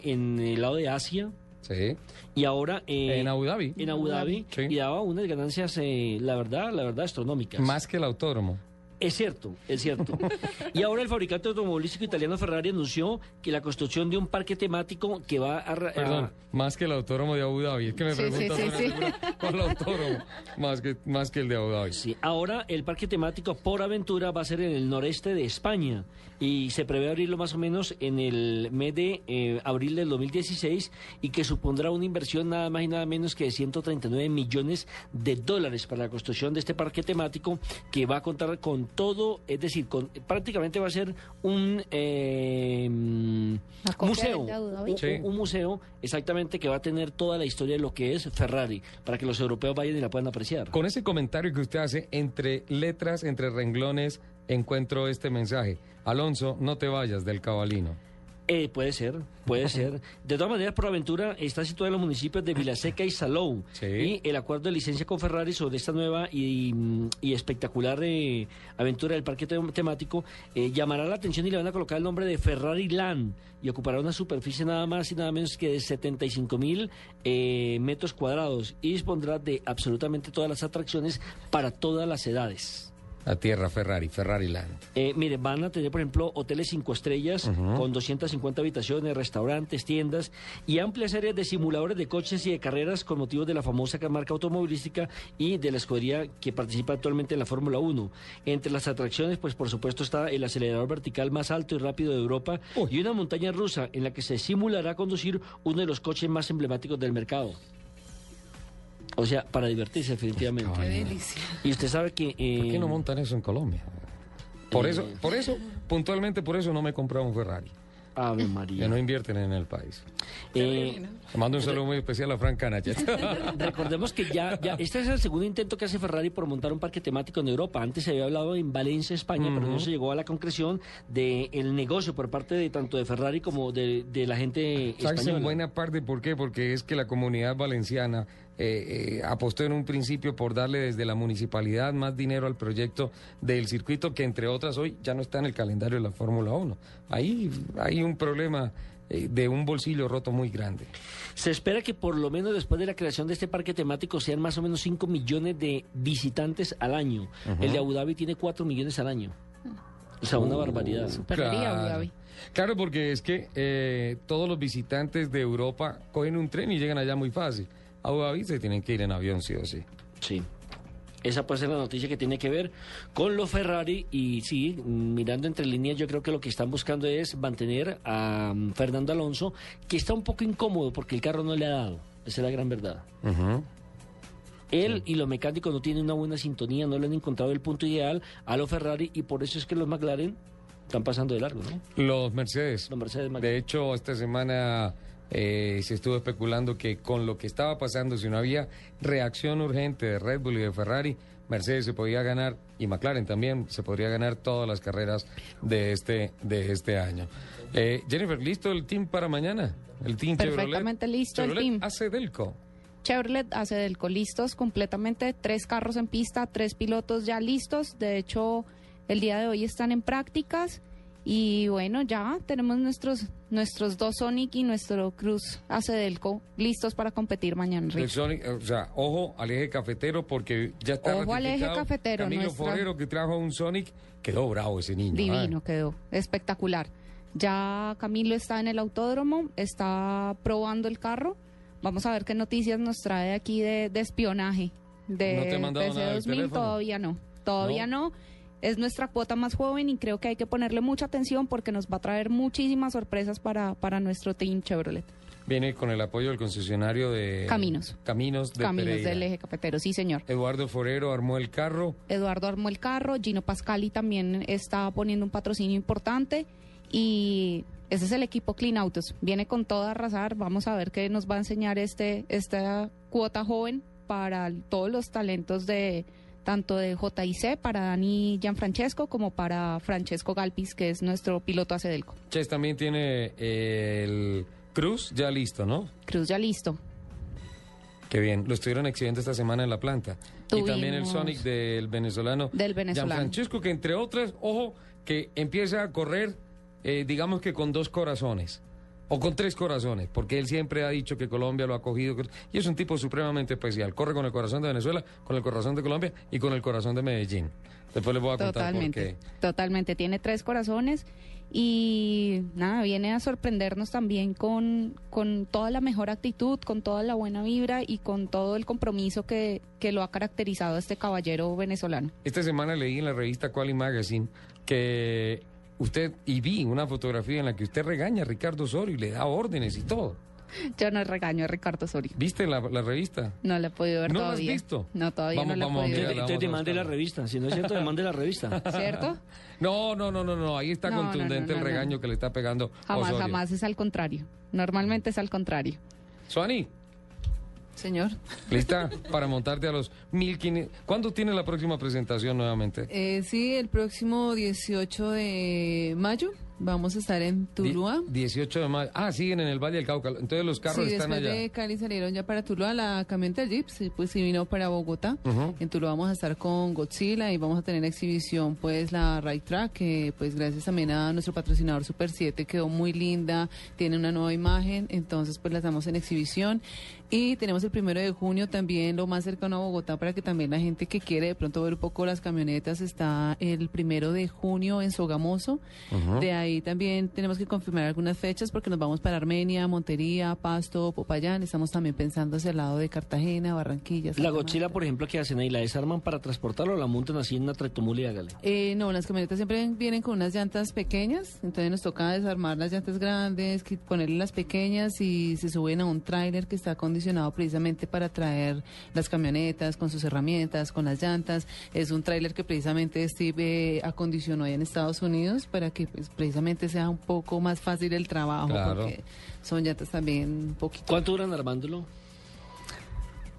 en el lado de Asia. Sí. Y ahora... eh, En Abu Dhabi. En Abu Dhabi. Y daba unas ganancias, eh, la verdad, la verdad, astronómicas. Más que el autódromo. Es cierto, es cierto. y ahora el fabricante automovilístico italiano Ferrari anunció que la construcción de un parque temático que va a... Perdón, a- más que el autódromo de Abu Dhabi. Es que me Sí, sí, preguntas sí, sí. el autódromo, más que, más que el de Abu Dhabi. Sí, ahora el parque temático por aventura va a ser en el noreste de España y se prevé abrirlo más o menos en el mes de eh, abril del 2016 y que supondrá una inversión nada más y nada menos que de 139 millones de dólares para la construcción de este parque temático que va a contar con todo, es decir, con, prácticamente va a ser un eh, museo, Sí. un museo exactamente que va a tener toda la historia de lo que es Ferrari para que los europeos vayan y la puedan apreciar. Con ese comentario que usted hace, entre letras, entre renglones, encuentro este mensaje. Alonso, no te vayas del cabalino. Eh, puede ser, puede ser. De todas maneras, Proaventura está situada en los municipios de Vilaseca y Salou. Y el acuerdo de licencia con Ferrari sobre esta nueva y, mm, y espectacular eh, aventura del parque tem- temático eh, llamará la atención y le van a colocar el nombre de Ferrari Land y ocupará una superficie nada más y nada menos que de 75 mil eh, metros cuadrados y dispondrá de absolutamente todas las atracciones para todas las edades. La tierra Ferrari, Ferrari Land. Eh, mire, van a tener, por ejemplo, hoteles cinco estrellas Ujú. con 250 habitaciones, restaurantes, tiendas y amplias áreas de simuladores de coches y de carreras con motivos de la famosa marca automovilística y de la escudería que participa actualmente en la Fórmula 1. Entre las atracciones, pues por supuesto está el acelerador vertical más alto y rápido de Europa y una montaña rusa en la que se simulará conducir uno de los coches más emblemáticos del mercado. O sea, para divertirse definitivamente. Qué delicia. Y usted sabe que... eh, ¿Por qué no montan eso en Colombia? Por eso, por eso, puntualmente por eso no me he comprado un Ferrari. Ave María. Que no invierten en el país. Eh, mando un saludo muy especial a Frank Canachet. Recordemos que ya, ya, este es el segundo intento que hace Ferrari por montar un parque temático en Europa. Antes se había hablado en Valencia, España, pero no se llegó a la concreción del negocio por parte de tanto de Ferrari como de, de la gente ¿Sabes en española. buena parte por qué? Porque es que la comunidad valenciana eh, eh, apostó en un principio por darle desde la municipalidad más dinero al proyecto del circuito que entre otras hoy ya no está en el calendario de la Fórmula 1. Ahí hay un problema eh, de un bolsillo roto muy grande. Se espera que por lo menos después de la creación de este parque temático sean más o menos 5 millones de visitantes al año. El de Abu Dhabi tiene 4 millones al año. O sea, una Uh, barbaridad. Claro. Claro, porque es que eh, todos los visitantes de Europa cogen un tren y llegan allá muy fácil. A Abu Dhabi se tienen que ir en avión, sí o sí. Sí. Esa puede ser la noticia que tiene que ver con los Ferrari y sí, mirando entre líneas, yo creo que lo que están buscando es mantener a mm, Fernando Alonso, que está un poco incómodo porque el carro no le ha dado. Esa es la gran verdad. Él y los mecánicos no tienen una buena sintonía, no le han encontrado el punto ideal a los Ferrari y por eso es que los McLaren están pasando de largo, ¿no? Los Mercedes. Los Mercedes De hecho, esta semana eh, se estuvo especulando que con lo que estaba pasando, si no había reacción urgente de Red Bull y de Ferrari, Mercedes se podía ganar y McLaren también se podría ganar todas las carreras de este de este año. Eh, Jennifer, ¿listo el team para mañana? El team Perfectamente Chevrolet. listo el team. hace Delco. Chevrolet hace del listos completamente, tres carros en pista, tres pilotos ya listos. De hecho, el día de hoy están en prácticas y bueno, ya tenemos nuestros nuestros dos Sonic y nuestro Cruz Acedelco listos para competir mañana. El. Sonic, o sea, ojo al eje cafetero porque ya está Ojo al eje cafetero, Camilo nuestra- Forero que trajo un Sonic, quedó bravo ese niño. Divino ¿ah? quedó, espectacular. Ya Camilo está en el autódromo, está probando el carro. Vamos a ver qué noticias nos trae aquí de, de espionaje. De, ¿No te ha mandado de ese nada del 2000 teléfono? todavía no, todavía no. Es nuestra cuota más joven y creo que hay que ponerle mucha atención porque nos va a traer muchísimas sorpresas para, para nuestro team Chevrolet. viene con el apoyo del concesionario de Caminos. Caminos de Caminos Pereira. del eje cafetero, sí señor. Eduardo Forero armó el carro. Eduardo armó el carro, Gino Pascali también está poniendo un patrocinio importante y ese es el equipo Clean Autos. Viene con todo a arrasar, vamos a ver qué nos va a enseñar este esta cuota joven para todos los talentos de tanto de JIC para Dani Gianfrancesco como para Francesco Galpis, que es nuestro piloto Acedelco. Ches también tiene eh, el Cruz ya listo, ¿no? Cruz ya listo. Qué bien. Lo estuvieron exhibiendo esta semana en la planta. Y también el Sonic del venezolano. Del venezolano. Gianfrancesco, que entre otras, ojo, que empieza a correr, eh, digamos que con dos corazones. O con tres corazones, porque él siempre ha dicho que Colombia lo ha cogido. Y es un tipo supremamente especial. Corre con el corazón de Venezuela, con el corazón de Colombia y con el corazón de Medellín. Después les voy a contar por Totalmente, qué. totalmente. Tiene tres corazones y nada, viene a sorprendernos también con, con toda la mejor actitud, con toda la buena vibra y con todo el compromiso que, que lo ha caracterizado a este caballero venezolano. Esta semana leí en la revista Quali Magazine que usted, y vi una fotografía en la que usted regaña a Ricardo Osorio y le da órdenes y todo. Yo no regaño a Ricardo Soria. ¿Viste la, la revista? No la he podido ver ¿No la has todavía. visto? No, todavía Vamos, no la he vamos a podido ver. Entonces demande la revista. Si no es cierto, demande la revista. ¿Cierto? No, no, no, no, no, ahí está No, no, contundente no, no, el regaño no. que le está pegando Jamás, Osorio. jamás es al contrario. Normalmente es al contrario. Suani, Señor. ¿lista para montarte a los 1500? ¿Cuándo tiene la próxima presentación nuevamente? Eh, sí, el próximo 18 de mayo vamos a estar en Tuluá. Die- 18 de mayo. Ah, siguen en el Valle del Cauca. Entonces los carros sí, están después allá. de Cali salieron ya para Tuluá, la camioneta Jeep, sí, pues sí vino para Bogotá. En Tuluá vamos a estar con Godzilla y vamos a tener exhibición pues la Ride Track, que pues gracias también a nuestro patrocinador Super 7 quedó muy linda, tiene una nueva imagen, entonces pues la estamos en exhibición. Y tenemos el primero de junio también lo más cercano a Bogotá para que también la gente que quiere de pronto ver un poco las camionetas está el primero de junio en Sogamoso. De ahí también tenemos que confirmar algunas fechas porque nos vamos para Armenia, Montería, Pasto, Popayán. Estamos también pensando hacia el lado de Cartagena, Barranquilla. La Santa gochila, por ejemplo, que hacen ahí, ¿la desarman para transportarlo o la montan así en una tractomula y hágale? Eh, no, las camionetas siempre vienen con unas llantas pequeñas, entonces nos toca desarmar las llantas grandes, ponerle las pequeñas y se suben a un tráiler que está acondicionado precisamente para traer las camionetas con sus herramientas, con las llantas. Es un tráiler que precisamente Steve eh, acondicionó allá en Estados Unidos para que pues, precisamente sea un poco más fácil el trabajo, Claro. porque son llantas también un poquito ¿Cuánto duran armándolo?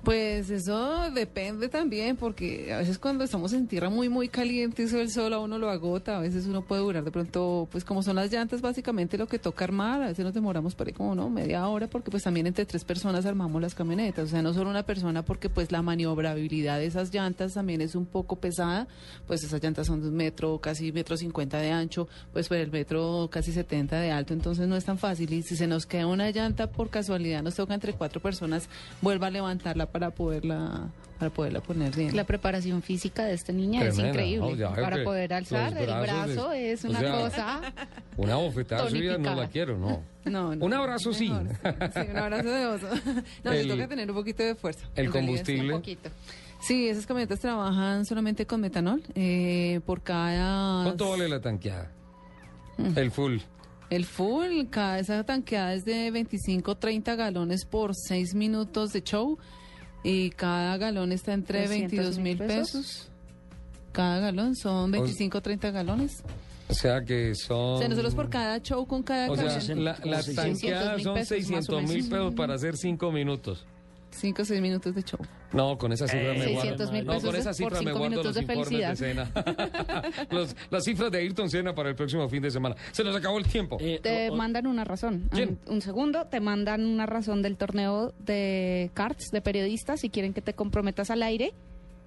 Pues eso depende también, porque a veces cuando estamos en tierra muy, muy caliente, eso el sol a uno lo agota, a veces uno puede durar de pronto, pues como son las llantas, básicamente lo que toca armar, a veces nos demoramos por ahí como, ¿no? Media hora, porque pues también entre tres personas armamos las camionetas, o sea, no solo una persona, porque pues la maniobrabilidad de esas llantas también es un poco pesada, pues esas llantas son de un metro, casi metro cincuenta de ancho, pues por el metro casi setenta de alto, entonces no es tan fácil, y si se nos queda una llanta por casualidad, nos toca entre cuatro personas, vuelva a levantarla para poderla para poderla poner bien. La preparación física de esta niña es increíble. Para poder alzar el brazo de- es o una sea, cosa. Una bofetada suya no la quiero, no. No, no, un abrazo sí. mejor, Sí, un abrazo de oso. No, le El- toca tener un poquito de fuerza. el combustible. un poquito. Sí, esas camionetas trabajan solamente con metanol. eh, por cada... ¿Cuánto vale la tanqueada? Mm. El full. El full, cada esa tanqueada es de 25 30 galones por 6 minutos de show. Y cada galón está entre 300 22 mil pesos. Cada galón son 25 30 galones. O sea que son... O sea, nosotros por cada show con cada O sea, la, la tanqueada son 600 mil pesos para hacer 5 minutos. 5 o 6 minutos de show. No, con esa cifra me guardo. 600 mil no, con esa cifra me cinco guardo minutos los de informes de cena. Los- las cifras de Ayrton Senna para el próximo fin de semana. Se nos acabó el tiempo. Te mandan una razón. ¿Quién? Un, un segundo, te mandan una razón del torneo de carts de periodistas si quieren que te comprometas al aire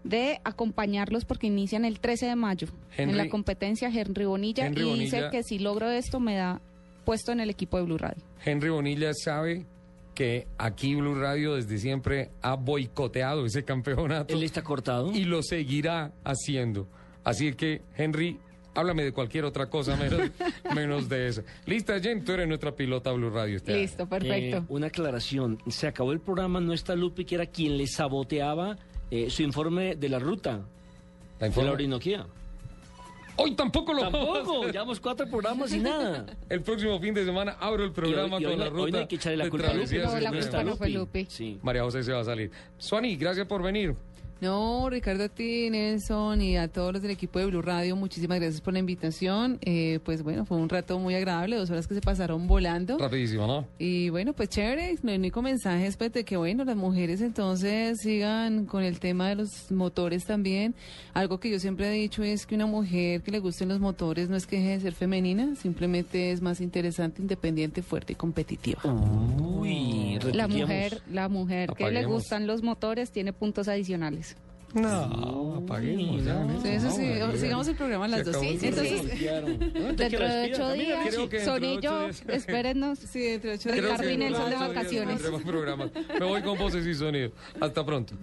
de acompañarlos porque inician el 13 de mayo en la competencia Henry Bonilla Henry y dice Bonilla. que si logro esto me da puesto en el equipo de Blue Radio. Henry Bonilla sabe que aquí Blue Radio desde siempre ha boicoteado ese campeonato. Él está cortado. Y lo seguirá haciendo. Así que, Henry, háblame de cualquier otra cosa menos, menos de eso. Lista, Jen, tú eres nuestra pilota Blue Radio. este año. Eh, una aclaración. Se acabó el programa, no está Lupi, que era quien le saboteaba eh, su informe de la ruta. ¿La de la Orinoquía. Hoy tampoco lo Tampoco, llevamos cuatro programas y nada. El próximo fin de semana abro el programa Y hoy- y hoy con la hoy ruta no hay que echarle la culpa a Lupe, travesías no, la express. culpa no fue Lupe. Sí. María José se va a salir. Suani, gracias por venir. No, Ricardo, a ti, Nelson y a todos los del equipo de Blue Radio, muchísimas gracias por la invitación. Eh, pues bueno, fue un rato muy agradable, dos horas que se pasaron volando. Rapidísimo, ¿no? Y bueno, pues chévere, mi único mensaje es pues, de que bueno, las mujeres entonces sigan con el tema de los motores también. Algo que yo siempre he dicho es que una mujer que le gusten los motores no es que deje de ser femenina, simplemente es más interesante, independiente, fuerte y competitiva. Uy, La mujer, la mujer que le Apaguemos. gustan los motores tiene puntos adicionales. No, apaguemos ya. Sí, eso sí, No, sigamos el programa a las dos. el Entonces, programa. Dentro de ocho días, Sonillo, días- espérennos. Sí, dentro de ocho que Ricardo dentro Nelson de días vacaciones. Me voy con voces y sonido. Hasta pronto.